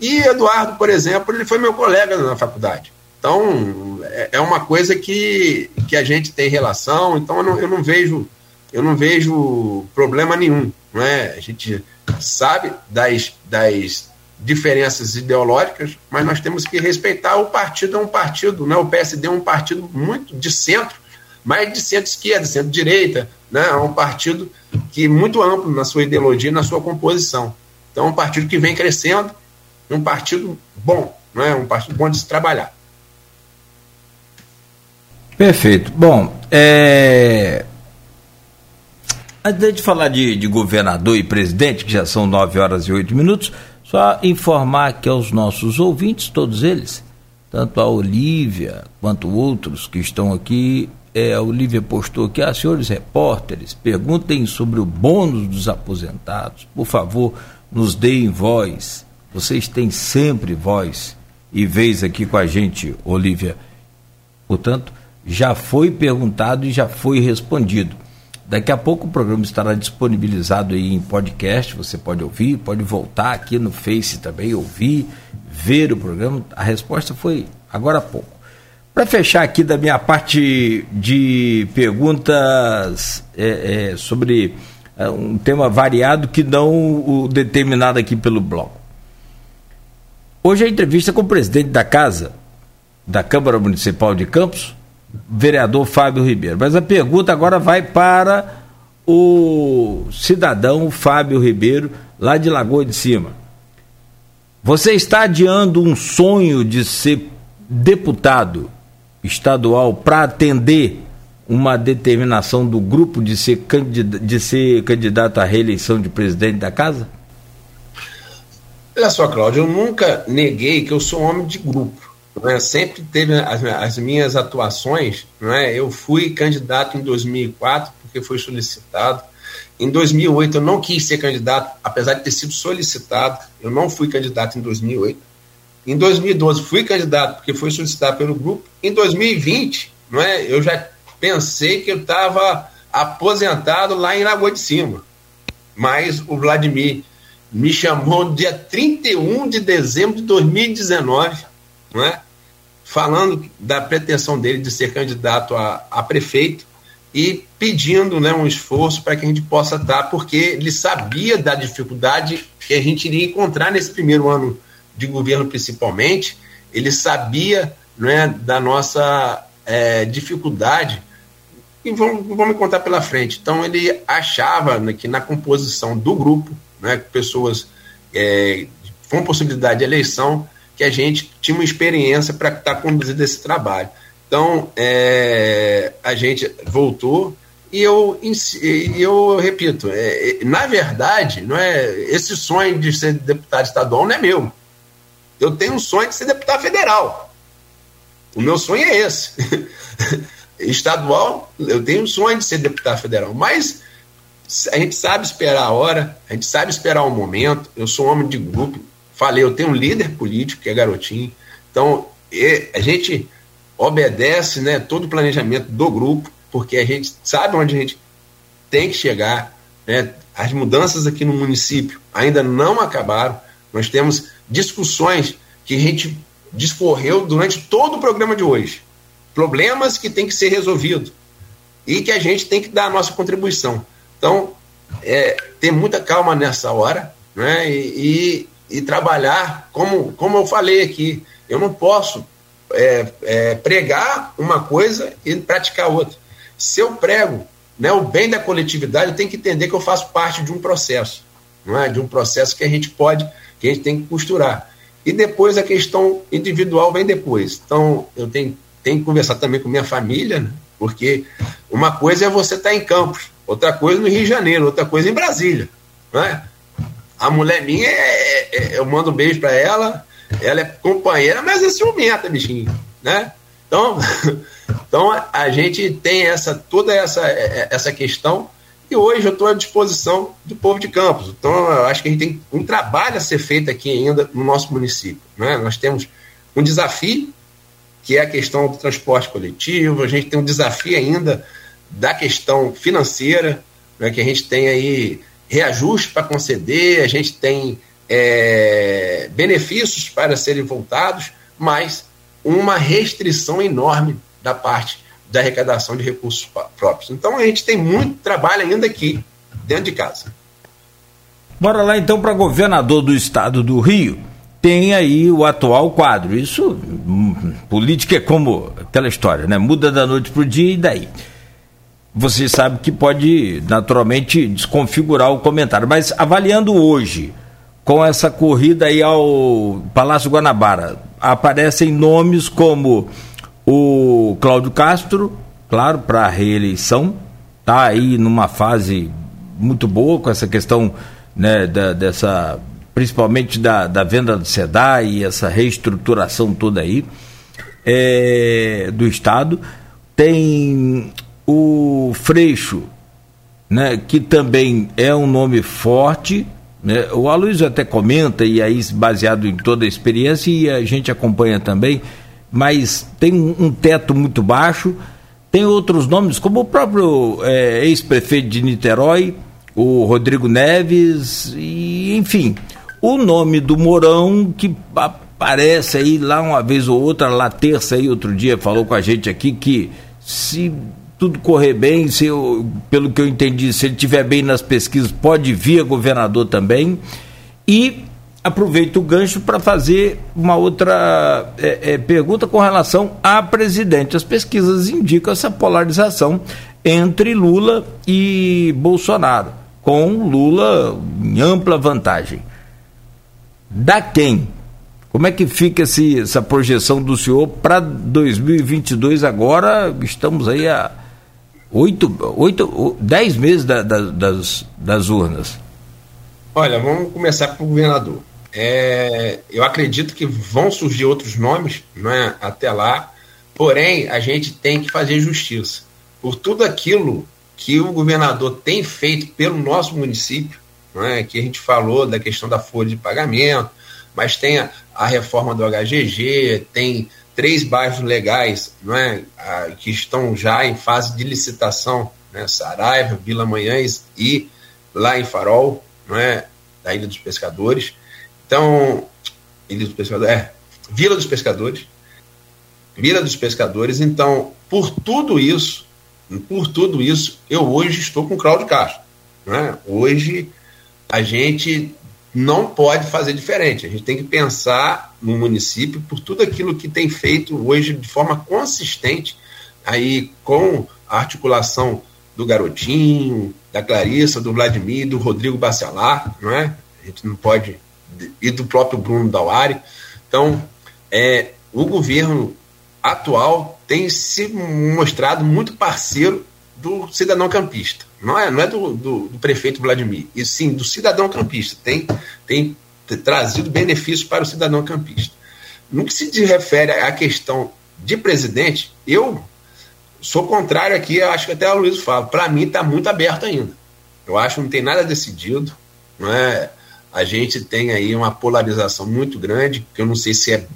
E Eduardo, por exemplo, ele foi meu colega na faculdade. Então, é, é uma coisa que, que a gente tem relação, então eu não, eu não vejo eu não vejo problema nenhum. Não é? A gente sabe das, das diferenças ideológicas, mas nós temos que respeitar o partido é um partido, né? o PSD é um partido muito de centro, mas de centro-esquerda, centro-direita, né? é um partido que é muito amplo na sua ideologia, na sua composição. Então é um partido que vem crescendo, um partido bom, né? um partido bom de se trabalhar. Perfeito. Bom, é... antes de falar de, de governador e presidente, que já são 9 horas e 8 minutos, só informar aqui aos nossos ouvintes, todos eles, tanto a Olívia quanto outros que estão aqui, é, a Olívia postou aqui, ah, senhores repórteres, perguntem sobre o bônus dos aposentados, por favor, nos deem voz, vocês têm sempre voz e vez aqui com a gente, Olívia. Portanto, já foi perguntado e já foi respondido. Daqui a pouco o programa estará disponibilizado aí em podcast, você pode ouvir, pode voltar aqui no Face também, ouvir, ver o programa. A resposta foi agora há pouco. Para fechar aqui da minha parte de perguntas é, é, sobre é, um tema variado que não o determinado aqui pelo bloco. Hoje a entrevista com o presidente da casa da Câmara Municipal de Campos, vereador Fábio Ribeiro. Mas a pergunta agora vai para o cidadão Fábio Ribeiro, lá de Lagoa de Cima. Você está adiando um sonho de ser deputado estadual para atender uma determinação do grupo de ser, candidato, de ser candidato à reeleição de presidente da casa? Olha só, Cláudio, eu nunca neguei que eu sou homem de grupo. Né? Sempre teve as, as, minhas atuações. Né? Eu fui candidato em 2004 porque foi solicitado. Em 2008 eu não quis ser candidato, apesar de ter sido solicitado. Eu não fui candidato em 2008. Em 2012 fui candidato porque foi solicitado pelo grupo. Em 2020, não é? Eu já pensei que eu estava aposentado lá em Lagoa de Cima. Mas o Vladimir me chamou no dia 31 de dezembro de 2019, não é? Falando da pretensão dele de ser candidato a, a prefeito e pedindo né, um esforço para que a gente possa estar, porque ele sabia da dificuldade que a gente iria encontrar nesse primeiro ano de governo, principalmente. Ele sabia né, da nossa é, dificuldade e vamos, vamos contar pela frente. Então, ele achava né, que na composição do grupo, né, pessoas é, com possibilidade de eleição, que a gente tinha uma experiência para estar tá conduzindo esse trabalho. Então, é, a gente voltou e eu, eu repito, é, na verdade, não é esse sonho de ser deputado estadual não é meu. Eu tenho um sonho de ser deputado federal. O meu sonho é esse. [laughs] estadual, eu tenho um sonho de ser deputado federal, mas a gente sabe esperar a hora, a gente sabe esperar o momento. Eu sou um homem de grupo, falei, eu tenho um líder político que é garotinho, então a gente obedece né, todo o planejamento do grupo, porque a gente sabe onde a gente tem que chegar. Né? As mudanças aqui no município ainda não acabaram. Nós temos discussões que a gente discorreu durante todo o programa de hoje problemas que têm que ser resolvidos e que a gente tem que dar a nossa contribuição. Então, é, ter muita calma nessa hora né, e, e, e, trabalhar, como, como eu falei aqui, eu não posso é, é, pregar uma coisa e praticar outra. Se eu prego né, o bem da coletividade, eu tenho que entender que eu faço parte de um processo, não é? de um processo que a gente pode, que a gente tem que costurar. E depois a questão individual vem depois. Então, eu tenho tem que conversar também com minha família, né? porque uma coisa é você estar tá em Campos, outra coisa no Rio de Janeiro, outra coisa em Brasília. Né? A mulher minha, é, é, é eu mando um beijo para ela, ela é companheira, mas é ciumenta, bichinho. Né? Então, [laughs] então a gente tem essa toda essa, essa questão e hoje eu estou à disposição do povo de Campos. Então, eu acho que a gente tem um trabalho a ser feito aqui ainda no nosso município. Né? Nós temos um desafio que é a questão do transporte coletivo, a gente tem um desafio ainda da questão financeira, né, que a gente tem aí reajuste para conceder, a gente tem é, benefícios para serem voltados, mas uma restrição enorme da parte da arrecadação de recursos próprios. Então a gente tem muito trabalho ainda aqui, dentro de casa. Bora lá então para governador do estado do Rio tem aí o atual quadro. Isso, hum, política é como aquela história, né? Muda da noite para o dia e daí. Você sabe que pode naturalmente desconfigurar o comentário, mas avaliando hoje, com essa corrida aí ao Palácio Guanabara, aparecem nomes como o Cláudio Castro, claro, para a reeleição, tá aí numa fase muito boa com essa questão né, da, dessa principalmente da, da venda do SEDAI e essa reestruturação toda aí é, do Estado. Tem o Freixo, né, que também é um nome forte. Né? O Aloysio até comenta, e aí baseado em toda a experiência, e a gente acompanha também, mas tem um, um teto muito baixo. Tem outros nomes, como o próprio é, ex-prefeito de Niterói, o Rodrigo Neves, e enfim, o nome do Mourão, que aparece aí lá uma vez ou outra, lá terça aí, outro dia, falou com a gente aqui que se tudo correr bem, se eu, pelo que eu entendi, se ele estiver bem nas pesquisas, pode vir a governador também. E aproveito o gancho para fazer uma outra é, é, pergunta com relação a presidente. As pesquisas indicam essa polarização entre Lula e Bolsonaro, com Lula em ampla vantagem da quem? Como é que fica esse, essa projeção do senhor para 2022 agora? Estamos aí a oito, oito, dez meses da, da, das, das urnas. Olha, vamos começar com o governador. É, eu acredito que vão surgir outros nomes né, até lá, porém a gente tem que fazer justiça por tudo aquilo que o governador tem feito pelo nosso município, né, que a gente falou da questão da folha de pagamento, mas tem a, a reforma do HGG, tem três bairros legais né, a, que estão já em fase de licitação, né, Saraiva, Vila Manhães e lá em Farol, né, da Ilha dos Pescadores. Então, Ilha dos Pescadores, é, Vila dos Pescadores, Vila dos Pescadores. Então, por tudo isso, por tudo isso, eu hoje estou com o Cláudio Castro. Né? Hoje a gente não pode fazer diferente. A gente tem que pensar no município por tudo aquilo que tem feito hoje de forma consistente, aí com a articulação do Garotinho, da Clarissa, do Vladimir, do Rodrigo Bacelar, não é? A gente não pode e do próprio Bruno Dauari. Então, é, o governo atual tem se mostrado muito parceiro do cidadão campista. Não é, não é do, do, do, prefeito Vladimir, e sim do cidadão campista. Tem, tem trazido benefícios para o cidadão campista. No que se refere à questão de presidente, eu sou contrário aqui, acho que até a Luiz fala. Para mim está muito aberto ainda. Eu acho que não tem nada decidido. Não é? A gente tem aí uma polarização muito grande, que eu não sei se é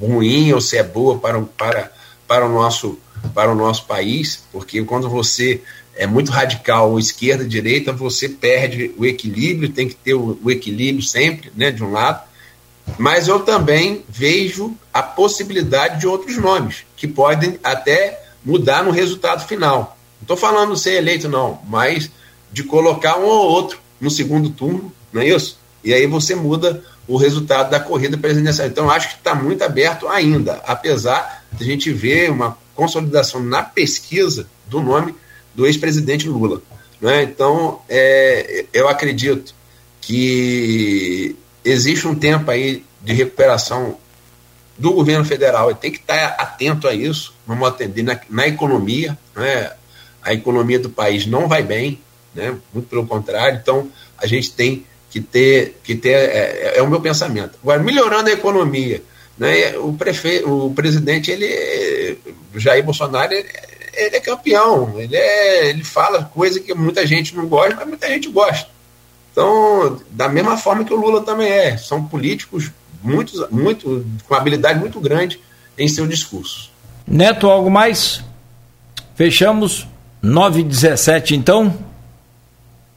ruim ou se é boa para, para, para, o, nosso, para o nosso país, porque quando você é muito radical, esquerda, direita, você perde o equilíbrio, tem que ter o, o equilíbrio sempre, né, de um lado. Mas eu também vejo a possibilidade de outros nomes, que podem até mudar no resultado final. Não estou falando ser eleito, não, mas de colocar um ou outro no segundo turno, não é isso? E aí você muda o resultado da corrida presidencial. Então, acho que está muito aberto ainda, apesar de a gente ver uma consolidação na pesquisa do nome do ex-presidente Lula. Né? Então, é, eu acredito que existe um tempo aí de recuperação do governo federal e tem que estar atento a isso. Vamos atender na, na economia. Né? A economia do país não vai bem, né? muito pelo contrário. Então, a gente tem que ter. Que ter é, é o meu pensamento. Agora, melhorando a economia. Né? O, prefeito, o presidente, ele, Jair Bolsonaro, ele, ele é campeão. Ele, é, ele fala coisa que muita gente não gosta, mas muita gente gosta. Então, da mesma forma que o Lula também é. São políticos muito, muito, com habilidade muito grande em seu discurso. Neto, algo mais? Fechamos 9 e 17 então?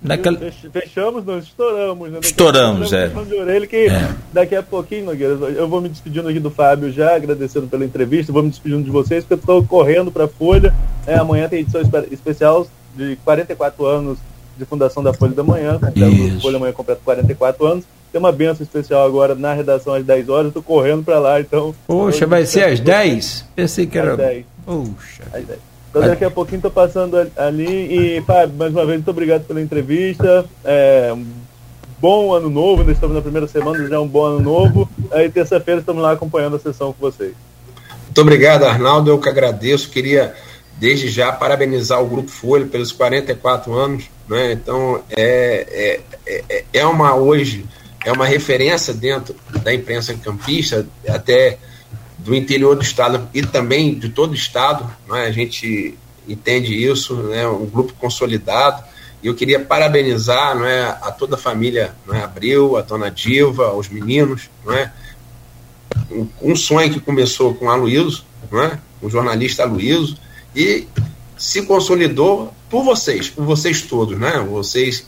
Naquela... Fechamos, nós estouramos. Né? Estouramos, é. De orelha que é. Daqui a pouquinho, Nogueira, eu vou me despedindo aqui do Fábio já, agradecendo pela entrevista, vou me despedindo de vocês, porque eu estou correndo para a Folha. É, amanhã tem edição especial de 44 anos de fundação da Folha da Manhã. A Folha Manhã completa 44 anos. Tem uma benção especial agora na redação às 10 horas, estou correndo para lá, então. Poxa, vai ser às 10? Pensei que era. Às 10. Puxa. Às 10. Então daqui a pouquinho estou passando ali. E, Fábio, mais uma vez, muito obrigado pela entrevista. É, um bom ano novo, ainda estamos na primeira semana, já é um bom ano novo. Aí terça-feira estamos lá acompanhando a sessão com vocês. Muito obrigado, Arnaldo. Eu que agradeço. Queria, desde já, parabenizar o Grupo Folha pelos 44 anos. Né? Então, é, é, é, é uma hoje, é uma referência dentro da imprensa campista, até do interior do estado e também de todo o estado, né? a gente entende isso, né? um grupo consolidado. E eu queria parabenizar né, a toda a família né, Abreu, a dona Diva, os meninos. Né, um, um sonho que começou com a Luíso, né, o jornalista Luíso, e se consolidou por vocês, por vocês todos, né? Vocês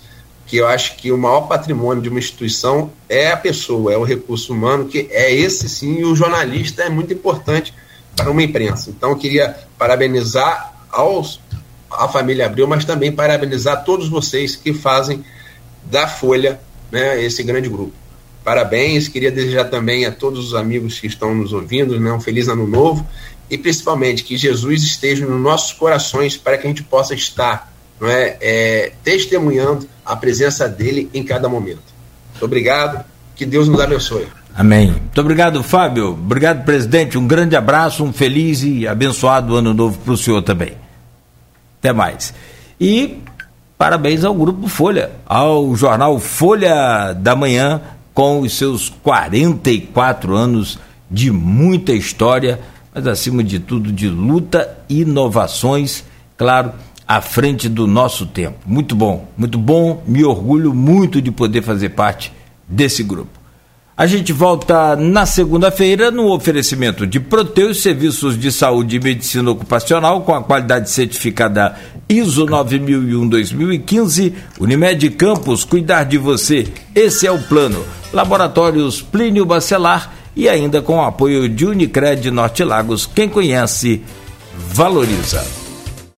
que eu acho que o maior patrimônio de uma instituição é a pessoa, é o recurso humano, que é esse sim, e o jornalista é muito importante para uma imprensa. Então, eu queria parabenizar aos, a família Abril, mas também parabenizar todos vocês que fazem da Folha né, esse grande grupo. Parabéns, queria desejar também a todos os amigos que estão nos ouvindo né, um feliz ano novo e principalmente que Jesus esteja nos nossos corações para que a gente possa estar não é, é, testemunhando a presença dele em cada momento. Muito obrigado, que Deus nos abençoe. Amém. Muito obrigado, Fábio. Obrigado, presidente. Um grande abraço, um feliz e abençoado ano novo para o senhor também. Até mais. E parabéns ao Grupo Folha, ao jornal Folha da Manhã, com os seus 44 anos de muita história, mas acima de tudo de luta inovações, claro, à frente do nosso tempo. Muito bom, muito bom, me orgulho muito de poder fazer parte desse grupo. A gente volta na segunda-feira no oferecimento de Proteus Serviços de Saúde e Medicina Ocupacional com a qualidade certificada ISO 9001-2015. Unimed Campos, cuidar de você. Esse é o plano. Laboratórios Plínio Bacelar e ainda com o apoio de Unicred Norte Lagos. Quem conhece, valoriza.